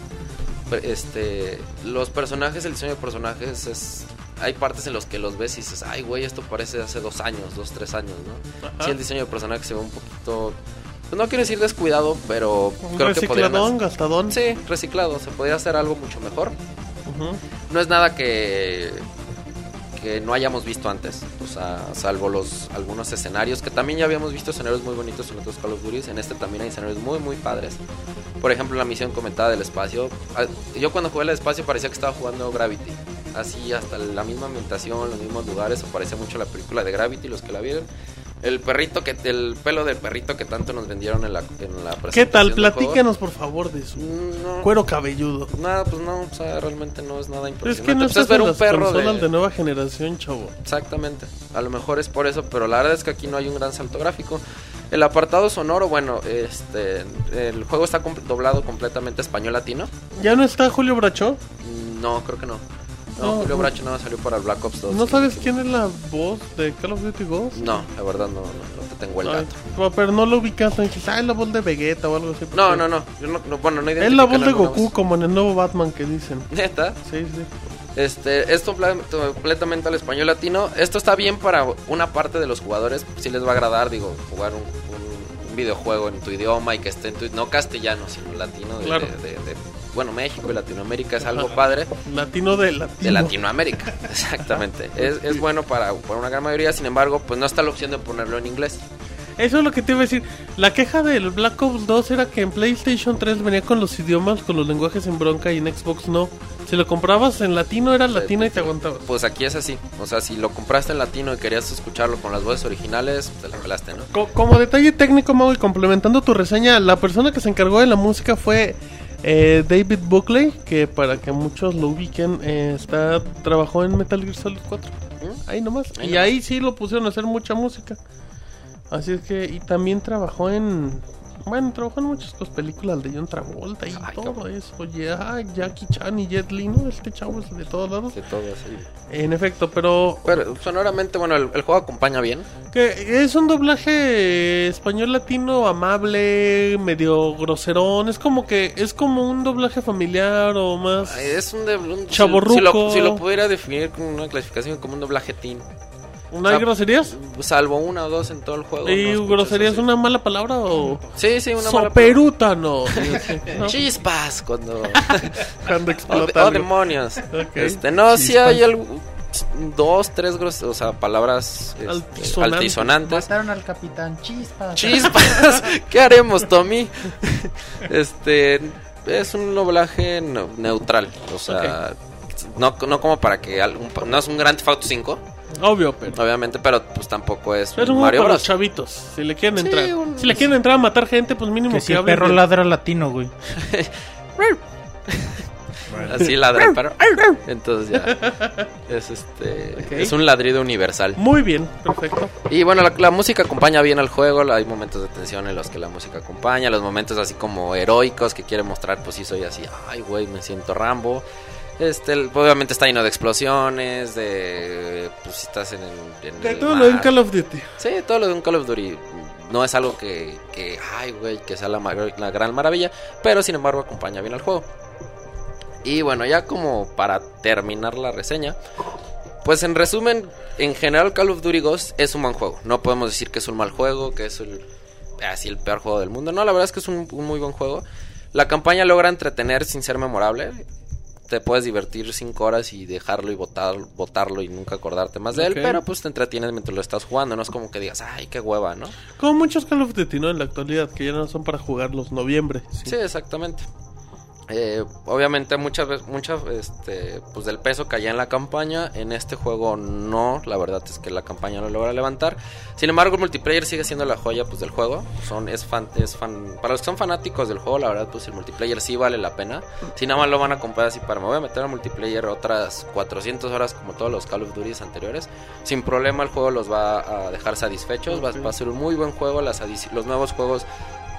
Este, los personajes, el diseño de personajes es... Hay partes en los que los ves y dices, ay, güey, esto parece hace dos años, dos, tres años, ¿no? Ajá. Sí, el diseño de personaje se ve un poquito... pues no quiero decir descuidado, pero Un creo que hacer- gastadón. Sí, reciclado, se podría hacer algo mucho mejor. Ujú. No es nada que que no hayamos visto antes, o sea, salvo los algunos escenarios que también ya habíamos visto escenarios muy bonitos en otros Call of Duty, en este también hay escenarios muy muy padres. Por ejemplo, la misión comentada del espacio, ah, yo cuando jugué el espacio parecía que estaba jugando Gravity. Así hasta la misma ambientación, los mismos lugares, parecía mucho la película de Gravity los que la vieron. El perrito que el pelo del perrito que tanto nos vendieron en la en la presentación ¿Qué tal? Platícanos, por favor, de su No, cuero cabelludo. Nada, pues no, o sea, realmente no es nada Pero es impresionante. que no Pues estás es ver en un las perro de... de... nueva generación, chavo. Exactamente. A lo mejor es por eso, pero la verdad es que aquí no hay un gran salto gráfico. El apartado sonoro, bueno, este, el juego está doblado completamente español latino. ¿Ya no está Julio Bracho? Mm, No, creo que no. No, Julio. Bracho no salió para el Black Ops 2. ¿No sabes quién es la voz de Call of Duty Ghost? No, la verdad no, no, no te tengo el dato. pero no lo ubicas, no dices, ah, es la voz de Vegeta o algo así. No, porque no, no, yo no, no, bueno, no Es la voz de Goku, como en el nuevo Batman que dicen. Neta. Sí, sí. Este, esto completamente al español latino. Esto está bien para una parte de los jugadores. Si les va a agradar, digo, jugar un, un- un videojuego en tu idioma y que esté en tu. No castellano, sino latino. De, Claro. de- de- de- bueno, México y Latinoamérica es algo padre. Latino de latino. De Latinoamérica, exactamente. Es, es bueno para, para una gran mayoría. Sin embargo, pues no está la opción de ponerlo en inglés. Eso es lo que te iba a decir. La queja del Black Ops 2 era que en PlayStation 3 venía con los idiomas, con los lenguajes en bronca y en Xbox no. Si lo comprabas en latino era latino y te aguantabas. Pues aquí es así. O sea, si lo compraste en latino y querías escucharlo con las voces originales, te la pelaste, ¿no? Co- como detalle técnico, Mau, y complementando tu reseña, la persona que se encargó de la música fue eh, David Buckley, que para que muchos lo ubiquen, eh, está trabajó en Metal Gear Solid 4. ¿Mm? Ahí nomás. Ahí y nomás. ahí sí lo pusieron a hacer mucha música. Así es que, y también trabajó en. Bueno, trabajó en muchas cosas, películas de John Travolta y Ay, todo cabrón. eso. Ya, Jackie Chan y Jet Li, ¿no? Este chavo es de todos lados. De todo así. En efecto, pero Pero sonoramente, bueno, el, el juego acompaña bien. que es un doblaje español latino amable, medio groserón. Es como que es como un doblaje familiar o más. Ay, Es un, de, un Chavorruco. Si, lo, si lo pudiera definir con una clasificación como un doblaje teen. ¿No hay o sea, groserías? Salvo una o dos en todo el juego. ¿Y no así. una mala palabra o.? Sí, sí, una mala Soperuta, no. Chispas cuando. Cuando oh, explota. oh, algo. demonios. Ok. Este, no, sí Chispas. hay algo. dos, tres gros- o sea, palabras este, Altisonantes. altisonantes. Mataron al capitán Chispa. Chispas, ¿qué haremos, Tommy? Este es un doblaje neutral, o sea, no, no como para que algún, no es un Grand Theft Auto 5, Obvio, pero. obviamente, pero pues tampoco es Es un Mario para los chavitos. Si le quieren Sí, entrar. un- Si le quieren entrar a matar gente, pues mínimo Que que, si el perro de- ladra latino, güey. Así ladra el perro. Entonces ya es este es un ladrido universal. Muy bien, perfecto. Y bueno, la, la música acompaña bien al juego, hay momentos de tensión en los que la música acompaña, los momentos así como heroicos que quiere mostrar, pues sí soy así, ay güey, me siento Rambo. Este, obviamente está lleno de explosiones, de pues estás en, el- en De el todo lo de un. Call of Duty. Sí, todo lo de un Call of Duty no es algo que, que ay güey, que sea la gran maravilla, pero sin embargo acompaña bien al juego. Y bueno, ya como para terminar la reseña, pues en resumen, en general Call of Duty Ghost es un buen juego. No podemos decir que es un mal juego, que es el, así el peor juego del mundo. No, la verdad es que es un, un muy buen juego. La campaña logra entretener sin ser memorable. Te puedes divertir 5 horas y dejarlo y botar, botarlo y nunca acordarte más de él, pero pues te entretienes mientras lo estás jugando. No es como que digas, ay, qué hueva, ¿no? Como muchos Call of Duty, ¿no? En la actualidad, que ya no son para jugarlos noviembre. Sí. Sí, exactamente. Eh, obviamente muchas veces, muchas, este, pues del peso caía en la campaña. En este juego no, la verdad es que la campaña no logra levantar. Sin embargo, el multiplayer sigue siendo la joya, pues del juego. Son, es fan, es fan, para los que son fanáticos del juego, la verdad, pues el multiplayer sí vale la pena. Si nada más lo van a comprar así para me voy a meter al multiplayer otras 400 horas como todos los Call of Duty anteriores, sin problema el juego los va a dejar satisfechos. Va, va a ser un muy buen juego. Las los nuevos juegos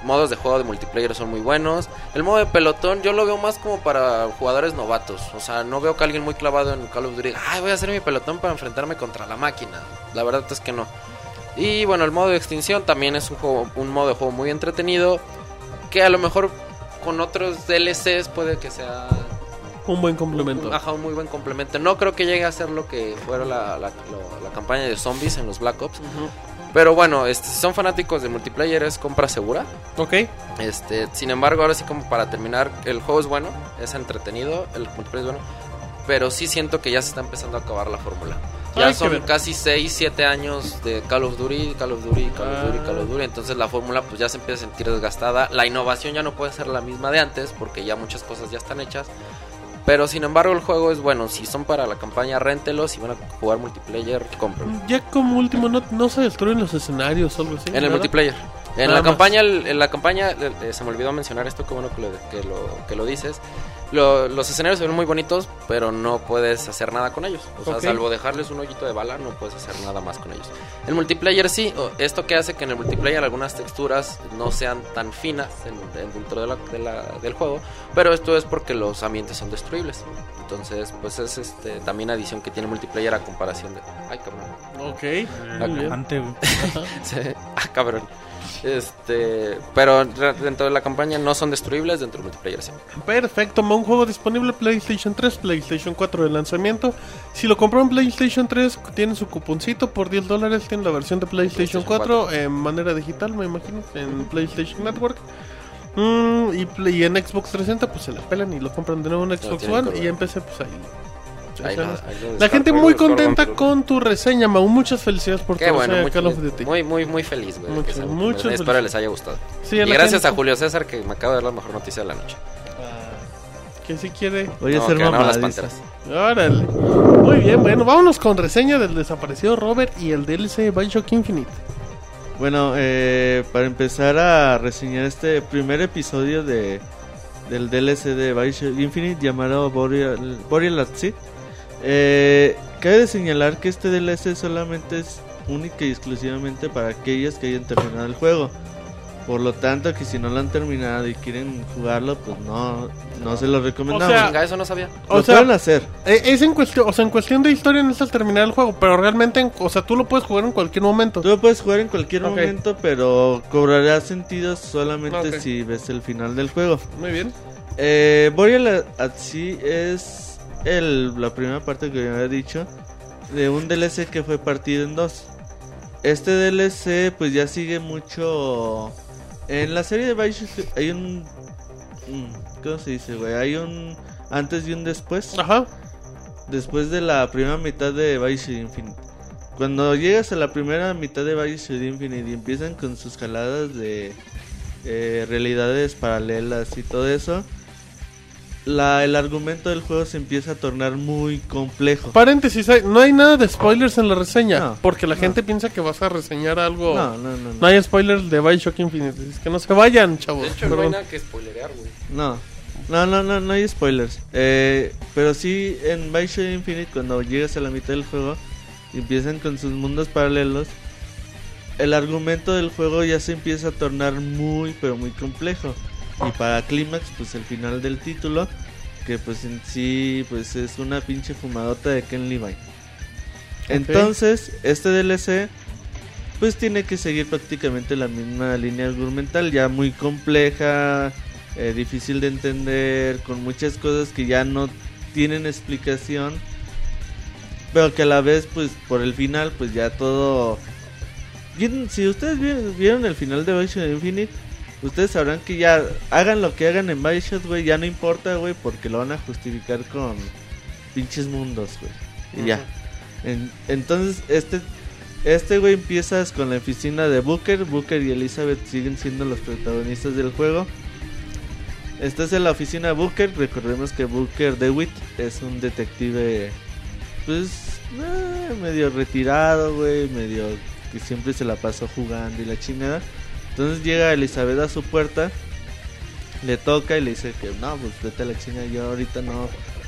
modos de juego de multiplayer son muy buenos. El modo de pelotón yo lo veo más como para jugadores novatos. O sea, no veo que alguien muy clavado en Call of Duty diga, ay, voy a hacer mi pelotón para enfrentarme contra la máquina. La verdad es que no. Y bueno, el modo de extinción también es un, juego, un modo de juego muy entretenido. Que a lo mejor con otros DLCs puede que sea Un buen complemento. un, ajá, un muy buen complemento. No creo que llegue a ser lo que fuera la, la- lo- la campaña de zombies en los Black Ops. Ujú. Pero bueno, este, si son fanáticos de multiplayer es compra segura. Ok. Este, sin embargo, ahora sí como para terminar, el juego es bueno, es entretenido, el multiplayer es bueno, pero sí siento que ya se está empezando a acabar la fórmula. Ya que son casi 6, 7 años de Call of Duty, Call of Duty, Call of Duty, Ah. Call of Duty, entonces la fórmula pues ya se empieza a sentir desgastada. La innovación ya no puede ser la misma de antes porque ya muchas cosas ya están hechas. Pero sin embargo el juego es bueno, si son para la campaña, réntelos, si van a jugar multiplayer, cómprenlo. Ya como último, ¿no, no se destruyen los escenarios o algo así? En el ¿verdad? multiplayer. En Nada la campaña, en la campaña eh, se me olvidó mencionar esto, qué bueno que lo, que lo, que lo dices. Lo- los escenarios se ven muy bonitos, pero no puedes hacer nada con ellos. O sea, Ok. salvo dejarles un hoyito de bala, no puedes hacer nada más con ellos. El multiplayer sí, esto que hace que en el multiplayer algunas texturas no sean tan finas en- en- dentro de la- de la- del juego, pero esto es porque los ambientes son destruibles. Entonces, pues es este también adición que tiene multiplayer a comparación de... Ay, cabrón. Ok. Ah, cabrón. Este, pero dentro de la campaña no son destruibles, dentro del multiplayer sí. Perfecto, un juego disponible PlayStation 3, PlayStation 4 de lanzamiento. Si lo compró en PlayStation 3, tiene su cuponcito por 10 dólares. Tiene la versión de PlayStation, PlayStation 4 en manera digital, me imagino, en PlayStation Network. Mm, y, en Xbox 360, pues se la pelan y lo compran de nuevo en Xbox tienen One. Y en PC, pues ahí. Ahí o sea, lo- no- ahí lo La gente muy contenta con tu reseña, Mau. Muchas felicidades por Qué tu bueno, reseña Call of Duty. muy, muy, muy feliz, güey. Mucho, Espero les haya gustado. Sí, y gracias gente a Julio César que me acaba de dar la mejor noticia de la noche. Que si quiere. Voy a No, ser las. Panteras. Órale. Muy bien, bueno, vámonos con reseña del desaparecido Robert y el DLC Bioshock Infinite. Bueno, eh, para empezar a reseñar este primer episodio de del DLC de Bioshock Infinite llamado Boreal, Boreal at Sea, eh, cabe de señalar que este DLC solamente es única y exclusivamente para aquellos que hayan terminado el juego. Por lo tanto, que si no lo han terminado y quieren jugarlo, pues no, no se lo recomendamos. O sea, eso no sabía. lo o sea, pueden hacer. Eh, Es en cuestión, o sea, en cuestión de historia no es al terminar el juego, pero realmente, en- o sea, tú lo puedes jugar en cualquier momento. Tú lo puedes jugar en cualquier momento, pero cobrará sentido solamente si ves el final del juego. Muy bien. Eh, Boreal at Sea es el, la primera parte que había dicho de un DLC que fue partido en dos. Este DLC pues ya sigue mucho... En la serie de Bioshock hay un... ¿Cómo se dice, güey? Hay un antes y un después. Ajá. después de la primera mitad de Bioshock Infinite. Cuando llegas a la primera mitad de Bioshock Infinite y empiezan con sus jaladas de eh, realidades paralelas y todo eso, la, el argumento del juego se empieza a tornar muy complejo. Paréntesis, hay- no hay nada de spoilers en la reseña. No, porque la no. gente piensa que vas a reseñar algo. No, no, no. No No, hay spoilers de Bioshock Infinite. Es que no se vayan, chavos. De hecho, no hay nada que spoilerear, güey. no, no, no, no, no hay spoilers. Eh, pero sí, en Bioshock Infinite, cuando llegas a la mitad del juego y empiezan con sus mundos paralelos, el argumento del juego ya se empieza a tornar muy, pero muy complejo. Y para Clímax, pues el final del título, que pues en sí, pues es una pinche fumadota de Ken Levi. Entonces, este DLC, pues tiene que seguir prácticamente la misma línea argumental, ya muy compleja, eh, difícil de entender, con muchas cosas que ya no tienen explicación, pero que a la vez, pues por el final, pues ya todo... Si ustedes vieron, el final de Bioshock Infinite, ustedes sabrán que ya hagan lo que hagan en Bioshock, güey, ya no importa, güey, porque lo van a justificar con pinches mundos, güey. Y ya. En- entonces, este este güey empiezas con la oficina de Booker. Booker y Elizabeth siguen siendo los protagonistas del juego. Estás en la oficina de Booker. Recordemos que Booker DeWitt es un detective, pues, eh, medio retirado, güey. Medio que siempre se la pasó jugando y la chingada. Entonces llega Elizabeth a su puerta. Le toca y le dice que no, pues vete a la chingada. Yo ahorita no.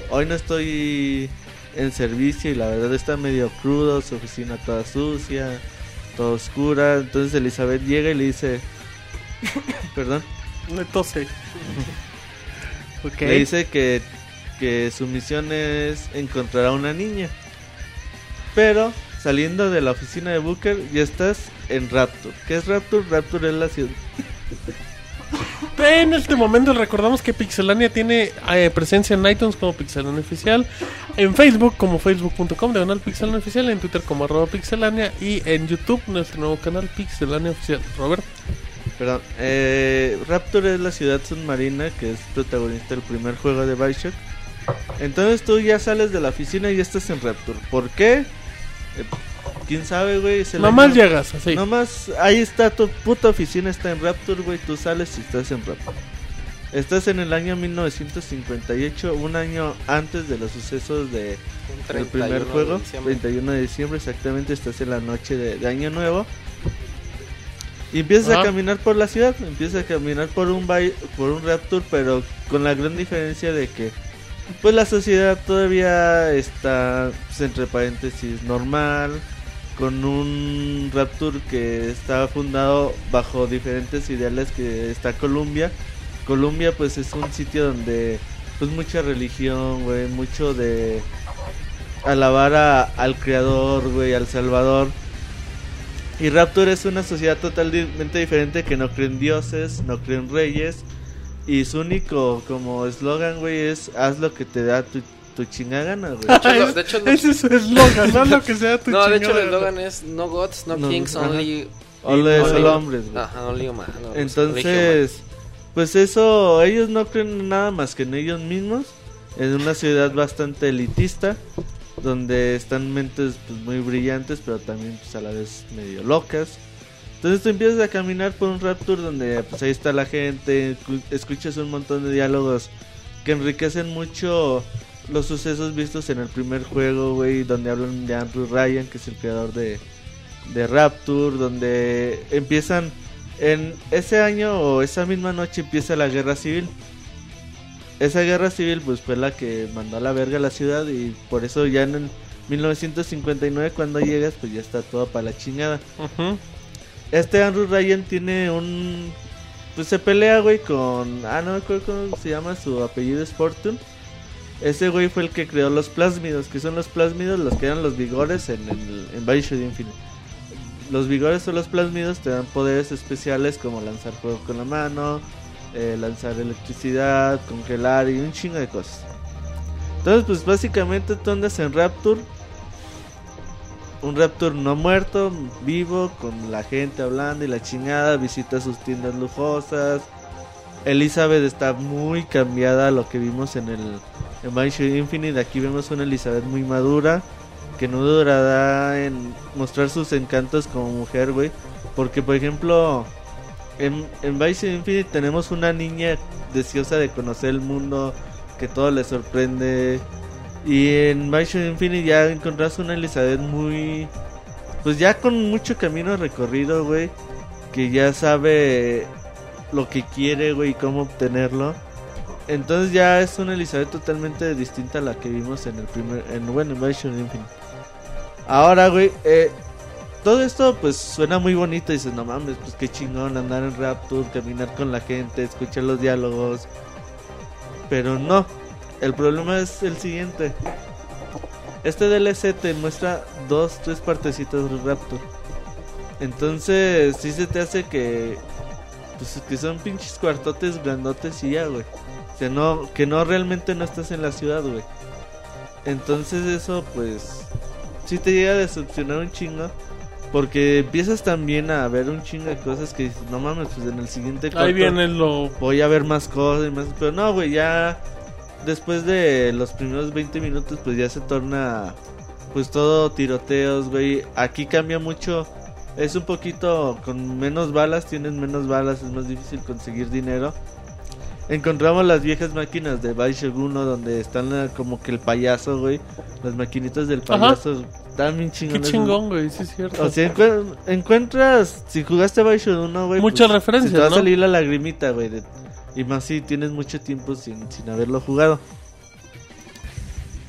Hoy no estoy en servicio y la verdad está medio crudo, su oficina toda sucia, toda oscura. Entonces Elizabeth llega y le dice, perdón, Me tose. le dice que, que su misión es encontrar a una niña. Pero saliendo de la oficina de Booker ya estás en Rapture. ¿Qué es Rapture? Rapture es la ciudad. En este momento recordamos que Pixelania tiene eh, presencia en iTunes como Pixelania Oficial, en Facebook como facebook.com diagonal Pixelania Oficial, en Twitter como arroba Pixelania y en YouTube nuestro nuevo canal Pixelania Oficial. Robert, Perdón, eh, Rapture es la ciudad submarina que es protagonista del primer juego de Bioshock. Entonces tú ya sales de la oficina y estás en Rapture. ¿Por qué? ¿Quién sabe, güey? Nomás llegas así. Nomás, ahí está tu puta oficina, está en Rapture, güey. Tú sales y estás en Rapture. Estás en el año 1958, un año antes de los sucesos de, del 31 primer de juego. diciembre. 31 de diciembre, exactamente. Estás en la noche de, de Año Nuevo. Y empiezas Ajá. a caminar por la ciudad. Empiezas a caminar por un, bai- por un Rapture, pero con la gran diferencia de que pues la sociedad todavía está pues, entre paréntesis normal con un Rapture que está fundado bajo diferentes ideales que está Colombia. Colombia pues es un sitio donde pues mucha religión, güey, mucho de alabar a- al creador, güey, al salvador. Y Rapture es una sociedad totalmente diferente que no cree en dioses, no cree en reyes. Y su único como eslogan, güey, es haz lo que te da tu, tu chingada gana, güey. hecho, de hecho, lo- Ese es su eslogan, no lo que sea tu No, de hecho el eslogan es No gods, no, No, kings, ajá. only... Solo hombres, güey. Ajá, only Entonces, pues eso, ellos no creen en nada más que en ellos mismos. En una ciudad bastante elitista, donde están mentes pues, muy brillantes, pero también pues, a la vez medio locas. Entonces tú empiezas a caminar por un Rapture donde pues ahí está la gente, cu- escuchas un montón de diálogos que enriquecen mucho los sucesos vistos en el primer juego, güey, donde hablan de Andrew Ryan, que es el creador de, de Rapture, donde empiezan en ese año o esa misma noche empieza la guerra civil. Esa guerra civil pues fue la que mandó a la verga la ciudad y por eso ya en el 1959 cuando llegas pues ya está todo para la chingada. Este Andrew Ryan tiene un... Pues se pelea, güey, con... Ah, no me acuerdo cómo se llama, su apellido es Fortune. Ese güey fue el que creó los plásmidos, que son los plásmidos los que eran los vigores en, el, en Bioshock Infinite. Los vigores o los plásmidos te dan poderes especiales como lanzar fuego con la mano, eh, lanzar electricidad, congelar y un chingo de cosas. Entonces, pues básicamente tú andas en Rapture. Un Rapture no muerto, vivo, con la gente hablando y la chingada, visita sus tiendas lujosas. Elizabeth está muy cambiada a lo que vimos en el En Bioshock Infinite aquí vemos una Elizabeth muy madura, que no durará en mostrar sus encantos como mujer, güey. Porque, por ejemplo, en, en Infinite tenemos una niña deseosa de conocer el mundo, que todo le sorprende. Y en Bioshock Infinite ya encontrás una Elizabeth muy... Pues ya con mucho camino recorrido, güey. Que ya sabe lo que quiere, güey, y cómo obtenerlo. Entonces ya es una Elizabeth totalmente distinta a la que vimos en el primer... En, bueno, en Bioshock Infinite. Ahora, güey, eh, todo esto pues suena muy bonito. Dices, no mames, pues qué chingón andar en Rapture, caminar con la gente, escuchar los diálogos. Pero no, el problema es el siguiente. Este DLC te muestra dos, tres partecitas de Rapture. Entonces, sí se te hace que. Pues que son pinches cuartotes grandotes y ya, güey. Sea, no, que no realmente no estás en la ciudad, güey. Entonces, eso, pues. Sí te llega a decepcionar un chingo. Porque empiezas también a ver un chingo de cosas que dices, no mames, pues en el siguiente Ahí viene lo... voy a ver más cosas y más. Pero no, güey, ya después de los primeros 20 minutos, pues ya se torna, pues todo tiroteos, güey. Aquí cambia mucho. Es un poquito con menos balas, tienen menos balas, es más difícil conseguir dinero. Encontramos las viejas máquinas de 1 donde están eh, como que el payaso, güey. Las maquinitas del payaso. Están bien Qué chingón, güey, sí es cierto. O sea, encuent- encuentras, si jugaste 1, güey. Muchas pues, referencias, Te va ¿no? a salir la lagrimita, güey. de- Y más si tienes mucho tiempo sin, sin haberlo jugado.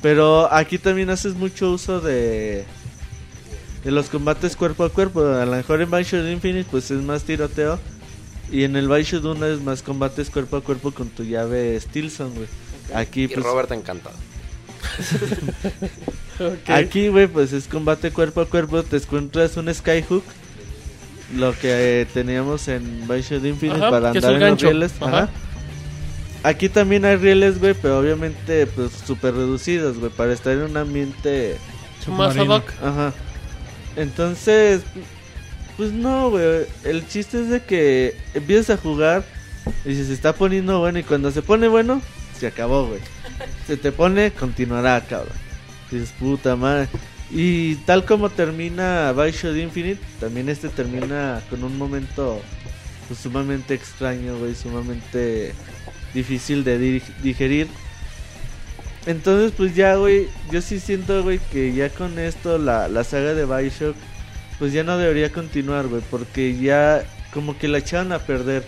Pero aquí también haces mucho uso de de los combates cuerpo a cuerpo. A lo mejor en Bioshock Infinite pues es más tiroteo. Y en el Bioshock 1 es más combates cuerpo a cuerpo con tu llave Stilson, güey. Aquí Y pues Robert encantado. Ok. Aquí, güey, pues es combate cuerpo a cuerpo. Te encuentras un Skyhook. Lo que eh, teníamos en Bioshock Infinite Ajá, para andar en los rieles. Ajá. Ajá. Aquí también hay rieles, güey, pero obviamente, pues súper reducidos, güey, para estar en un ambiente. Más ad. Ajá. Entonces, pues no, güey. El chiste es de que empiezas a jugar y si se está poniendo bueno y cuando se pone bueno, se acabó, güey. Se te pone, continuará, cabrón. Dices, puta madre. Y tal como termina Bioshock Infinite, también este termina con un momento pues, sumamente extraño, güey, sumamente difícil de di- digerir. Entonces, pues ya, güey, yo sí siento, güey, que ya con esto la, la saga de Bioshock, pues ya no debería continuar, güey, porque ya como que la echaron a perder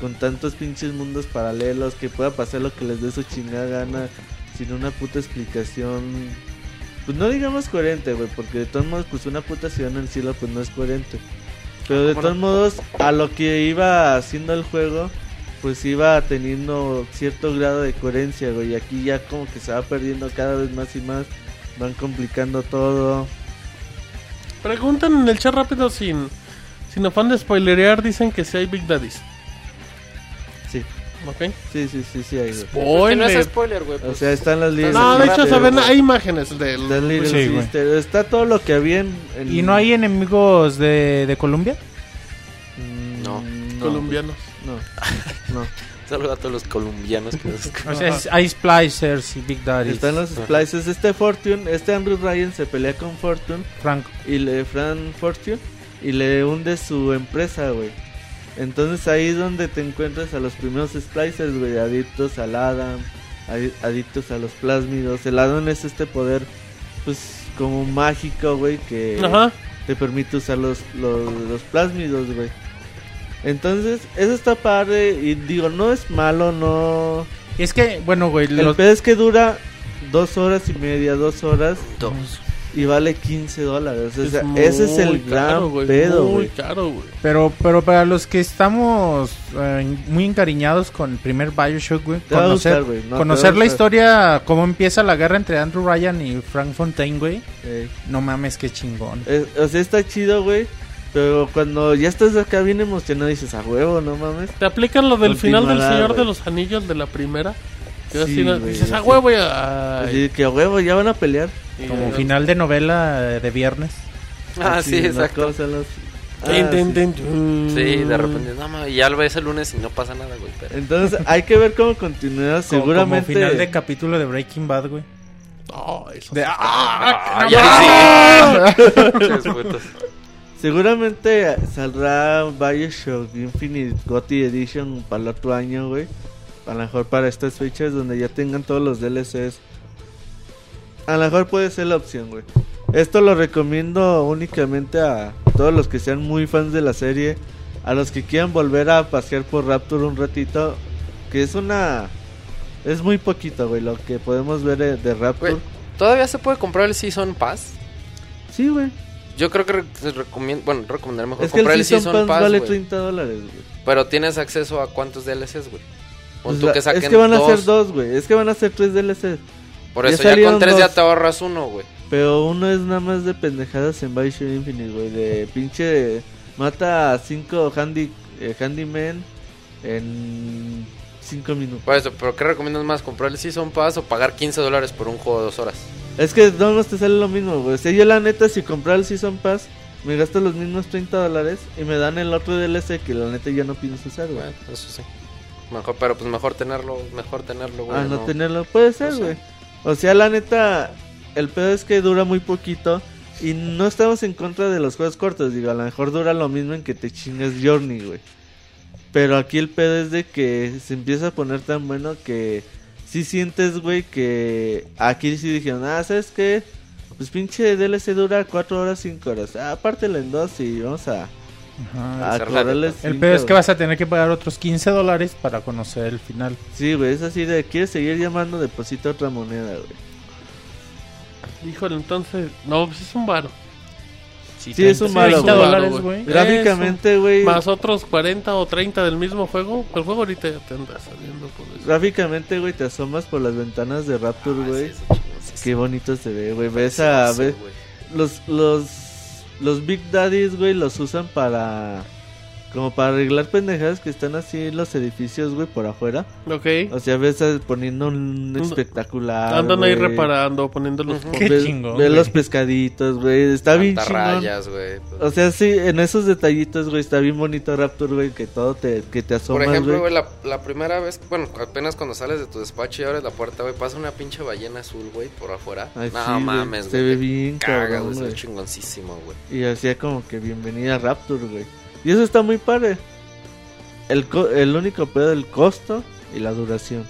con tantos pinches mundos paralelos, que pueda pasar lo que les dé su chingada gana, sin una puta explicación, pues no digamos coherente, güey, porque de todos modos, pues una puta ciudad en el cielo, pues no es coherente. Pero de todos modos, a lo que iba haciendo el juego, pues iba teniendo cierto grado de coherencia, güey. Y aquí ya como que se va perdiendo cada vez más y más. Van complicando todo. Preguntan en el chat rápido sin, sin afán de spoilerear, dicen que si hay Big Daddies. Sí, ¿Ok? sí, sí, sí, sí hay, güey. Que no es Spoiler. spoiler, güey. O pues. sea, están las líneas. No, de hecho, saben, hay imágenes del... Está, el Little Sí, güey. Sister, está todo lo que había en... en- ¿Y no hay enemigos de, de Colombia? Mm, No. colombianos. No, no. Saludos a todos los colombianos que nos escuchan. O sea, es- hay Splicers y Big Daddy. Están los splices. Este Fortune, este Andrew Ryan se pelea con Fortune. Frank. y le Fran Fortune y le hunde su empresa, güey. Entonces ahí es donde te encuentras a los primeros splicers, güey, adictos al Adam, adi- adictos a los plásmidos. El Adam es este poder, pues, como mágico, güey, que Ajá. te permite usar los, los, los plásmidos, güey. Entonces, eso está padre y digo, no es malo, no... Es que, bueno, güey, El los- pedo es que dura dos horas y media, dos horas Dos. y vale 15 dólares. O sea, muy ese es el caro, gran güey, pedo, Muy caro, güey. pero, pero para los que estamos eh, muy encariñados con el primer Bioshock, güey, conocer, gustar, no, conocer la historia, cómo empieza la guerra entre Andrew Ryan y Frank Fontaine, güey, Eh, no mames, qué chingón. es- o sea, está chido, güey. Pero cuando ya estás acá bien emocionado, dices a huevo, no mames. Te aplican lo del final del Señor de los Anillos de la primera. Que Sí, así, dices, a huevo, ya. Así que a huevo, ya van a pelear. Y- Como final de novela eh, de viernes. Ah, Así, sí, exacto. ¿Cómo son los- Ah, sí. de repente, no mames, y ya lo ves el lunes y no pasa nada, güey. pero- Entonces hay que ver cómo continúa. Seguramente. Como final de capítulo de Breaking Bad, güey. No, eso De- sí. ¡Ah! Ah, Seguramente saldrá Bioshock Infinite GOTY Edition para el otro año, güey. A lo mejor para estas fechas donde ya tengan todos los DLCs. A lo mejor puede ser la opción, güey. Esto lo recomiendo únicamente a todos los que sean muy fans de la serie. A los que quieran volver a pasear por Rapture un ratito. Que es una... Es muy poquito, güey, lo que podemos ver de, de Rapture. ¿todavía se puede comprar el Season Pass? Sí, güey. Yo creo que se recomiendo, bueno, recomendar mejor Es que el comprar Season, Pass, vale güey. 30 dólares, güey. Pero tienes acceso a cuántos DLCs, güey. Pues tú la- que saquen es que van a dos. ser dos, güey. Es que van a ser tres DLC. Por ya eso ya, salieron con tres ya dos. te ahorras uno, güey. Pero uno es nada más de pendejadas en Bioshock Infinite, güey. De pinche. Mata a cinco handy, eh, handymen en cinco minutos. Por eso, pero ¿qué recomiendas más? ¿Comprar el Season Pass o pagar 15 dólares por un juego de dos horas? Es que no más te sale lo mismo, güey. O sea, yo la neta, si comprar el Season Pass, me gasto los mismos 30 dólares y me dan el otro DLC que la neta ya no pienso usar, güey. Bueno, eso sí. Mejor, pero pues mejor tenerlo, mejor tenerlo, güey. Ah, no, no. tenerlo. Puede ser, No sé. güey. O sea, la neta, el pedo es que dura muy poquito. Y no estamos en contra de los juegos cortos. Digo, a lo mejor dura lo mismo en que te chingas Journey, güey. Pero aquí el pedo es de que se empieza a poner tan bueno que sí sientes, güey, que aquí sí dijeron, ah, ¿sabes qué? Pues pinche DLC dura 4 horas, 5 horas. Ah, pártelo en dos y vamos a, Ajá. a El pedo es que vas a tener que pagar otros 15 dólares para conocer el final. Sí, güey, es así de, ¿quieres seguir llamando? Deposita otra moneda, güey. Híjole, entonces. No, pues es un varo. Sí, es un malo, 30 güey. dólares, Varo, güey. Gráficamente, güey. Más otros 40 o 30 del mismo juego. El juego ahorita ya te anda saliendo por eso. Gráficamente, güey, te asomas por las ventanas de Rapture, Ah, güey. sí. Qué bonito se ve, güey. Ves a Sí, ves- güey. los los los Big Daddies, güey, los usan para como para arreglar pendejadas que están así en los edificios, güey, por afuera. Ok. O sea, ves poniendo un espectacular. Andan ahí reparando, poniendo los. Qué Ves- chingón, Ves los pescaditos, güey. Está bien chingón. Mantarrayas, güey. pues. O sea, sí, en esos detallitos, güey, está bien bonito Rapture, güey, que todo te, que te Por asomas, ejemplo, güey. la, la primera vez, bueno, apenas cuando sales de tu despacho y abres la puerta, güey, pasa una pinche ballena azul, güey, por afuera. Ay, no sí, güey, mames, se güey. ve te bien caga, cabrón, güey, se ve güey. chingoncísimo, güey. Y hacía como que bienvenida a Rapture, güey. Y eso está muy padre. El, co- el único pedo el costo y la duración.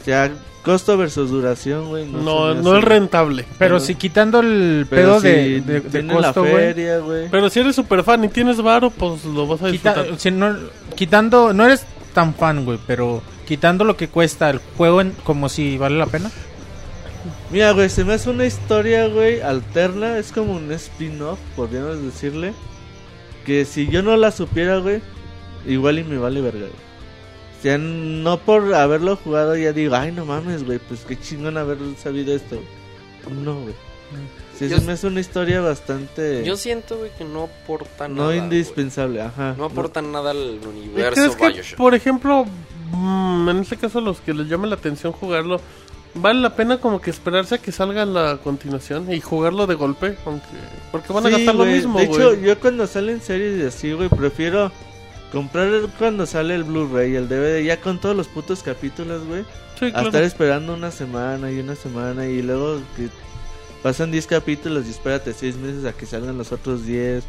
O sea, costo versus duración, güey. No, no es rentable. Pero si quitando el pedo si de, de, de costo, güey. feria, güey. Pero si eres super fan y tienes varo, pues lo vas a quita- disfrutar. si no, quitando, no eres tan fan, güey, pero quitando lo que cuesta el juego en- como si vale la pena. Mira, güey, se me hace una historia, güey, alterna. Es como un spin-off, podríamos decirle. Que si yo no la supiera, güey, igual y me vale verga, güey. O sea, no por haberlo jugado ya digo, ay, no mames, güey, pues qué chingón haber sabido esto. No, güey. Sí, Yo- se me hace una historia bastante... Yo siento, güey, que no aporta no nada. indispensable, ajá. No aporta nada al ¿Y universo ¿Crees que, Bioshock. por ejemplo, mm, en este caso, los que les llama la atención jugarlo, vale la pena como que esperarse a que salga la continuación y jugarlo de golpe? Aunque, porque van a Sí, gastar lo mismo, De hecho, yo cuando salen series y así, güey, prefiero comprar el- cuando sale el Blu-ray, el DVD, ya con todos los putos capítulos, güey. Sí, A estar esperando una semana y una semana y luego que pasan 10 capítulos y espérate 6 meses a que salgan los otros 10.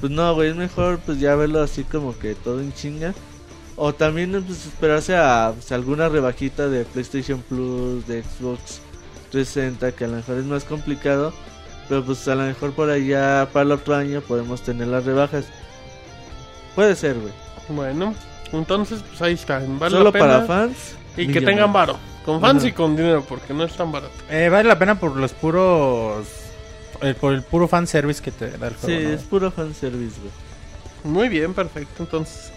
Pues no, güey, es mejor pues ya verlo así como que todo en chinga. O también pues esperarse a pues, alguna rebajita de PlayStation Plus, de Xbox 360, que a lo mejor es más complicado. Pero pues a lo mejor por allá para el otro año podemos tener las rebajas. Puede ser, güey. Bueno, entonces, pues ahí está. Vale Solo la pena. para fans. Y que tengan varo. Con fans Ajá. y con dinero, porque no es tan barato. Eh, vale la pena por los puros. eh, por el puro fanservice que te da el Sí, juego. ¿no? es puro fanservice, güey. Muy bien, perfecto. Entonces,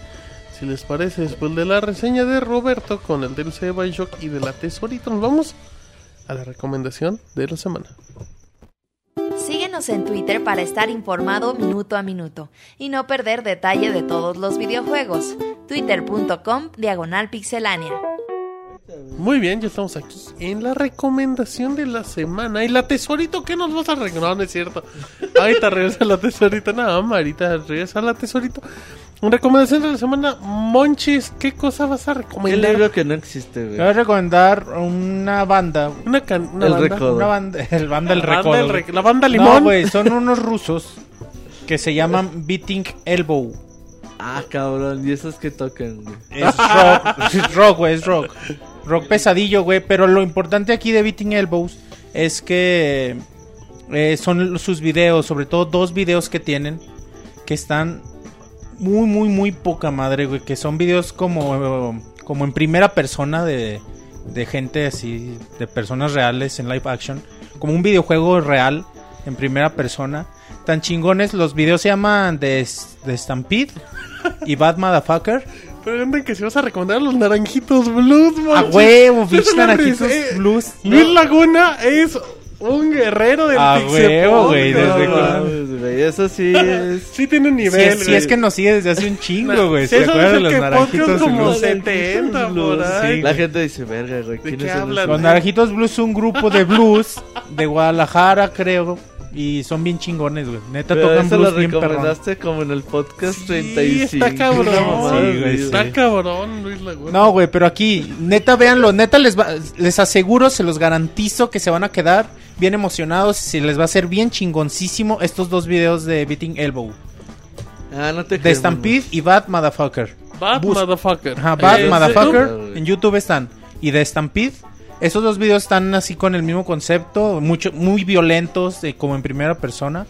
si les parece, después de la reseña de Roberto con el DLC de Bioshock y de la Tesorito, nos vamos a la recomendación de la semana. Síguenos en Twitter para estar informado minuto a minuto y no perder detalle de todos los videojuegos. Twitter.com Diagonal Pixelánea. Muy bien, ya estamos aquí en la recomendación de la semana. ¿Y la tesorito qué nos vas a recomendar? No, no es cierto. Ahorita regresa la tesorito. No, Marita, regresa la tesorito. En recomendación de la semana, Monchis, ¿qué cosa vas a El recomendar? libro que no existe, Te voy güey. a recomendar una banda. Una, can- una El banda. Recodo. Una banda, el banda El La banda Recodo. El güey. Rec- la banda No, Limón. güey, son unos rusos que se llaman Beating Elbow. Ah, cabrón. ¿Y esos que tocan, güey? Es rock, es rock, güey, es rock. Rock pesadillo, güey. Pero lo importante aquí de Beating Elbows es que eh, son sus videos, sobre todo dos videos que tienen, que están muy, muy, muy poca madre, güey. Que son videos como, como en primera persona de, de gente así, de personas reales en live action. Como un videojuego real en primera persona. Tan chingones, los videos se llaman de, de Stampede y Bad Motherfucker. Preguntan que si vas a recomendar los naranjitos blues, A Monchis. huevo, Es bitch, una naranjitos eh. blues. Luis Laguna es un guerrero del A Pixel güey, desde cuando- Eso sí es... Sí tiene Si nivel, es, si güey. es que nos sigue desde hace un chingo, güey. Sí, ¿Se acuerdan de es los naranjitos como blues? 70 por ahí. Sí, La gente dice, verga, güey. ¿De ¿Quiénes qué son hablan? Los naranjitos blues son un grupo de blues de Guadalajara, creo. Y son bien chingones, güey. Neta Pero tocan blues bien perrón. recomendaste como en el podcast Sí, 35. está cabrón. Sí, güey, Está sí. cabrón, Luis Laguna. No, güey, pero aquí, neta, véanlo. Neta, les, va- les aseguro, se los garantizo que se van a quedar bien emocionados. Y les va a ser bien chingoncísimo estos dos videos de Beating Elbow. Ah, no te De creemos. Stampede y Bad Motherfucker. Bad Bus- Motherfucker. Ajá, Bad Eh, Motherfucker. YouTube. En YouTube están. Y de Stampede. Esos dos videos están así con el mismo concepto. Mucho, muy violentos, como en primera persona.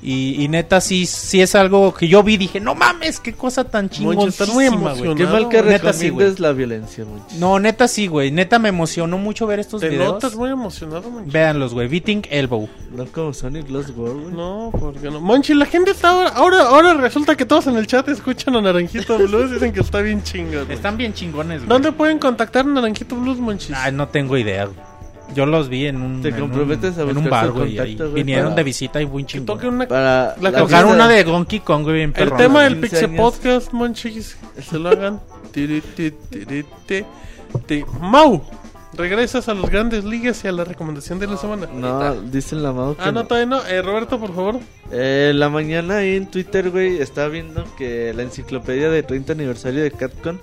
Y, y neta, sí, sí es algo que yo vi. Dije, no mames, qué cosa tan emocionado. Qué mal que Neta, sí, güey. la violencia. No, neta sí, güey. Neta me emocionó mucho ver estos Te videos. notas muy emocionado, Monchi. Véanlos, güey. Beating Elbow. No como Sonic Lost World, güey. No, porque no. Monchi, la gente está ahora, ahora, ahora resulta que todos en el chat escuchan a Naranjito Blues, dicen que está bien chingón. güey. Están bien chingones, güey. ¿Dónde pueden contactar a Naranjito Blues, Monchis? Ay, no tengo idea, güey. Yo los vi en un, Te en un- comprometes a en un bar, güey. contacto, güey, Vinieron para- de visita y que chingón. una... Para La la Tocaron una de Donkey Kong, güey, bien El perrona, tema del 15 Pixel. Podcast, Monchis, que se lo hagan. Mau, regresas a las grandes ligas y a la recomendación de la semana. No, dicen la Mau que Ah, no, todavía no. Eh, Roberto, por favor. Eh, la mañana ahí en Twitter, güey, estaba viendo que la enciclopedia de 30 aniversario de Capcom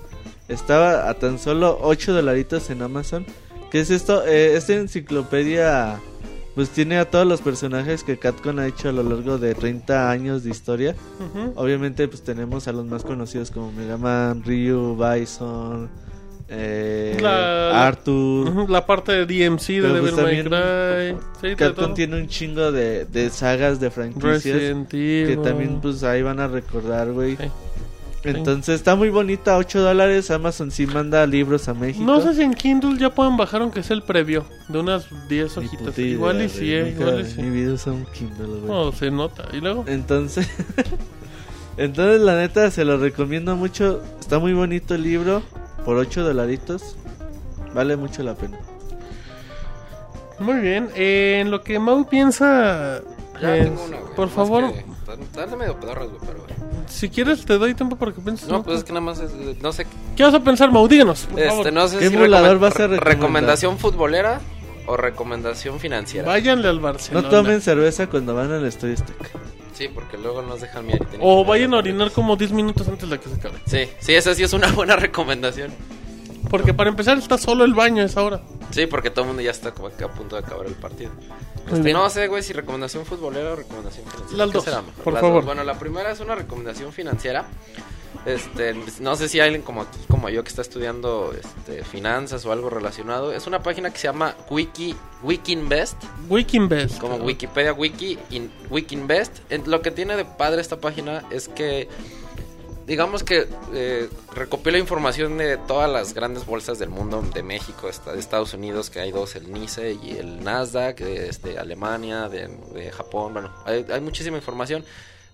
estaba a tan solo 8 dolaritos en Amazon. ¿Qué es esto? Eh, esta enciclopedia pues tiene a todos los personajes que Capcom ha hecho a lo largo de 30 años de historia. Obviamente pues tenemos a los más conocidos como Mega Man, Ryu, Bison, eh, La- Arthur. La parte de DMC de Pero, Devil pues, May Cry. Sí, Capcom tiene un chingo de, de sagas de franquicias. Resident que Evil. también pues ahí van a recordar, güey. Sí. Entonces está muy bonita, 8 dólares. Amazon sí manda libros a México. No sé si en Kindle ya pueden bajar aunque sea el previo de unas 10 Ni hojitas. puta idea, igual y güey, sí, eh, nunca igual y sí. Mi vida usa un Kindle, güey. No, se nota. Y luego, Entonces, entonces la neta se lo recomiendo mucho. Está muy bonito el libro por 8 dolaritos. Vale mucho la pena. muy bien. eh, en lo que Mau piensa, Ya eh, tengo una, güey. por Nomás favor, que- Están están medio pedorras, güey, pero... güey. si quieres te doy tiempo para que pienses. No, pues es que nada más es... No sé... ¿Qué vas a pensar, Mau? Díganos, por Este, favor. no sé ¿Qué si emulador recomen- vas a recomendar? ¿Recomendación futbolera o recomendación financiera? Váyanle al No Barcelona. tomen cerveza cuando van al Estadio Azteca. Sí, porque luego nos dejan mirar y tienen O vayan a orinar como 10 minutos antes de que se acabe. Sí, sí, esa sí es una buena recomendación. Porque para empezar está solo el baño a esa hora. Sí, porque todo el mundo ya está como que a punto de acabar el partido. Este, no sé, güey, si recomendación futbolera o recomendación financiera. Las ¿Qué dos, será mejor? por Las favor. dos. Bueno, la primera es una recomendación financiera. Este, no sé si hay alguien como aquí, como yo que está estudiando este, finanzas o algo relacionado. Es una página que se llama Wiki Wikinvest, Wikinvest. como Wikipedia Wiki in, Wikinvest. Lo que tiene de padre esta página es que digamos que eh, recopila información de todas las grandes bolsas del mundo, de México, de Estados Unidos, que hay dos, el NICE y el Nasdaq, de este, Alemania, de, de Japón, bueno, hay, hay muchísima información.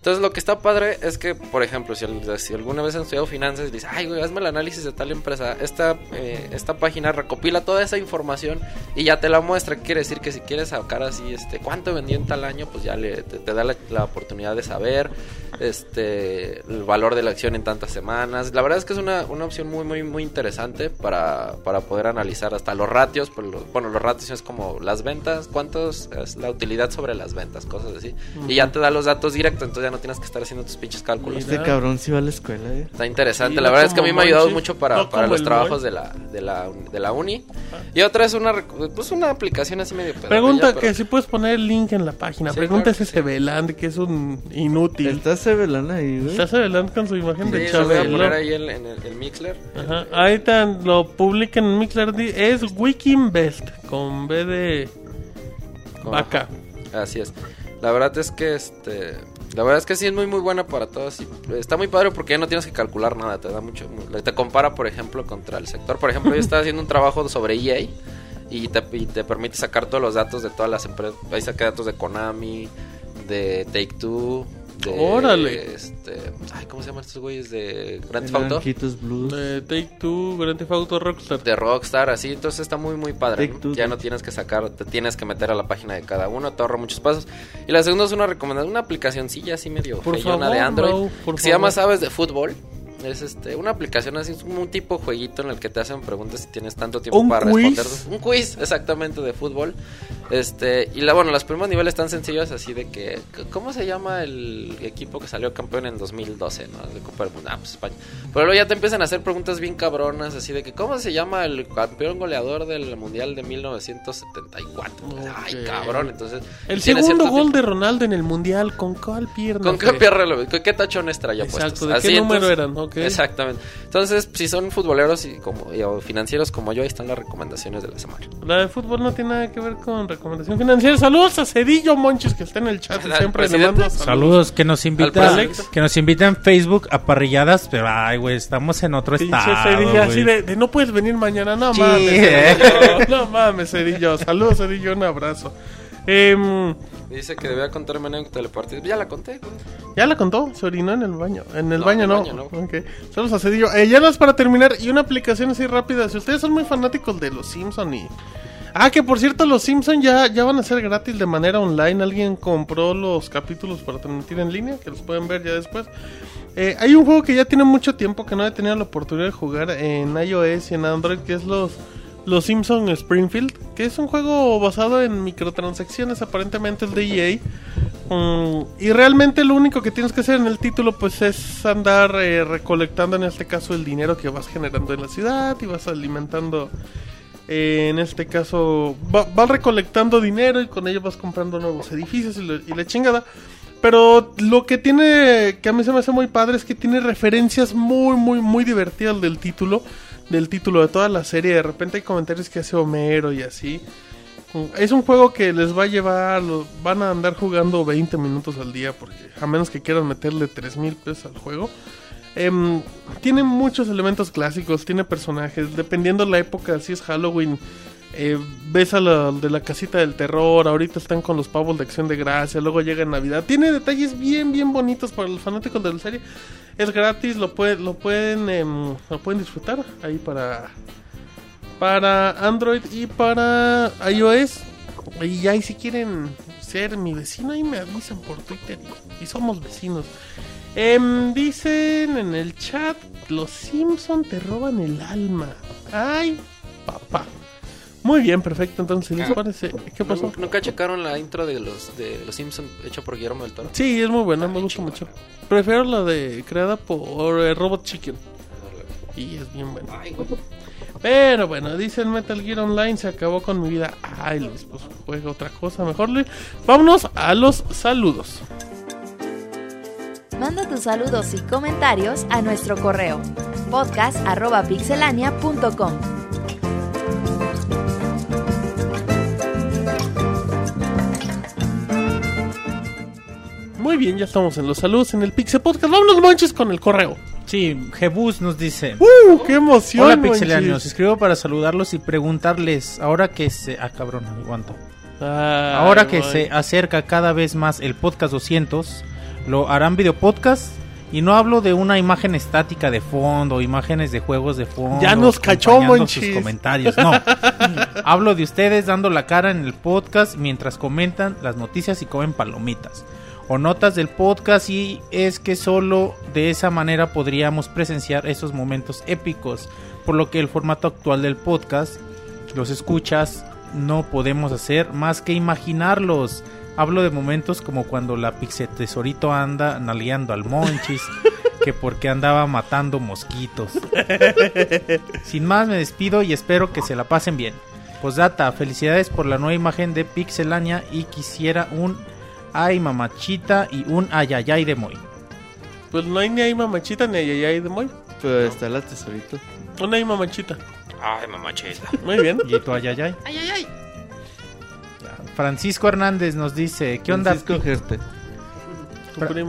Entonces lo que está padre es que, por ejemplo, si, si alguna vez han estudiado finanzas y dices, ay, güey, hazme el análisis de tal empresa, esta, eh, esta página recopila toda esa información y ya te la muestra. Quiere decir que si quieres sacar así, este, cuánto vendió en tal año, pues ya le, te, te da la, la oportunidad de saber este el valor de la acción en tantas semanas. La verdad es que es una, una opción muy, muy, muy interesante para, para poder analizar hasta los ratios. pues, lo- bueno, los ratios es como las ventas, cuántos es la utilidad sobre las ventas, cosas así. Y ya te da los datos directos, entonces ya no tienes que estar haciendo tus pinches cálculos. Este cabrón sí va a la escuela, eh. Está interesante, Sí, la verdad es que a mí me ha ayudado mucho para, no para los trabajos de la, de, la, de la uni. Y otra es una, pues una aplicación así medio Pregunta pero- que si puedes poner el link en la página. Sí, Pregunta claro ese Beland, que es un inútil. Está Sebelana ahí, güey. Está Beland con su imagen de Sí, lo voy a Chabelo. poner ahí en, en el, el Mixler. Ajá. Ahí tan, lo publican en Mixler. Es Wikinbest con B de vaca. Así es. La verdad es que este la verdad es que sí es muy muy buena para todos está muy padre porque ya no tienes que calcular nada, te da mucho te compara por ejemplo contra el sector. Por ejemplo, yo estaba haciendo un trabajo sobre EA y te, y te permite sacar todos los datos de todas las empresas. Ahí saqué datos de Konami, de Take Two, de Órale. este, ay, ¿cómo se llaman estos güeyes de Grand Theft Auto? Blues. De Take Two, Grand Theft Auto Rockstar. de Rockstar, así, entonces está muy muy padre. Take ¿no? Two, Ya no tienes que sacar, te tienes que meter a la página de cada uno, te ahorra muchos pasos. Y la segunda es una recomendación, una aplicacioncilla así medio Por feyona favor, de Android, por que se llama. Sabes de Fútbol. Es este, una aplicación así, es como un tipo jueguito en el que te hacen preguntas si tienes tanto tiempo ¿Un para quiz? responder. Un quiz, exactamente, de fútbol. Este, y la, bueno, los primeros niveles están sencillos, así de que, ¿cómo se llama el equipo que salió campeón en 2012, no? De Copa del Mundo, ah, pues España. Pero luego ya te empiezan a hacer preguntas bien cabronas, así de que, ¿cómo se llama el campeón goleador del Mundial de 1974? Ay, cabrón, entonces... El segundo gol tipo- de Ronaldo en el Mundial, ¿con cuál pierna? ¿Con qué pierna lo- ¿Con qué tachones traía Exacto, puestos? ¿de qué número entonces- eran? Exactamente. Entonces, si son futboleros y como y- o financieros como yo, ahí están las recomendaciones de la semana. La de fútbol no tiene nada que ver con recomendación financiera. Saludos a Cedillo Monchis, que está en el chat siempre le presidente. mando saludos. Saludos, que nos invita, que nos invita en Facebook a parrilladas, pero ay, güey, estamos en otro Pinche estado. Cedillo, así de, de no puedes venir mañana, no Sí, mames. Cedillo, no mames, Cedillo. Saludos, Cedillo, un abrazo. Em, Dice que debía contarme una partido. Ya la conté, güey. ya la contó, se orinó en el baño. En el No, baño en no. baño no. Ok. Saludos a Cedillo. Eh, ya las para terminar, y una aplicación así rápida. Si ustedes son muy fanáticos de los Simpson y. Ah, que por cierto, los Simpson ya, ya van a ser gratis de manera online. Alguien compró los capítulos para transmitir en línea, que los pueden ver ya después. Eh, hay un juego que ya tiene mucho tiempo que no he tenido la oportunidad de jugar en iOS y en Android, que es los, los Simpson Springfield, que es un juego basado en microtransacciones, aparentemente es de EA. Mm, y realmente lo único que tienes que hacer en el título pues es andar eh, recolectando en este caso el dinero que vas generando en la ciudad y vas alimentando eh, en este caso va- vas recolectando dinero y con ello vas comprando nuevos edificios y, la chingada pero lo que tiene que a mí se me hace muy padre es que tiene referencias muy muy muy divertidas del título del título de toda la serie de repente hay comentarios que hace Homero y así es un juego que les va a llevar, van a andar jugando 20 minutos al día, porque a menos que quieran meterle 3 mil pesos al juego. Em, tiene muchos elementos clásicos, tiene personajes, dependiendo la época, si es Halloween, eh, ves a la de la casita del terror, ahorita están con los pavos de acción de gracia, luego llega Navidad. Tiene detalles bien, bien bonitos para los fanáticos de la serie. Es gratis, lo, puede, lo, pueden, em, lo pueden disfrutar ahí para, para Android y para iOS. Y ahí si quieren ser mi vecino, ahí me avisan por Twitter y somos vecinos. Em, dicen en el chat, los Simpson te roban el alma. Ay, papá. Muy bien, perfecto. Entonces, ¿les Ah. parece? ¿Qué pasó? ¿Nunca- ¿Nunca checaron la intro de los de los Simpsons hecho por Guillermo del Toro? Sí, es muy buena, me Ay, gusta mucho. Prefiero la de creada por eh, Robot Chicken. Y es bien buena. Pero bueno, dicen Metal Gear Online se acabó con mi vida. Ay, Luis, pues juega otra cosa mejor, Luis. Vámonos a los saludos. Manda tus saludos y comentarios a nuestro correo podcast.pixelania.com. Muy bien, ya estamos en los saludos en el Pixel Podcast. Vámonos, manches, con el correo. Sí, Jebus nos dice. ¡Uh! ¡Qué emoción! Hola pixelanios, escribo para saludarlos y preguntarles, ahora que se... Ah, cabrón, aguanto. Ay, Ahora que boy. se acerca cada vez más el podcast 200, Lo harán video podcast y no hablo de una imagen estática de fondo, imágenes de juegos de fondo. Ya nos cachó, sus comentarios. No. hablo de ustedes dando la cara en el podcast mientras comentan las noticias y comen palomitas o notas del podcast y es que solo de esa manera podríamos presenciar esos momentos épicos, por lo que el formato actual del podcast, los escuchas, no podemos hacer más que imaginarlos. Hablo de momentos como cuando la Pixie Tesorito anda naleando al Monchis, que porque andaba matando mosquitos. Sin más me despido y espero que se la pasen bien. Postdata, felicidades por la nueva imagen de Pixelania y quisiera un ay mamachita y un ayayay de Moy. Pues no hay ni ahí mamachita ni ayayay de Moy. Pero está la tesorito. Una ahí mamachita. Ay, mamachita. Muy bien. ¿Y tu ayayay? Francisco Hernández nos dice, ¿qué onda?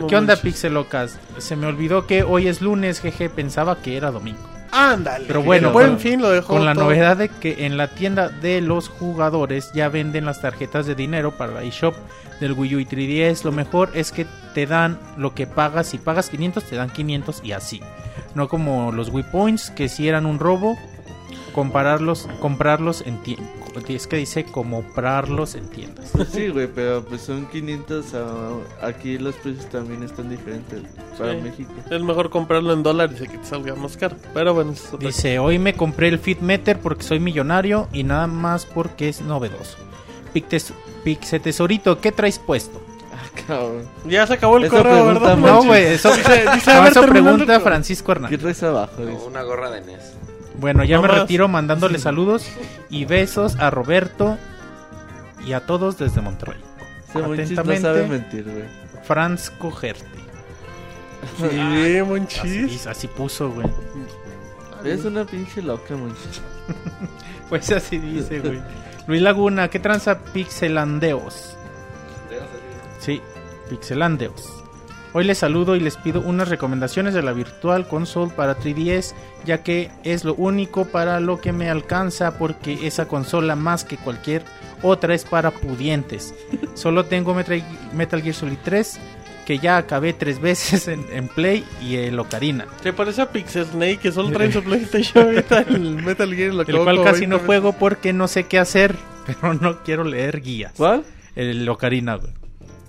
¿Qué onda. Pixelocas? Se me olvidó que hoy es lunes, jeje, pensaba que era domingo. Ándale. Pero bueno, buen fin lo dejó. Con la novedad de que en la tienda de los jugadores ya venden las tarjetas de dinero para la eShop del Wii U y 3DS. Lo mejor es que te dan lo que pagas. Si pagas 500, te dan 500 y así. No como los Wii Points, que si eran un robo, compararlos, comprarlos en tiendas. Es que dice comprarlos en tiendas. Sí, güey, pero pues son 500. a- aquí los precios también están diferentes para Sí. México. Es mejor comprarlo en dólares y que te salga más caro. Pero bueno, eso es otra Dice, hoy me compré el Fitmeter porque soy millonario y nada más porque es novedoso. Pictes- Pixe Tesorito, ¿qué traes puesto? Ah, cabrón. Ya se acabó el Esa correo, pregunta, ¿verdad? No, güey, eso, Dice, no, eso pregunta. Francisco ¿Qué Hernández. traes abajo? Dice. Una gorra de NES. Bueno, ya No me más. retiro mandándole saludos y besos a Roberto y a todos desde Monterrey. Ese Monchis no Atentamente. sabe mentir, güey. Franz Cogerte. Sí, Así, Monchis. así puso, güey. Es una pinche loca, Monchis. Pues así dice, güey. Luis Laguna, ¿qué tranza pixelandeos? Sí, pixelandeos. Hoy les saludo y les pido unas recomendaciones de la Virtual Console para 3DS, ya que es lo único para lo que me alcanza, porque esa consola más que cualquier otra es para pudientes. Solo tengo Metal, Gear Solid 3, que ya acabé tres veces en, en Play y el Ocarina. ¿Te parece a Pixel Snake que solo trae su PlayStation ahorita el Metal Gear? Lo El cual casi 20 no juego porque no sé qué hacer, pero no quiero leer guías. ¿Cuál? El Ocarina, güey.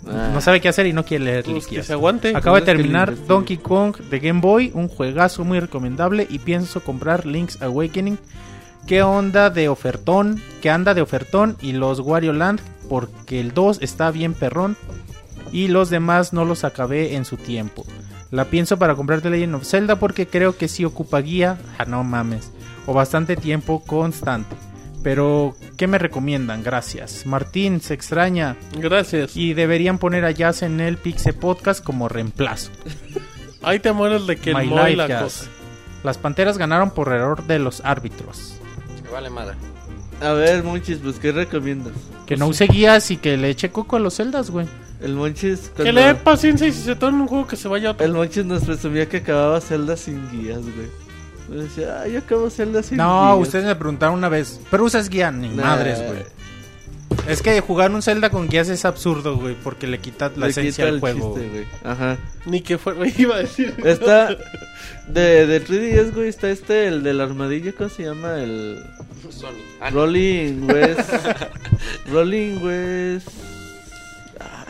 Ah. No sabe qué hacer y no quiere leer Pues que se aguante. Acabo de terminar. Donkey Kong de Game Boy, un juegazo muy recomendable y pienso comprar Link's Awakening. ¿Qué onda de ofertón? ¿Qué anda de ofertón? Y los Wario Land porque el 2 está bien perrón y los demás no los acabé en su tiempo. La pienso para comprar The Legend of Zelda porque creo que sí ocupa guía, ah no mames, o bastante tiempo constante. Pero, ¿qué me recomiendan? Gracias. Martín, se extraña. Gracias. Y deberían poner a Jazz en el Pixe Podcast como reemplazo. Ahí te mueres de que el My Moy Life la Jazz. cosa. Las Panteras ganaron por error de los árbitros. Vale madre. A ver, Monchis, pues, ¿qué recomiendas? Que no use guías y que le eche coco a los celdas, güey. El Monchis. Que cuando- le dé paciencia y si se toma un juego que se vaya a otro. El Monchis nos presumía que acababa Zelda sin guías, güey. Me decía, ah, yo acabo Zelda sin No, guías. ustedes me preguntaron una vez. Pero usas guía, ni Nah. madres, güey. Es que jugar un Zelda con guías es absurdo, güey, porque le quita la Le esencia quita al juego. chiste, güey. Ajá. Ni que fue, iba a decir. Está. De, de 3DS, güey, está este, el del armadillo, ¿cómo se llama? El. Sony. Ah, no. Rolling West. Rolling West. Ah,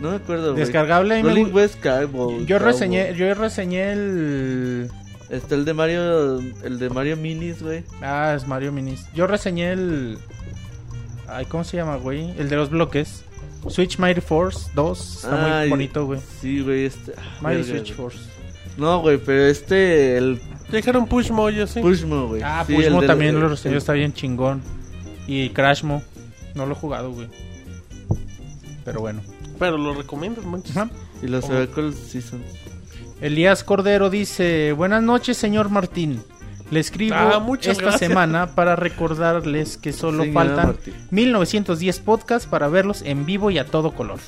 no me acuerdo, güey. Descargable me Rolling gu- West Cowboy. Yo Cowboy. reseñé, yo reseñé el Está el de Mario. El de Mario Minis, güey. Ah, es Mario Minis. Yo reseñé el Ay, ¿cómo se llama, güey? El de los bloques. Switch Mighty Force 2, está muy bonito, güey. Sí, güey, este. ah, Mighty verga, Switch güey. Force. No, güey, pero este. El Dijeron Pushmo, yo sí. Pushmo, güey. Ah, Sí, Pushmo también lo reseñó, está bien chingón. Y Crashmo, no lo he jugado, güey. Pero bueno. Pero lo recomiendas, manches. Ajá. Y los. Circle Seasons. Elías Cordero dice, buenas noches señor Martín. Le escribo Ah, muchas esta gracias. semana para recordarles que solo Señora faltan Martín. 1910 podcasts para verlos en vivo y a todo color.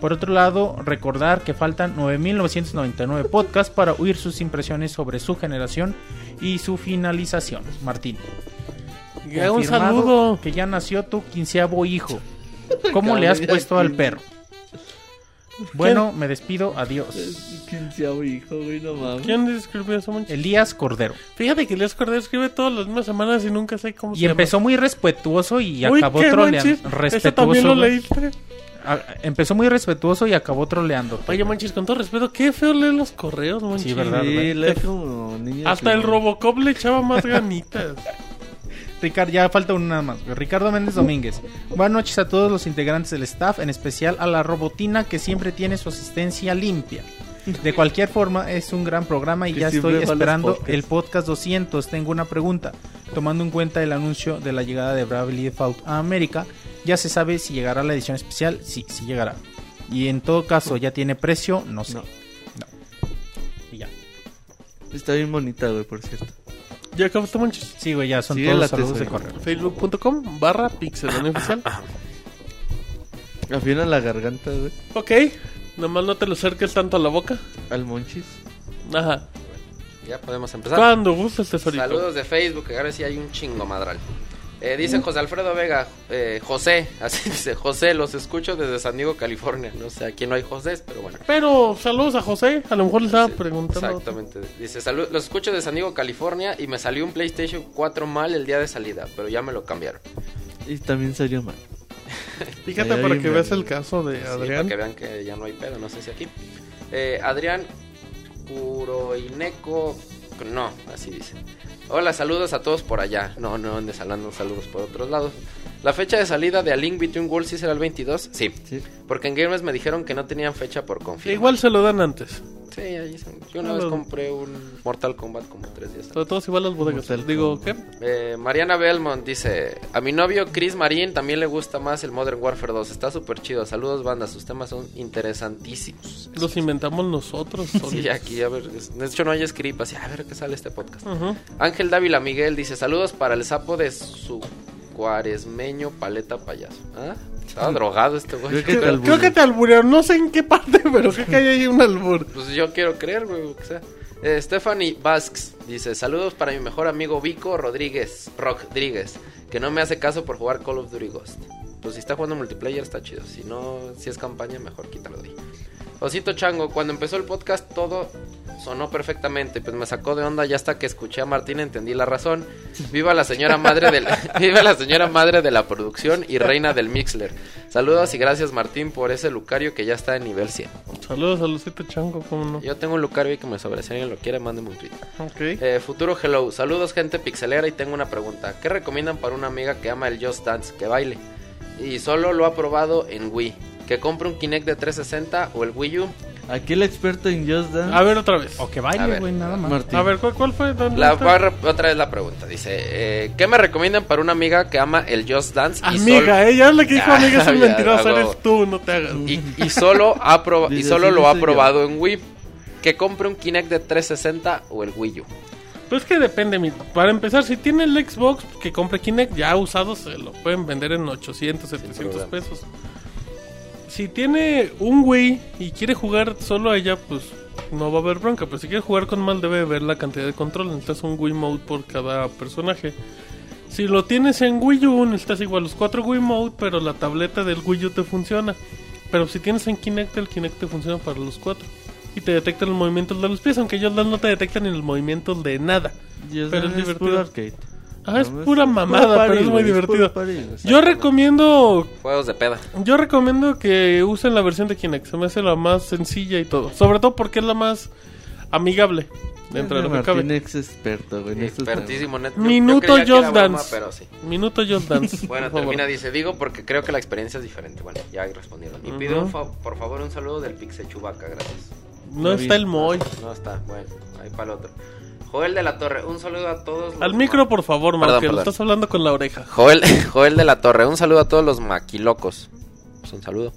Por otro lado, recordar que faltan 9999 podcasts para oír sus impresiones sobre su generación y su finalización. Martín. Ya, un saludo. Que ya nació tu quinceavo hijo. ¿Cómo le has puesto al perro? Bueno, me despido, adiós. Quinceavo hijo, güey, no mames. ¿Quién escribió eso? Elías Cordero. Fíjate que Elías Cordero escribe todas las mismas semanas y nunca sé cómo Y se empezó muy respetuoso y. Uy, acabó ¿qué, troleando. Monchis? ¿Eso Respetuoso. también lo güey. leíste? Empezó muy respetuoso y acabó troleando. Oye, Monchis, con todo respeto, qué feo leer los correos, Monchis. Sí, ¿verdad? Sí, lee como niño Hasta el. Robocop le echaba más ganitas. Ricardo, ya falta uno nada más. Ricardo Méndez Domínguez. Buenas noches a todos los integrantes del staff, en especial a la robotina que siempre tiene su asistencia limpia. De cualquier forma, es un gran programa y Que ya estoy esperando el podcast 200. Tengo una pregunta. Tomando en cuenta el anuncio de la llegada de Bravely Default a América, ya se sabe si llegará la edición especial. Sí, sí llegará. Y en todo caso, ¿ya tiene precio? No sé. No. No. Y ya. Está bien bonita, güey, por cierto. ¿Ya acabaste, Monchis? Sí, güey, ya son Sigue todos los saludos de correo. Facebook.com barra Pixelania Oficial. Afina la garganta, güey. Ok, nomás no te lo acerques tanto a la boca. Al monchis. Ajá. Ya podemos empezar. Cuando gustes, tesorito. Saludos de Facebook, que ahora sí hay un chingo madral. Eh, dice José Alfredo Vega, eh, José, así dice, José, los escucho desde San Diego, California. No sé, aquí no hay José, pero bueno. Pero saludos a José, a lo mejor le estaba Sí, preguntando. Exactamente. Dice, "Salud- los escucho de San Diego, California y me salió un PlayStation 4 mal el día de salida, pero ya me lo cambiaron. Y también salió mal. Fíjate para que veas el caso de Sí, Adrián. para que vean que ya no hay pedo, no sé si aquí. Eh, Adrián Kuroineco, no, así dice. Hola, saludos a todos por allá. No, no andes hablando saludos por otros lados. La fecha de salida de A Link Between Worlds sí será el 22. Sí, Sí. porque en Gamers me dijeron que no tenían fecha por confirmar. Igual se lo dan antes. Sí, ahí son. Yo una Ah, vez compré un Mortal Kombat como tres días antes. Sobre todo si van las bodegas. Mortal Digo, ¿qué? Eh, Mariana Belmont dice: A mi novio Chris Marín también le gusta más el Modern Warfare 2. Está súper chido. Saludos, bandas. Sus temas son interesantísimos. Los inventamos nosotros. Sí, aquí, a ver. De hecho, no hay script. Así, a ver qué sale este podcast. Ujú. Ángel Dávila Miguel dice: Saludos para el sapo de su cuaresmeño paleta payaso. ¿Ah? Estaba drogado este güey. Creo que te Creo, que te alburearon, no sé en qué parte, pero creo que hay ahí un albur. Pues yo quiero creer, güey, o sea. Eh, Stephanie Basks dice: Saludos para mi mejor amigo Vico Rodríguez, Rodríguez, que no me hace caso por jugar Call of Duty Ghost. Pues si está jugando multiplayer está chido. Si no, si es campaña, mejor quítalo de ahí. Osito Chango, cuando empezó el podcast todo sonó perfectamente, pues me sacó de onda ya hasta que escuché a Martín entendí la razón. Viva la señora madre del viva la señora madre de la producción y reina del Mixler. Saludos y gracias Martín por ese Lucario que ya está en nivel 100. Saludos a Lucito Chango, cómo no. Yo tengo un Lucario ahí que me sobre si alguien lo quiere, mándeme un tweet. Eh, futuro Hello, saludos gente pixelera y tengo una pregunta. ¿Qué recomiendan para una amiga que ama el Just Dance, que baile? Y solo lo ha probado en Wii. ¿Que compre un Kinect de 360 o el Wii U? Aquí el experto en Just Dance. A ver otra vez. O que baile, güey, nada más. Martín. A ver, ¿cuál, cuál fue? ¿Dónde La, otra vez la pregunta. Dice, eh, ¿qué me recomiendan para una amiga que ama el Just Dance? y Amiga, ella es la que dijo Ah, amiga, es un mentiroso, eres tú, no te hagas. y, y solo, ha proba- y solo lo ha probado en Wii. ¿Que compre un Kinect de 360 o el Wii U? Pues que depende, mi- para empezar, si tiene el Xbox que compre Kinect ya usado, se lo pueden vender en 800, 700 problema. pesos. Si tiene un Wii y quiere jugar solo a ella, pues no va a haber bronca. Pero si quiere jugar con mal, debe ver la cantidad de control. Necesitas un Wii Mode por cada personaje. Si lo tienes en Wii U, necesitas igual los cuatro Wii Mode, pero la tableta del Wii U te funciona. Pero si tienes en Kinect, el Kinect te funciona para los cuatro. Y te detectan los movimientos de los pies, aunque ellos no te detectan en el movimiento de nada. Pero es divertido. arcade. Ah, es pura mamada, party, pero es muy güey, divertido. party. Yo recomiendo, Juegos de peda. yo recomiendo que usen la versión de Kinect. Se me hace la más sencilla y todo. Sobre todo porque es la más amigable dentro de lo que cabe. ex experto, güey. Expertísimo, net. Minuto yo Just broma, Dance. pero sí. Minuto Just Dance. Bueno, termina, dice, digo porque creo que la experiencia es diferente. Bueno, ya respondieron. Y pido, Ujú. un fa- por favor, un saludo del Pixe Chubaca, gracias. No está el Moy. No está, bueno, ahí para el otro. Joel de la Torre, un saludo a todos. los Al micro, por favor, que lo estás hablando con la oreja. Joel, Joel de la Torre, un saludo a todos los maquilocos. Pues un saludo.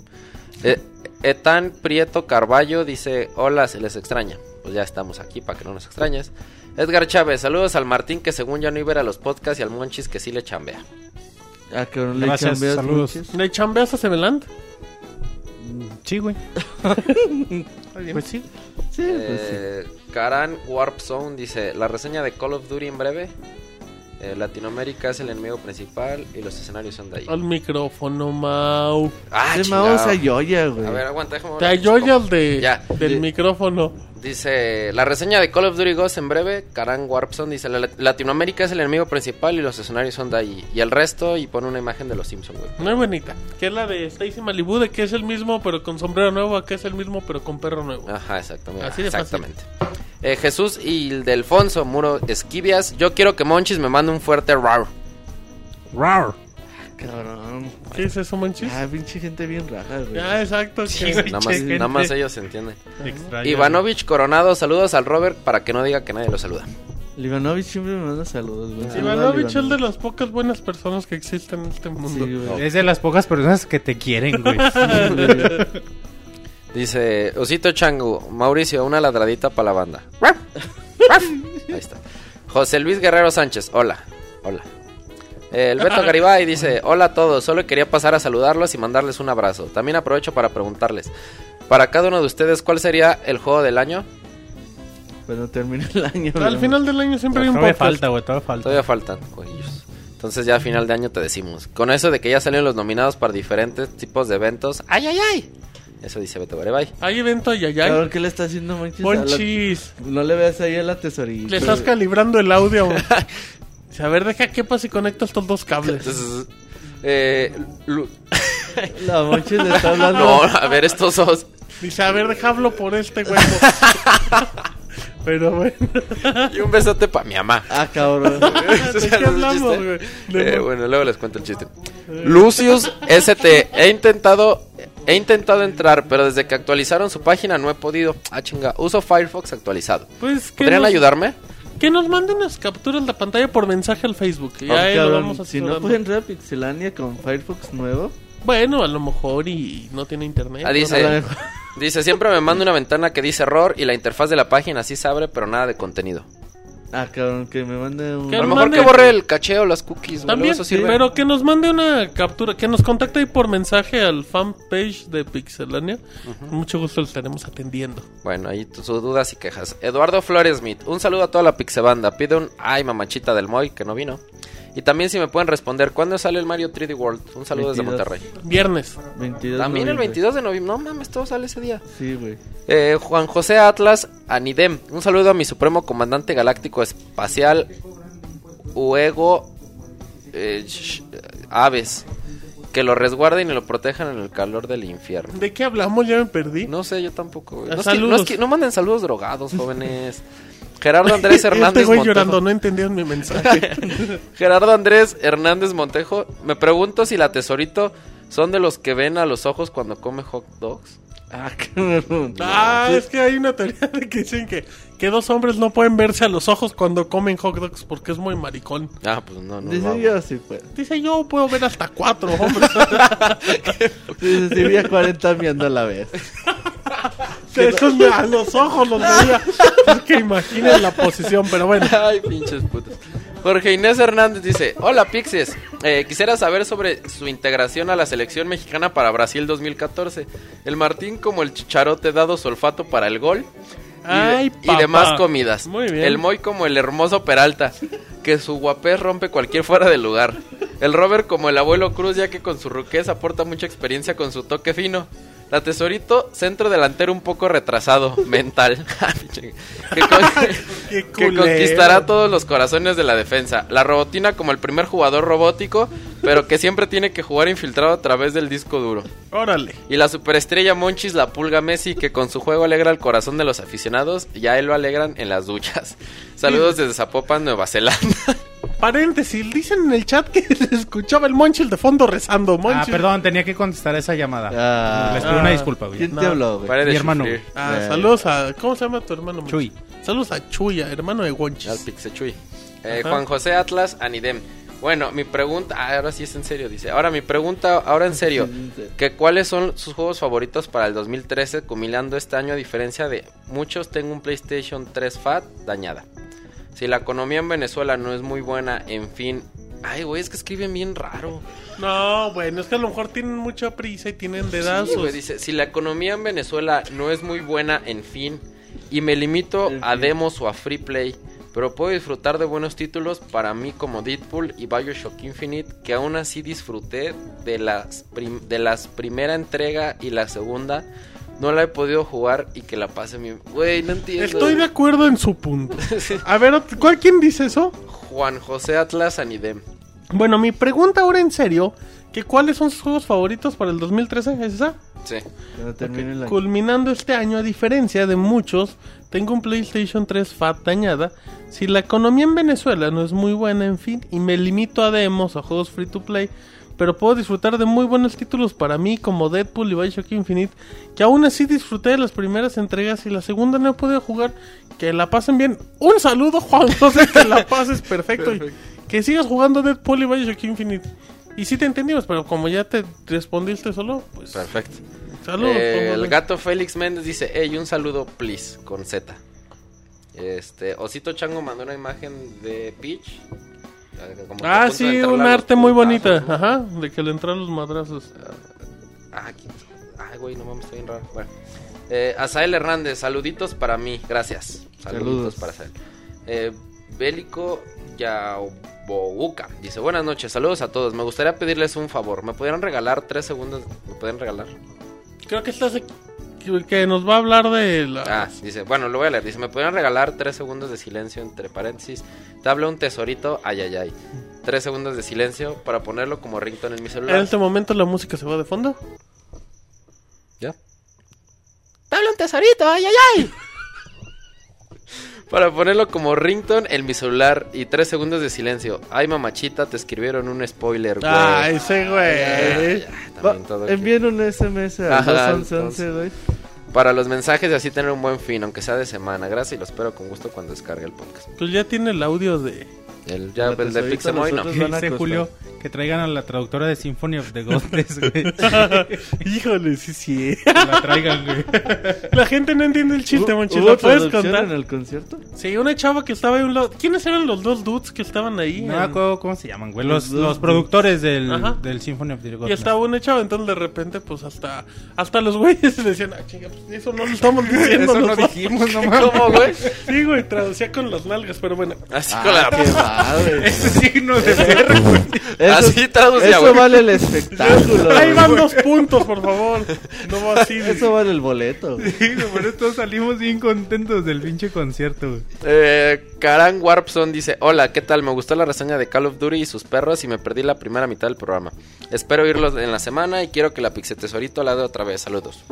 Eh, Etan Prieto Carballo dice, hola, se les extraña. Pues ya estamos aquí para que no nos extrañes. Edgar Chávez, saludos al Martín que según ya no iba a ir a los podcasts y al Monchis que sí le chambea. Ah, que no le Gracias, chambeas saludos. ¿Le chambeas a Semeland? Sí, güey. Pues sí. Sí, pues sí. Karan Warp Zone dice, la reseña de Call of Duty en breve. Eh, Latinoamérica es el enemigo principal y los escenarios son de ahí. Al micrófono, Mau. Ah, Ese mouse chingado. ayoya, güey. A ver, aguanta, déjame Te ver. ayoyas de, Ya. del micrófono. Dice, la reseña de Call of Duty Ghost en breve, Karan Warpson dice, "La- Latinoamérica es el enemigo principal y los escenarios son de ahí. Y el resto, y pone una imagen de los Simpsons, güey. Muy bonita. Que es la de Stacy Malibu, de que es el mismo pero con sombrero nuevo, que es el mismo pero con perro nuevo. Ajá, exactamente. Así de fácil. exactamente. Eh, Jesús y el de Alfonso Muro Esquivias, yo quiero que Monchis me mande un fuerte rar. Rar. Cabrón. ¿Qué es eso, manchis? Ah, pinche gente bien rara, güey. Ah, exacto. Sí, que-. Nada más, gente. nada más ellos se entienden. Extraño. Ivanovich Coronado, saludos al Robert para que no diga que nadie lo saluda. Livanovich siempre me manda saludos, güey. A Ivanovich es de las pocas buenas personas que existen en este mundo. Sí, güey. Es de las pocas personas que te quieren, güey. Dice Osito Changu, Mauricio, una ladradita para la banda. Ahí está. José Luis Guerrero Sánchez, hola, hola. El Beto Garibay dice, hola a todos, solo quería pasar a saludarlos y mandarles un abrazo. También aprovecho para preguntarles, para cada uno de ustedes, ¿cuál sería el juego del año? Cuando termine el año. Al final del año siempre hay un Todavía podcast. falta, güey, todavía falta. Todavía faltan. Entonces ya a final de año te decimos. Con eso de que ya salen los nominados para diferentes tipos de eventos. ¡Ay, ay, ay! Eso dice Beto Garibay. Hay evento ayayay. Cabrón, ¿qué le está haciendo Monchis? la- Monchis. No le veas ahí a la tesorita. Le estás calibrando el audio. Dice, a ver, deja que pasa y conecta estos dos cables. Eh, La Monchis le está hablando. no, a ver, estos dos. Dice, a ver, deja hablo por este huevo. Pero bueno. Y un besote para mi mamá. Ah, cabrón. ¿De qué hablamos, güey? De- Eh, bueno, luego les cuento el chiste. Lucius ST, he intentado he intentado entrar, pero desde que actualizaron su página no he podido. Ah, chinga, uso Firefox actualizado. Pues que ¿Podrían nos, ayudarme? que nos manden las capturas de pantalla por mensaje al Facebook. Y Ah, ahí lo vamos si no pueden entrar a Pixelania con Firefox nuevo. Bueno, a lo mejor y no tiene internet. Ah, a dice, dice, siempre me manda una ventana que dice error y la interfaz de la página sí se abre, pero nada de contenido. Ah, cabrón, que me mande un. Que A lo mejor mande- que borre el cacheo, las cookies, También, eso sirve. pero que nos mande una captura, que nos contacte ahí por mensaje al fanpage de Pixelania. Con mucho gusto lo estaremos atendiendo. Bueno, ahí tus dudas y quejas. Eduardo Flores Smith, un saludo a toda la Pixebanda. Pide un ay mamachita del Moy que no vino. Y también si me pueden responder, ¿cuándo sale el Mario 3D World? Un saludo desde 22. Monterrey. Viernes. 22 También el noviembre. 22 de noviembre. No mames, todo sale ese día. Sí, güey. Eh, Juan José Atlas Anidem. Un saludo a mi supremo comandante galáctico espacial Uego eh, Aves. Que lo resguarden y lo protejan en el calor del infierno. ¿De qué hablamos? Ya me perdí. No sé, yo tampoco. güey. No, es que- Saludos. no es que- no manden saludos drogados, jóvenes. Gerardo Andrés Hernández este Montejo. llorando, no entendieron mi mensaje. Gerardo Andrés Hernández Montejo. Me pregunto si la tesorito son de los que ven a los ojos cuando come hot dogs. Ah, cabrón. ah, es que hay una teoría de que dicen que, que dos hombres no pueden verse a los ojos cuando comen hot dogs porque es muy maricón. Ah, pues no, no. Dice no. yo sí, pues. Dice, yo puedo ver hasta cuatro hombres. Dice, sí, vi a 40 viendo a la vez. Esos me- a los ojos los veía. Es que imaginen la posición, pero bueno. Ay, pinches putos. Jorge Inés Hernández dice, hola Pixies, Eh, quisiera saber sobre su integración a la selección mexicana para Brasil 2014. El Martín como el chicharote dado su olfato para el gol y, de- demás comidas. Muy bien. El Moy como el hermoso Peralta, que su guapés rompe cualquier fuera del lugar. El Robert como el abuelo Cruz, ya que con su ruquez aporta mucha experiencia con su toque fino. La tesorito, centro delantero un poco retrasado, mental. que, con- Qué que conquistará todos los corazones de la defensa. La robotina como el primer jugador robótico, pero que siempre tiene que jugar infiltrado a través del disco duro. Órale. Y la superestrella Monchis, la pulga Messi, que con su juego alegra el corazón de los aficionados, y a él lo alegran en las duchas. Saludos desde Zapopan, Nueva Zelanda. Paréntesis, dicen en el chat que se escuchaba el Monchil de fondo rezando. Ah, perdón, tenía que contestar esa llamada. Ah. Les pido Ah. una disculpa, güey. ¿Quién te No. habló, güey? Pare de Mi hermano. sufrir. Ah, Eh. saludos a. ¿Cómo se llama tu hermano? Monchil? Chuy. Saludos a Chuya, hermano de Al Wonchis. Pixechuy. Eh. Juan José Atlas, Anidem. Bueno, mi pregunta, ah, ahora sí es en serio, dice. Ahora mi pregunta, ahora en serio, que cuáles son sus juegos favoritos para el 2013, combinando este año a diferencia de muchos, tengo un PlayStation 3 Fat dañada. Si la economía en Venezuela no es muy buena, en fin... Ay, güey, es que escriben bien raro. No, bueno, es que a lo mejor tienen mucha prisa y tienen Sí, dedazos. güey, dice, si la economía en Venezuela no es muy buena, en fin, y me limito En a fin. demos o a free play, pero puedo disfrutar de buenos títulos para mí como Deadpool y Bioshock Infinite, que aún así disfruté de las, prim- de las primera entrega y la segunda. No la he podido jugar y que la pase mi... Güey, no entiendo. Estoy de acuerdo en su punto. A ver, ¿cuál quién dice eso? Juan José Atlas Anidem. Bueno, mi pregunta ahora en serio, que ¿cuáles son sus juegos favoritos para el 2013? ¿Es esa? Sí. La... Culminando este año, a diferencia de muchos, tengo un PlayStation 3 FAT dañada. Si la economía en Venezuela no es muy buena, en fin, y me limito a demos, a juegos free to play, pero puedo disfrutar de muy buenos títulos para mí, como Deadpool y Bioshock Infinite, que aún así disfruté de las primeras entregas y la segunda no he podido jugar. Que la pasen bien. Un saludo, Juan José, que la pases perfecto. y que sigas jugando Deadpool y Bioshock Infinite. Y sí te entendimos, pero como ya te respondiste solo, pues Perfecto. saludos. Eh, el gato Félix Méndez dice, hey, un saludo, please, con Z. Este, Osito Chango mandó una imagen de Peach. Como Ah, sí, un arte muy bonita. ¿no? Ajá, de que le entran los madrazos. Ah, aquí- Ay, güey, no mames, estoy bien raro. Bueno. Eh, Asael Hernández, saluditos para mí, gracias. Saluditos Saludos. para Asael. Eh, Bélico Yaubouca dice: Buenas noches, saludos a todos. Me gustaría pedirles un favor. ¿Me pudieran regalar tres segundos? ¿Me pueden regalar? Creo que estás aquí- que- que nos va a hablar de la... Ah, dice: Bueno, lo voy a leer. Dice: ¿Me pudieran regalar tres segundos de silencio entre paréntesis? Te habla un tesorito, ay, ay, ay. Tres segundos de silencio para ponerlo como ringtone en mi En celular. este momento la música se va de fondo. ¿Ya? ¡Te habla un tesorito! ¡Ay, ay, ay! Para ponerlo como ringtone en mi celular y tres segundos de silencio. Ay, mamachita, te escribieron un spoiler, güey. Ah, ese güey. envíen un SMS al Ajá, 211, güey. Para los mensajes y así tener un buen fin, aunque sea de semana. Gracias y lo espero con gusto cuando descargue el podcast. Pues ya tiene el audio de... El, ya, La el de Pixemoy no. Dice. Julio que traigan a la traductora de Symphony of the Goddess, güey. Híjole, sí, sí. Que la traigan, güey. La gente no entiende el chiste, ¿Hubo- Monchis. ¿Hubo ¿Lo puedes contar? en el concierto? Sí, una chava que estaba ahí a un lado. ¿Quiénes eran los dos dudes que estaban ahí? No En- me acuerdo cómo se llaman, güey. Los, Los- los productores del, Ajá. del Symphony of the Y Goddess. estaba una chava, entonces de repente, pues hasta hasta los güeyes le decían, ah, chinga, pues eso no lo estamos diciendo. Eso no nosotros". dijimos, no mames. ¿Cómo, güey? Sí, güey, traducía con las nalgas, pero bueno. Así con la... Qué padre. Ese signo de perro, güey. Eso, Así traducía, eso güey. vale el espectáculo. Ahí van dos puntos, por favor. No va así. de- Eso vale el boleto. Sí, güey, por eso salimos bien contentos del pinche concierto, güey. Eh, Karan Warpson dice, hola, ¿qué tal? Me gustó la reseña de Call of Duty y sus perros y me perdí la primera mitad del programa. Espero oírlos en la semana y quiero que la Pixe Tesorito la dé otra vez. Saludos.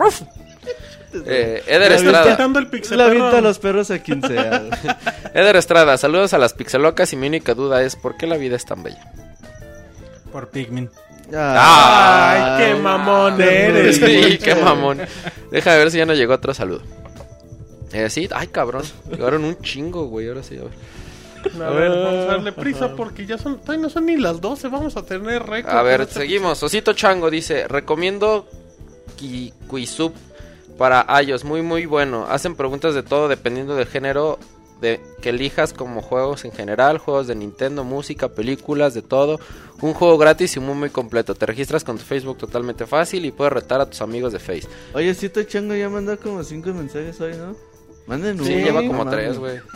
Eh, Eder La Estrada. El pixel La perro. a los perros a quien sea. güey. Eder Estrada, saludos a las pixelocas y mi única duda es ¿por qué la vida es tan bella? Por Pikmin. Ay, qué mamón eres. Sí, qué mamón. Deja de ver si ya no llegó otro saludo. Eh, sí, ay cabrón. Llegaron un chingo, güey. Ahora sí, a ver. A ver, vamos a darle prisa porque ya son, todavía no son ni las 12, vamos a tener récord. A ver, este seguimos. Osito Chango dice, recomiendo Ki- Quizub para iOS, muy muy bueno. Hacen preguntas de todo dependiendo del género de que elijas como juegos en general, juegos de Nintendo, música, películas, de todo. Un juego gratis y muy muy completo. Te registras con tu Facebook totalmente fácil y puedes retar a tus amigos de Face. Oye, Cito Chango ya mandó como cinco mensajes hoy, ¿no? Manden uno. Sí, lleva no como tres, güey.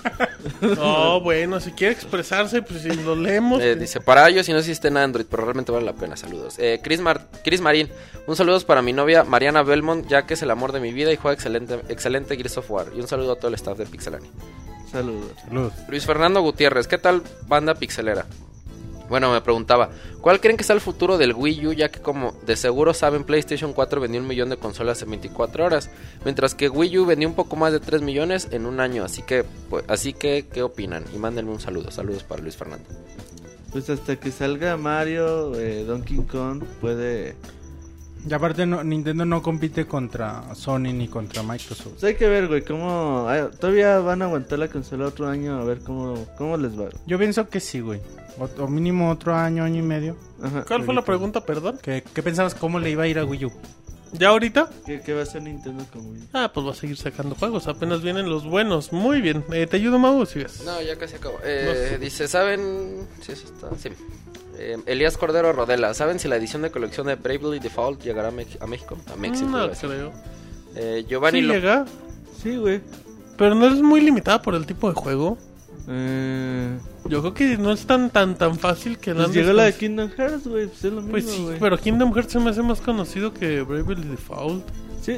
No, bueno, si quiere expresarse, pues si lo leemos. Eh, dice, para iOS y no existe en Android, pero realmente vale la pena. Saludos. Eh, Chris, Mar- Chris Marín, un saludo para mi novia Mariana Belmont, ya que es el amor de mi vida y juega excelente, excelente Gears of War. Y un saludo a todo el staff de Pixelani. Saludos. Saludos. Luis Fernando Gutiérrez, ¿qué tal banda pixelera? Bueno, me preguntaba, ¿cuál creen que sea el futuro del Wii U? Ya que como de seguro saben, PlayStation 4 vendió un millón de consolas en 24 horas, mientras que Wii U vendió un poco más de 3 millones en un año. Así que, pues, así que, ¿qué opinan? Y mándenme un saludo. Saludos para Luis Fernando. Pues hasta que salga Mario, eh, Donkey Kong puede... Y aparte, no- Nintendo no compite contra Sony ni contra Microsoft. Pues hay que ver, güey, cómo... ah, Todavía van a aguantar la consola otro año a ver cómo, cómo les va. Yo pienso que sí, güey. O, o mínimo otro año, año y medio. Ajá. ¿Cuál fue la pregunta, perdón? ¿Qué, qué pensabas cómo le iba a ir a Wii U? ¿Ya ahorita? ¿Qué, qué va a hacer Nintendo con Wii? Ah, pues va a seguir sacando juegos. Apenas vienen los buenos. Muy bien. Eh, ¿Te ayudo, Mau? Sigues. No, ya casi acabó. No Eh. Dice, ¿saben? Sí, eso está. Sí. Eh, Elías Cordero Rodela, ¿saben si la edición de colección de Bravely Default llegará a, México? A México. iba a no creo. Eh, Giovanni Sí Lo- llega, Sí, güey. pero no es muy limitada por el tipo de juego. Eh, Yo creo que no es tan tan tan fácil que pues llegó la de Kingdom Hearts, güey. Pues es lo mismo, Pues sí, pero Kingdom Hearts se me hace más conocido que Bravely Default. Sí,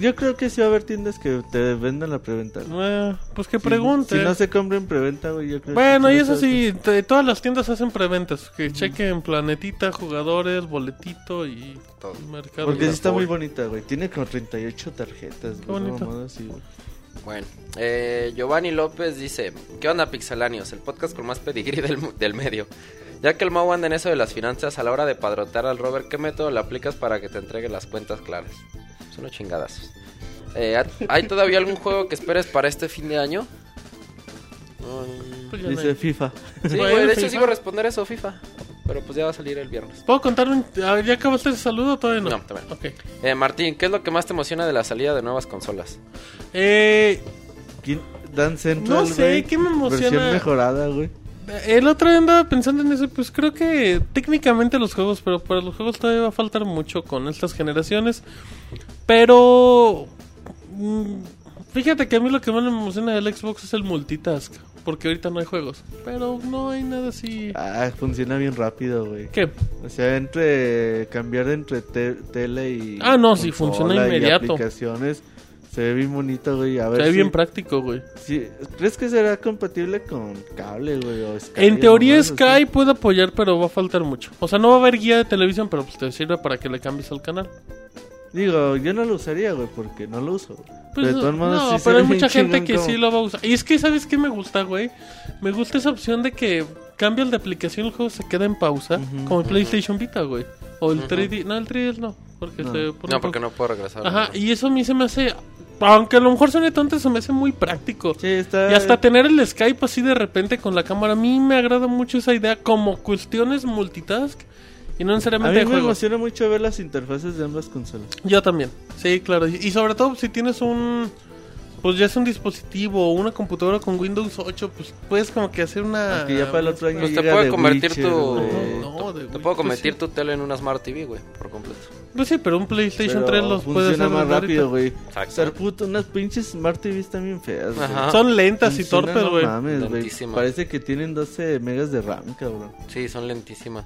yo creo que sí va a haber tiendas que te vendan la preventa. Eh, pues que Si- pregunte. Si, no se compra en preventa, güey, yo creo Bueno, que y eso sí, te- todas las tiendas hacen preventas. Que chequen planetita, jugadores, boletito y Todo. mercado. Porque sí está muy bonita, güey. Tiene como 38 tarjetas. Qué güey, bonito. mamada así, güey. Bueno, eh, Giovanni López dice: ¿Qué onda, Pixelanios? El podcast con más pedigrí del, del medio. Ya que el Mau anda en eso de las finanzas a la hora de padrotear al Robert, ¿qué método le aplicas para que te entregue las cuentas claras? Son unos chingadazos. Eh, ¿Hay todavía algún juego que esperes para este fin de año? Pues ya no Dice hay. FIFA. sí, güey, de hecho FIFA. sí iba a responder eso, FIFA. Pero pues ya va a salir el viernes. ¿Puedo contar un... ¿Ya acabaste ese saludo o todavía no? No, todavía no. Ok. Eh, Martín, ¿qué es lo que más te emociona de la salida de nuevas consolas? Eh, ¿Quién? Dan Central, No sé, güey. ¿qué me emociona? Versión mejorada, güey. el otro día andaba pensando en eso, pues creo que técnicamente los juegos, pero para los juegos todavía va a faltar mucho con estas generaciones. Pero... mm, Fíjate que a mí lo que más me emociona del Xbox es el multitask. Porque ahorita no hay juegos. Pero no hay nada así... Ah, funciona bien rápido, güey. ¿Qué? O sea, entre cambiar entre te- tele y Ah, no, sí, funciona y inmediato. aplicaciones se ve bien bonito, güey. A ver Se ve si- bien práctico, güey. si- ¿Crees que será compatible con cable, güey? o Sky, En teoría Sky así? puede apoyar, pero va a faltar mucho. O sea, no va a haber guía de televisión, pero pues te sirve para que le cambies al canal. Digo, yo no lo usaría, güey, porque no lo uso. Pues, de todos modos, no, sí pero hay mucha gente que como- sí lo va a usar. Y es que, ¿sabes qué me gusta, güey? Me gusta esa opción de que cambias de aplicación, el juego se queda en pausa, como el PlayStation Vita, güey. O el Ujú. 3D. No, el 3D no, porque No. se No, porque no puedo regresar. Ajá, y eso a mí se me hace. Aunque a lo mejor suene tonto, se me hace muy práctico. Sí, está... Y hasta tener el Skype así de repente con la cámara, a mí me agrada mucho esa idea como cuestiones multitask y no A necesariamente mí de me juegos. emociona mucho ver las interfaces de ambas consolas. Yo también, sí, claro. Y sobre todo si tienes un, pues ya es un dispositivo o una computadora con Windows 8, pues puedes como que hacer una... Aunque ya para el otro año Pues te puede convertir Witcher, tu. No, no, de te puedo pues convertir sí. tu tele en una Smart TV, güey, por completo. Pues sí, pero un PlayStation Pero 3 los puede hacer más rápido, güey. Sea, puto, unas pinches Smart TVs también feas. Ajá. Son lentas y torpes, no güey. mames, güey. Parece que tienen 12 megas de RAM, cabrón. Sí, son lentísimas.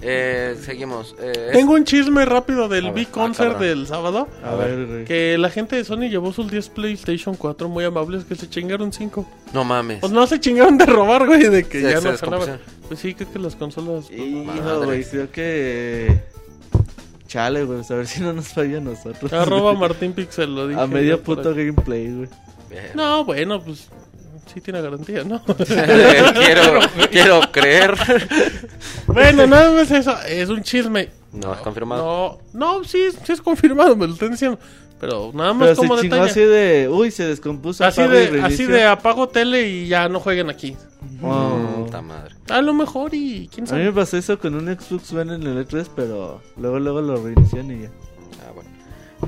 Eh, seguimos. Eh, es- Tengo un chisme rápido del ver, Big ah, Concert del sábado. A, ver, güey. Que la gente de Sony llevó sus 10 PlayStation 4 muy amables que se chingaron 5. No mames. Pues no se chingaron de robar, güey, de que ya no descompusieron. Pues sí, creo que las consolas... pues, no güey, creo que... Chale, güey, pues a ver si no nos falla a nosotros. Arroba Martín Pixel, lo dije. A medio puto gameplay, güey. No, bueno, pues sí tiene garantía, ¿no? quiero, quiero creer. bueno, nada más eso, es un chisme. No, es confirmado. No, no, sí, sí es confirmado, me lo están diciendo. Pero nada más Pero como se detalle. así de... Uy, se descompuso. Así de, así de apago tele y ya no jueguen aquí. Oh. Puta madre. A lo mejor y quién A mí me sabe. pasó eso con un Xbox One en el E3, pero luego luego lo reinician y ya. Ah, bueno.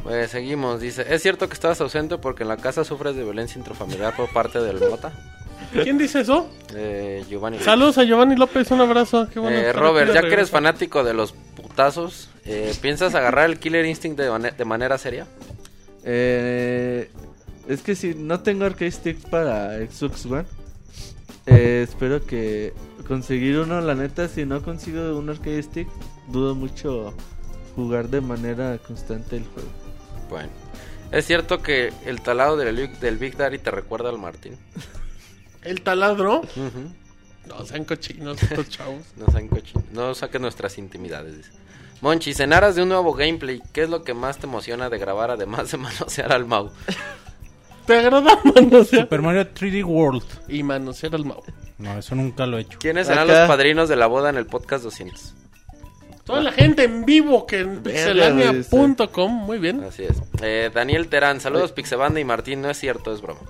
Pues seguimos. Dice: ¿Es cierto que estabas ausente porque en la casa sufres de violencia intrafamiliar por parte del Mota? ¿Quién dice eso? Eh, Giovanni. Saludos a Giovanni López, un abrazo. Qué bueno Eh, Robert, ya que eres fanático de los putazos, eh, ¿piensas agarrar el Killer Instinct de manera seria? Eh, es que si no tengo arcade stick para Xbox One, eh, espero que conseguir uno. La neta, si no consigo un arcade stick, dudo mucho jugar de manera constante el juego. Bueno. ¿Es cierto que el talado del, Big- del Big Daddy te recuerda al Martín? El taladro. No, sean cochinos estos chavos. No sean cochinos. No saquen nuestras intimidades. dice. Monchi, cenaras de un nuevo gameplay. ¿Qué es lo que más te emociona de grabar además de manosear al Mau? ¿Te agrada manosear? Super Mario 3D World. Y manosear al Mau. No, eso nunca lo he hecho. ¿Quiénes serán Acá. los padrinos de la boda en el podcast 200? Toda la gente en vivo que en pixelania.com. Muy bien. Así es. Eh, Daniel Terán, saludos Pixebanda y Martín. No es cierto, es broma.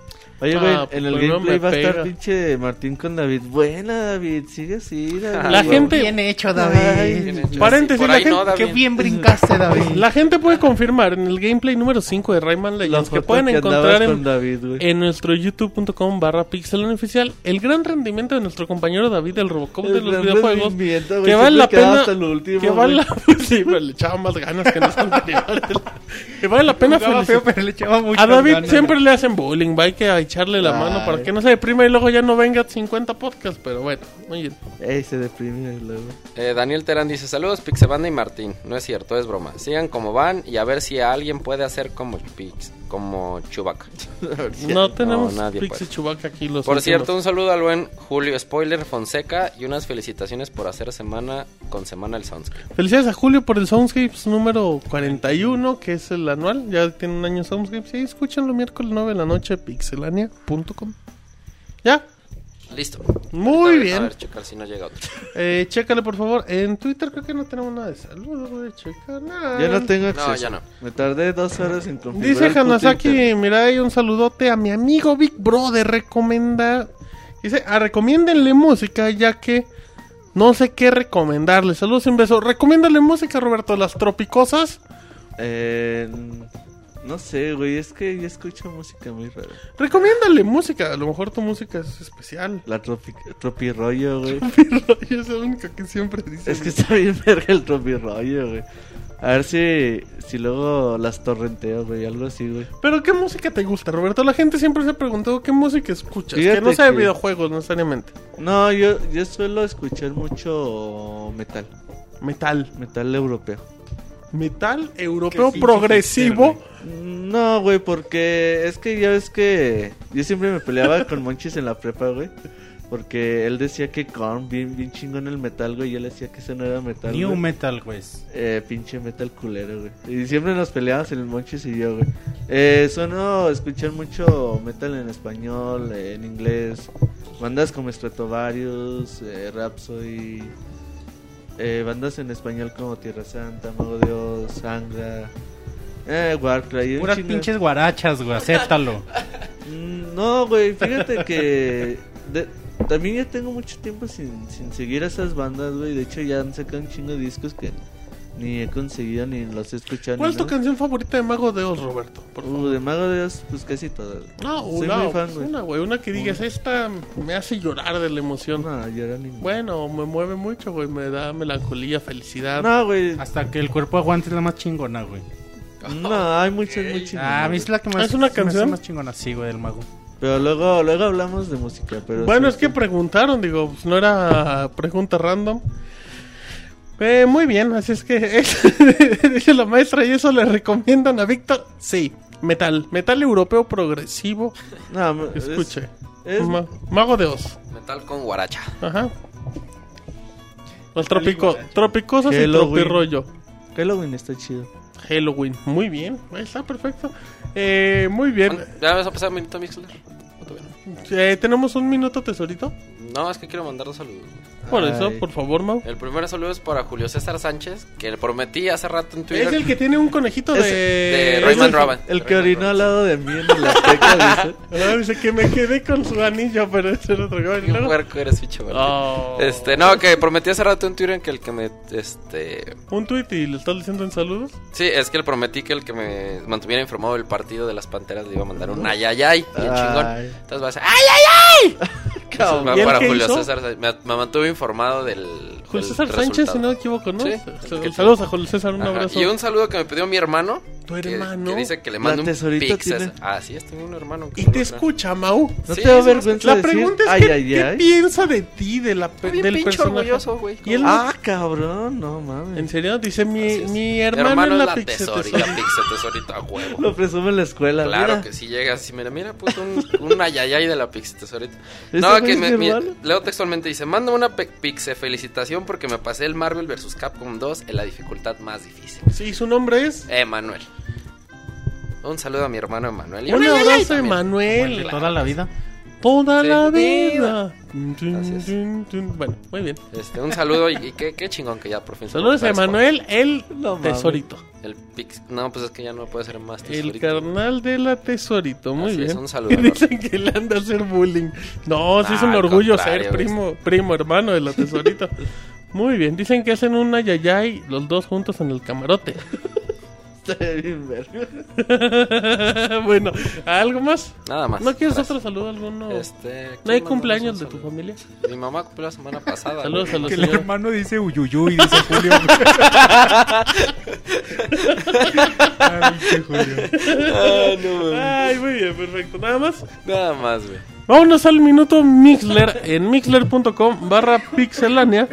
Oye, Ah, güey, pues, en el pues, gameplay me va a estar pinche Martín con David. Buena, David, sigue así, David. La gente- Bien hecho, Ay, David. Bien hecho. Paréntesis, Por la gente- no, Qué bien brincaste, David. La gente puede confirmar en el gameplay número 5 de Rayman Legends que pueden que encontrar en, David, nuestro youtube.com barra oficial el gran rendimiento de nuestro compañero David del Robocop de El los videojuegos que vale la pena último, que vale la, sí, pero le echaba más ganas que los anteriores que vale la pena feo, pero le echaba mucho A David siempre le hacen bullying, va, hay que echarle la mano para que no se deprima y luego ya no venga 50 podcasts, pero bueno, muy bien. Ey, se deprime luego. Eh, Daniel Terán dice, saludos Pixebanda y Martín. No es cierto, es broma. Sigan como van y a ver si alguien puede hacer como Pix, como Chewbacca. No tenemos nadie Pixie puede. Chubaca aquí los Por últimos. cierto, un saludo al buen Julio Spoiler Fonseca y unas felicitaciones por hacer semana con semana el Soundscape. Felicidades a Julio por el Soundscapes número 41, que es el anual. Ya tiene un año Soundscapes. Y ahí escúchenlo miércoles 9 de la noche, pixelania.com. ¿Ya? Listo. Muy Ahorita, bien. A ver, checar si no llega otro. Eh, chécale, por favor. En Twitter creo que no tenemos nada de saludos. Voy a checar nada. Ya no tengo No, acceso. ya no. Me tardé dos horas en configurar. Dice Hanasaki, mira, hay un saludote a mi amigo Big Brother. Recomenda. Dice, ah, recomiéndenle música, ya que no sé qué recomendarle. Saludos, un beso. Recomiéndale música, Roberto. Las tropicosas. Eh, no sé, güey. Es que yo escucho música muy rara. Recomiéndale música. A lo mejor tu música es especial. La tropi, tropirollo, güey. Yo es la única que siempre dice. es que está bien verga el tropirollo, güey. A ver si, si luego las torrenteo, güey. Algo así, güey. Pero ¿qué música te gusta, Roberto? La gente siempre se ha preguntado qué música escuchas. Fíjate que no sea de que- videojuegos necesariamente. No, yo, yo suelo escuchar mucho metal. Metal. Metal europeo. Metal europeo progresivo. No, güey, porque es que ya ves que yo siempre me peleaba con Monchis en la prepa, güey. Porque él decía que Korn, bien, bien chingón el metal, güey. Y yo le decía que eso no era metal. New güey. Metal, güey. Eh, pinche metal culero, güey. Y siempre nos peleábamos el Monchis y yo, güey. Eh, sueno escuchar mucho metal en español, eh, en inglés. Bandas como Stratovarius, eh, Rhapsody. Eh, bandas en español como Tierra Santa, Mago Dios, Sangra. Eh, Warcry. Puras pinches guarachas, güey. Acéptalo. Mm, No, güey, fíjate que de- también ya tengo mucho tiempo sin, sin seguir a esas bandas, güey. De hecho, ya han sacado un chingo de discos que ni he conseguido ni los he escuchado. ¿Cuál es tu nada. canción favorita de Mago de Oz, Roberto? Por Uh, favor. de Mago de Dios, pues casi todas. No, Soy una, muy fan, pues, güey. una, güey. Una que digas, esta me hace llorar de la emoción. No, ni... Bueno, me mueve mucho, güey. Me da melancolía, felicidad. No, güey. Hasta que el cuerpo aguante es la más chingona, güey. No, hay muchas, muy chingonas, Ah, a mí es la que más. ¿Es una se me hace canción? más chingona, sí, güey, del mago. Pero luego, luego hablamos de música, pero... Bueno, sí, es que preguntaron, digo, pues no era pregunta random. Eh, muy bien, así es que dice la maestra y eso le recomiendan a Víctor. Sí, metal, metal europeo progresivo. No, me- es- Escuche, es- Ma- Mago de Oz. Metal con guaracha. Ajá. Los tropico, tropicosos y Halloween. tropirollo. Halloween está chido. Halloween, muy bien, ahí está perfecto. Eh, muy bien. ¿Ya vas a pasar un minuto, Mixler? Eh, Tenemos un minuto, tesorito. No, es que quiero mandar dos saludos. Por Ay. eso, por favor, Mau. El primer saludo es para Julio César Sánchez, que le prometí hace rato en Twitter. Es el que tiene un conejito Es- de... de Rayman el, Robin. el que Rayman orinó Robin. al lado de mí en la teca, dice. Ah, dice que me quedé con su anillo, pero ese era otro. Qué Luego- puerco eres, bicho. Oh. Este, no, que prometí hace rato en Twitter que el que me, este... Un tweet y le estás diciendo en saludos. Sí, es que le prometí que el que me mantuviera informado del partido de las Panteras le iba a mandar un ayayay, bien Ay. chingón. Entonces va a ser ¡ay, ay, ay! ¿Y él Para Julio hizo? César, me, me mantuve informado del Julio del César Sánchez, si no me equivoco, ¿no? Sí. Saludos a Julio César, un Ajá. abrazo. Y un saludo que me pidió mi hermano. ¿Tu hermano? Que, dice que le La mande un tesorito pixel. tiene- Ah, sí, es, tengo un hermano. que Y te escucha, Mau. ¿No Sí, te da vergüenza La decir, pregunta es, ay, ¿qué, ay, qué ay? piensa de ti, de la, pe- Está bien del pinche personaje? orgulloso, güey. Y él, Ah, cabrón, no mames. ¿En serio? Dice, mi, mi hermano, es la, pixel tesorita, la pixel tesorita a huevo. Lo presume en la escuela, Claro mira. que si llegas y mira, mira, puto, un, un ayayay de la pixel tesorita. ¿Ese No, güey que hermano? leo textualmente dice, manda una pixe felicitación porque me pasé el Marvel vs. Capcom 2 en la dificultad más difícil. Sí, su nombre es... Emanuel. Un saludo a mi hermano Emanuel. Un abrazo. Emanuel. De toda la vida. Toda Sí. la Vida. Bueno, muy bien. Este, un saludo y, y qué, qué chingón que ya por fin Saludos a Emanuel, el No tesorito. El pix... No, pues es que ya no puede ser más El tesorito. carnal de la tesorito, muy Así bien. es, un saludo, dicen que le anda a hacer bullying. No, sí es un orgullo ser primo, primo hermano de la tesorito. muy bien, dicen que hacen una yayay los dos juntos en el camarote. Estaría bien verga. bueno, ¿algo más? Nada más. ¿No quieres Gracias. otro saludo alguno? Este, ¿No hay ¿quién mandó cumpleaños de tu familia? Mi mamá cumplió la semana pasada. Saludos a los Que el hermano dice uyuyuy, dice Julio. Ay, Julio. Ah, no. Ay, muy bien, perfecto. Nada más. Nada más, güey. Vámonos al minuto Mixler en mixler.com barra pixelania.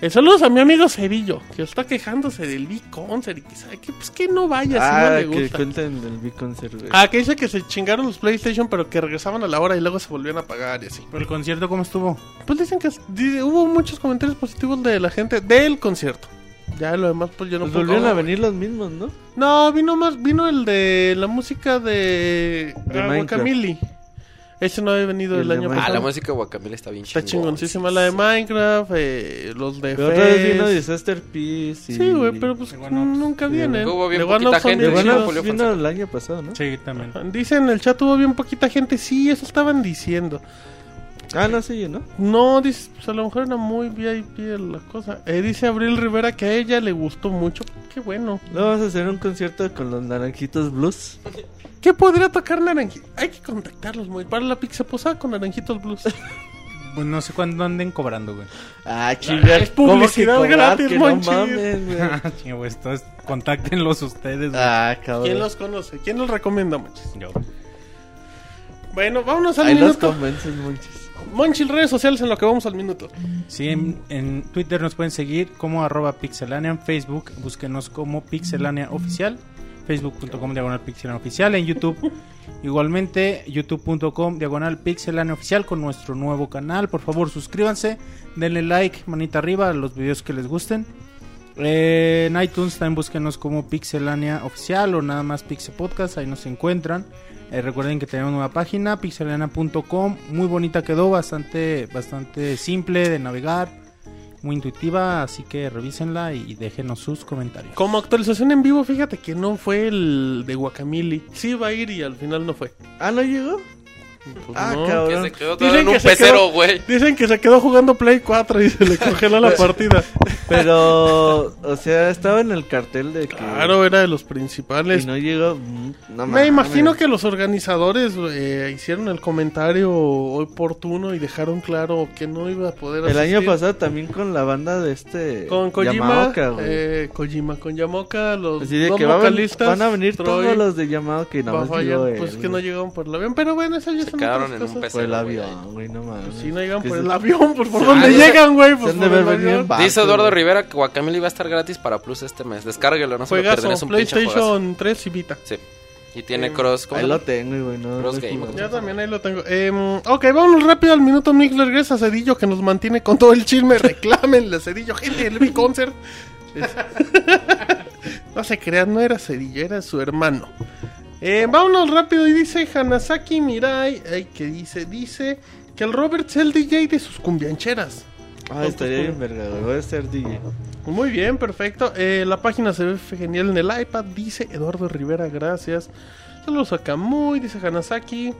Eh, saludos a mi amigo Cerillo, que está quejándose del B-Concert y que sabe que, pues, que no vaya si no Ah, le que gusta. cuenten del B-Concert. Ah, que dice que se chingaron los PlayStation, pero que regresaban a la hora y luego se volvían a pagar y así. ¿Pero el concierto cómo estuvo? Pues dicen que di- hubo muchos comentarios positivos de la gente del concierto. Ya lo demás, pues yo no Pues puedo- volvieron a venir los mismos, ¿no? No, vino más, vino el de la música de, De ah, Minecraft. Ese no había venido el, el año Minecraft. Ah, pasado. la música de Guacamole está bien Está chingón. chingoncísima la de Minecraft, eh, los de Pero otra vez vino Disaster Peace. y- Sí, güey, pero pues One nunca vienen. Hubo bien One poquita gente, De sí. Julio vino el año pasado, ¿no? Sí, también. Dicen en el chat hubo bien poquita gente, sí, eso estaban diciendo. Ah, no, sí, ¿no? No, dice, pues a lo mejor era muy VIP la cosa. Eh, dice Abril Rivera que a ella le gustó mucho. Qué bueno. Luego vamos a hacer un concierto con los Naranjitos Blues. ¿Qué podría tocar Naranjitos? Hay que contactarlos muy. Para la pizza posada con Naranjitos Blues. Pues no sé cuándo anden cobrando, güey. Ah, chinga. es publicidad gratis, que Monchis. No mames, güey. Chinga, güey, entonces contáctenlos ustedes, güey. Ah, cabrón. ¿Quién los conoce? ¿Quién los recomienda, Monchis? Yo. Bueno, vámonos al Ahí los minuto. convences, monchis. Monchis, redes sociales en lo que vamos al minuto. Sí, en, en Twitter nos pueden seguir como arroba pixelania, en Facebook búsquenos como pixelania oficial, facebook.com diagonal pixelania oficial, en YouTube igualmente youtube.com diagonal pixelania oficial con nuestro nuevo canal, por favor suscríbanse, denle like, manita arriba a los videos que les gusten. Eh, en iTunes también búsquenos como Pixelania Oficial o nada más Pixel Podcast, ahí nos encuentran. Eh, recuerden que tenemos nueva página, pixelania.com, muy bonita quedó, bastante, bastante simple de navegar, muy intuitiva, así que revísenla y déjenos sus comentarios. Como actualización en vivo, fíjate que no fue el de Guacamole. Sí iba a ir y al final no fue. Ah, ¿no llegó? Pues Ah, no. Que cabrón. se quedó Dicen en que un pecero, quedó- güey. Dicen que se quedó jugando Play 4 y se le congeló la partida. Pero, o sea, estaba en el cartel de que... Claro, era de los principales. Y no llegó... mm, No Me mames. imagino que los organizadores eh, hicieron el comentario oportuno y dejaron claro que no iba a poder El año pasado también con la banda de este... Con Kojima, Yamaoka, güey. eh, Kojima con Yamaoka, los Así de dos que vocalistas, van a venir Troy, todos los de llamado que no fallar, llegó él, pues que no llegaron por el avión, pero bueno, eso ya Se son quedaron en un cosas. Por el avión, güey, no mames. Si no llegan por el avión, pues por Ah, dónde dice- llegan, güey, pues por el avión. Dice Eduardo. Rivera que Guacamole va a estar gratis para Plus este mes. Descárguelo, no se lo pierdan. Juegazo, Es un pinche juegazo. PlayStation 3 y Vita. Sí. Y tiene Eh, cross. ¿cómo Ahí lo tengo, güey, no, Cross no Game. Yo también ahí lo tengo. Em, ok, vámonos rápido al minuto Mixler. Gracias a Cedillo que nos mantiene con todo el chisme. Reclámenle a Cedillo, gente del B-Concert. Es- no se crean, no era Cedillo, era su hermano. Eh, vámonos rápido y dice Hanasaki Mirai. Ay, que dice? Dice que el Robert es el DJ de sus cumbiancheras. Ah, estaría bien verga, voy a ser DJ. Muy bien, perfecto. Eh, la página se ve genial en el iPad, dice Eduardo Rivera, gracias. Saludos a Kamui, dice Hanasaki.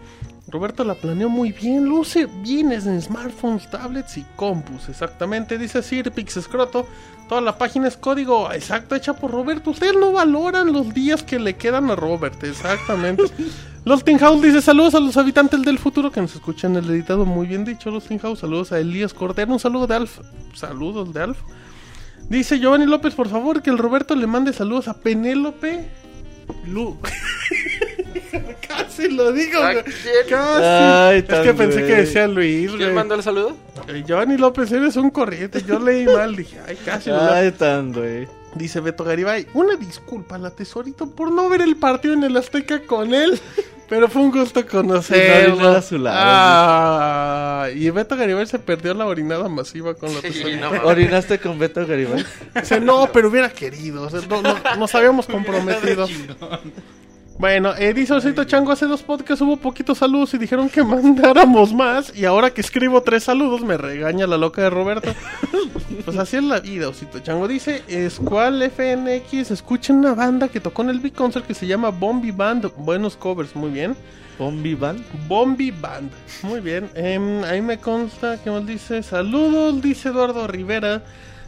Roberto la planeó muy bien, luce bien en smartphones, tablets y compus, exactamente. Dice Sir Pix Escroto, toda la página es código exacto hecha por Roberto. Ustedes no valoran los días que le quedan a Robert, exactamente. Los House dice saludos a los habitantes del futuro que nos escuchan en el editado, muy bien dicho Los House. Saludos a Elías Cordero, un saludo de Alf. Saludos de Alf. Dice Giovanni López, por favor, que el Roberto le mande saludos a Penélope Lu. Casi lo digo, ¿A güey. quién? Casi. Ay, es que pensé que decía Luis, ¿Quién güey. mandó el saludo? Eh, Giovanni López, eres un corriente. Yo leí mal, dije, ay, casi. lo- Ay, tan, güey. Dice Beto Garibay, una disculpa a la tesorito por no ver el partido en el Azteca con él, pero fue un gusto conocerlo. Sí, no, a su lado, Ah, y Beto Garibay se perdió la orinada masiva con la Sí, tesorito. no mames. ¿Orinaste con Beto Garibay? Dice, no, pero hubiera querido. o sea, no, no- nos habíamos comprometido. Bueno, eh, dice Osito Chango, hace dos podcasts hubo poquitos saludos y dijeron que mandáramos más. Y ahora que escribo tres saludos, me regaña la loca de Roberto. Pues así es la vida, Osito Chango. Dice, Squall FNX, escuchen una banda que tocó en el Big Concert que se llama Bombi Band. Buenos covers, muy bien. ¿Bombi Band? Bombi Band. Muy bien. Em, ahí me consta que más dice. Saludos, dice Eduardo Rivera.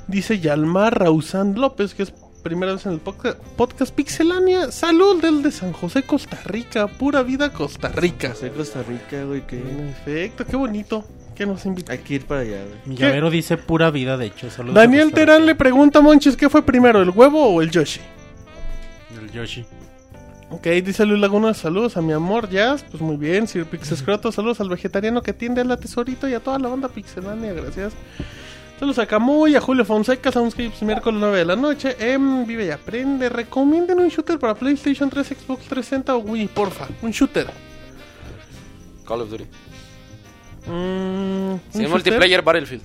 Dice Yalmar Rausán López, que es primera vez en el podca- podcast Pixelania. Salud del de San José, Costa Rica. Pura vida, Costa Rica. Soy Costa Rica, güey, que En efecto, qué bonito. Que nos invita. hay que ir para allá, güey. Mi ¿Qué? llavero dice pura vida, de hecho. Saludos Daniel Terán le pregunta a Monchis qué fue primero, el huevo o el Yoshi. El Yoshi. Ok, dice Luis Laguna, saludos a mi amor Jazz, pues muy bien, Sir Pixescroto, saludos al vegetariano que atiende a la tesorito y a toda la banda pixelania, gracias. Saludos a Camuy, a Julio Fonseca, Soundscapes, miércoles 9 de la noche, em, Vive y Aprende, recomienden un shooter para PlayStation 3, Xbox 360 o Wii, porfa, un shooter. Call of Duty. Mm, ¿un Sí, shooter? multiplayer Battlefield.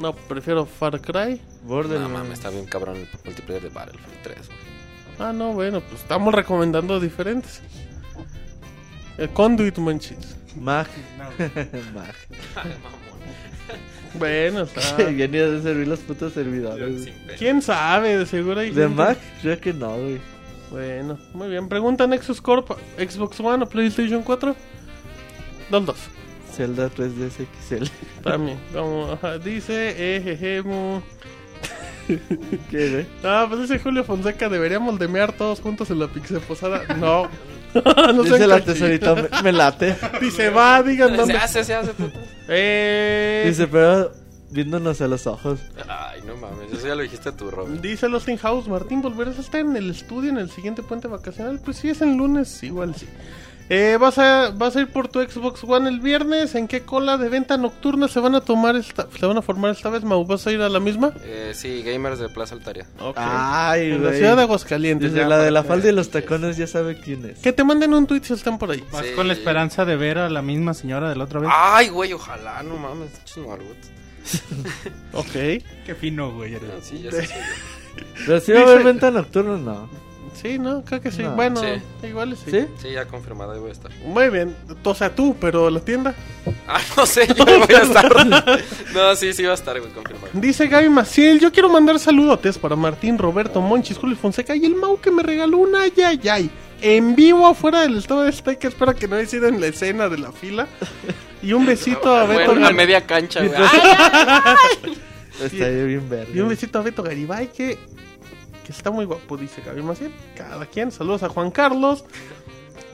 No, prefiero Far Cry. No Borderlands. mames, está bien cabrón el multiplayer de Battlefield 3. güey. Ah, no, bueno, pues estamos recomendando diferentes. El Conduit Manchis. Mag. Mag. Bueno, está... ya ni de servir los putos servidores. ¿Quién sabe? De seguro hay ¿De gente- Mac? Creo que no, güey. Bueno, muy bien. Pregunta Nexus Corp, Xbox One o PlayStation 4. Dos, dos. Zelda 3DS XL. También. Como, ajá, dice, eh. ¿Qué, güey? Ah, pues dice Julio Fonseca, deberíamos de mear todos juntos en la pixel posada. No. no Dice la tesorita, me, me late. Dice, va, digan Se dónde. hace, se hace. Eh, Dice, pero viéndonos a los ojos. Ay, no mames, eso ya lo dijiste tú, Robert. Dice Lost in House, Martín, ¿volverás a estar en el estudio en el siguiente puente vacacional? Pues sí, es el lunes, igual sí. Eh, ¿vas, a, ¿Vas a ir por tu Xbox One el viernes? ¿En qué cola de venta nocturna se van a tomar esta, se van a formar esta vez, Mau? ¿Vas a ir a la misma? Eh, sí, gamers de Plaza Altaria. Ay, en la güey. ciudad de Aguascalientes. Desde ya, la de la falda y los tacones ya sabe quién es. Que te manden un tweet si están por ahí. Vas Sí. con la esperanza de ver a la misma señora de la otra vez. Ay, güey, ojalá, no mames. Ok. Qué fino, güey. eres. No, sí, ya sé, soy yo. Pero si va a haber Dice- venta nocturna, no. Sí, ¿no? Creo que sí. No. bueno, Sí. igual sí. ¿Sí? Sí, ya confirmado, ahí voy a estar. Muy bien. O sea, tú, pero la tienda. Ah, no sé, yo voy a estar. No, sí, sí va a estar, güey, confirmado. Dice Gaby Maciel, yo quiero mandar saludotes para Martín, Roberto, Monchis, Julio Fonseca y el Mau que me regaló una ay, ay, ay. En vivo afuera del estado de Azteca, espero que no haya sido en la escena de la fila. Y un besito a Beto Bueno, a media cancha, güey. Está bien verde. Y un besito a Beto Garibay que, que está muy guapo, dice Gaby Maciel. Cada quien, saludos a Juan Carlos.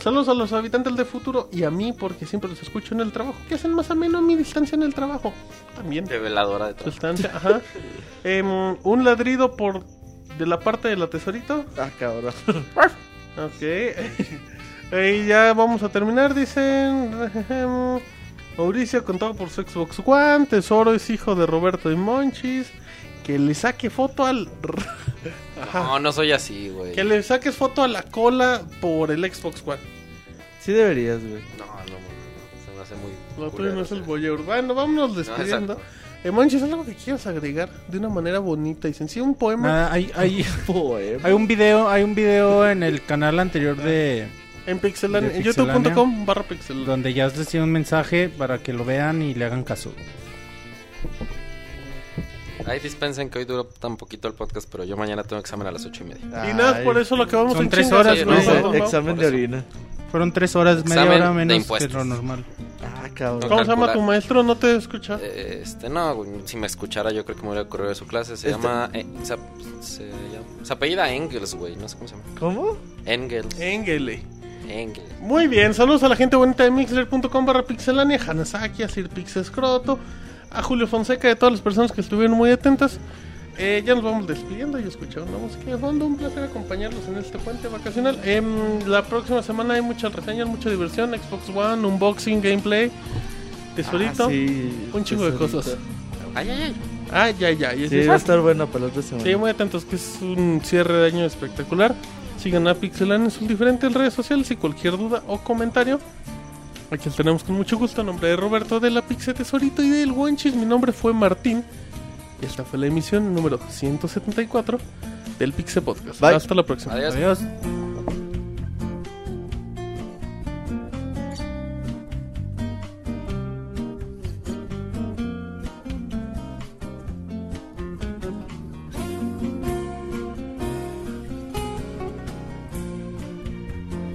Saludos a los habitantes del futuro y a mí porque siempre los escucho en el trabajo. Que hacen más ameno mi distancia en el trabajo. También. De veladora de todo. Sustancia, ajá. Em, un ladrido por de la parte de la tesorito. Ah, cabrón. Ok. y ya vamos a terminar, dicen. Mauricio contado por su Xbox One. Tesoro es hijo de Roberto y Monchis. Que le saque foto al. Ajá. No, no soy así, güey. Que le saques foto a la cola por el Xbox One. Sí deberías, güey. No, no, no, no, se me hace muy. Lo tuyo no es el voyeur. Bueno, vámonos despidiendo. exacto. eh, Monchis, ¿algo que quieras agregar de una manera bonita y sencilla? Un poema. Nada, hay, hay, Poema. hay un video, hay un video en el canal anterior de En Pixelania, de en Pixelania. youtube.com barra pixel. donde ya les tiene un mensaje para que lo vean y le hagan caso. Ahí dispensen que hoy duró tan poquito el podcast, pero yo mañana tengo examen a las ocho y media. Y nada, por eso lo acabamos Son en tres chingas, horas, vamos, ¿no? Examen de orina. Fueron tres horas, media Examen hora de menos que impuestos. lo normal. Ah, cabrón. ¿Cómo se llama tu maestro? No te escucha. Este, no, güey, si me escuchara yo creo que me hubiera ocurrido de su clase. Se Este- llama... eh, se, se llama... Se apellida Engels, güey, no sé cómo se llama. ¿Cómo? Engels. Engele. Engels. Muy bien, saludos a la gente bonita de mixler.com barra pixelania, Hanasaki, a Sir Pixescroto, a Julio Fonseca y a todas las personas que estuvieron muy atentas. Eh, ya nos vamos despidiendo y escuchando música de fondo. Un placer acompañarlos en este puente vacacional. Em, la próxima semana hay muchas reseñas, mucha diversión. Xbox One, unboxing, gameplay, tesorito. Ah, sí, un chingo de cosas. Ay, ay, ay. Ya, Sí, ya. va a estar buena para la otra semana. Sí, muy atentos, que es un cierre de año espectacular. Sigan a Pixelan en sus diferentes redes sociales y cualquier duda o comentario. Aquí los tenemos con mucho gusto. En nombre de Roberto de la Pixel Tesorito y del Guanchis, mi nombre fue Martín. Y esta fue la emisión número 174 del Pixel Podcast. Bye. Hasta la próxima. Adiós. Adiós.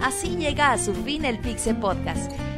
Así llega a su fin el Pixel Podcast.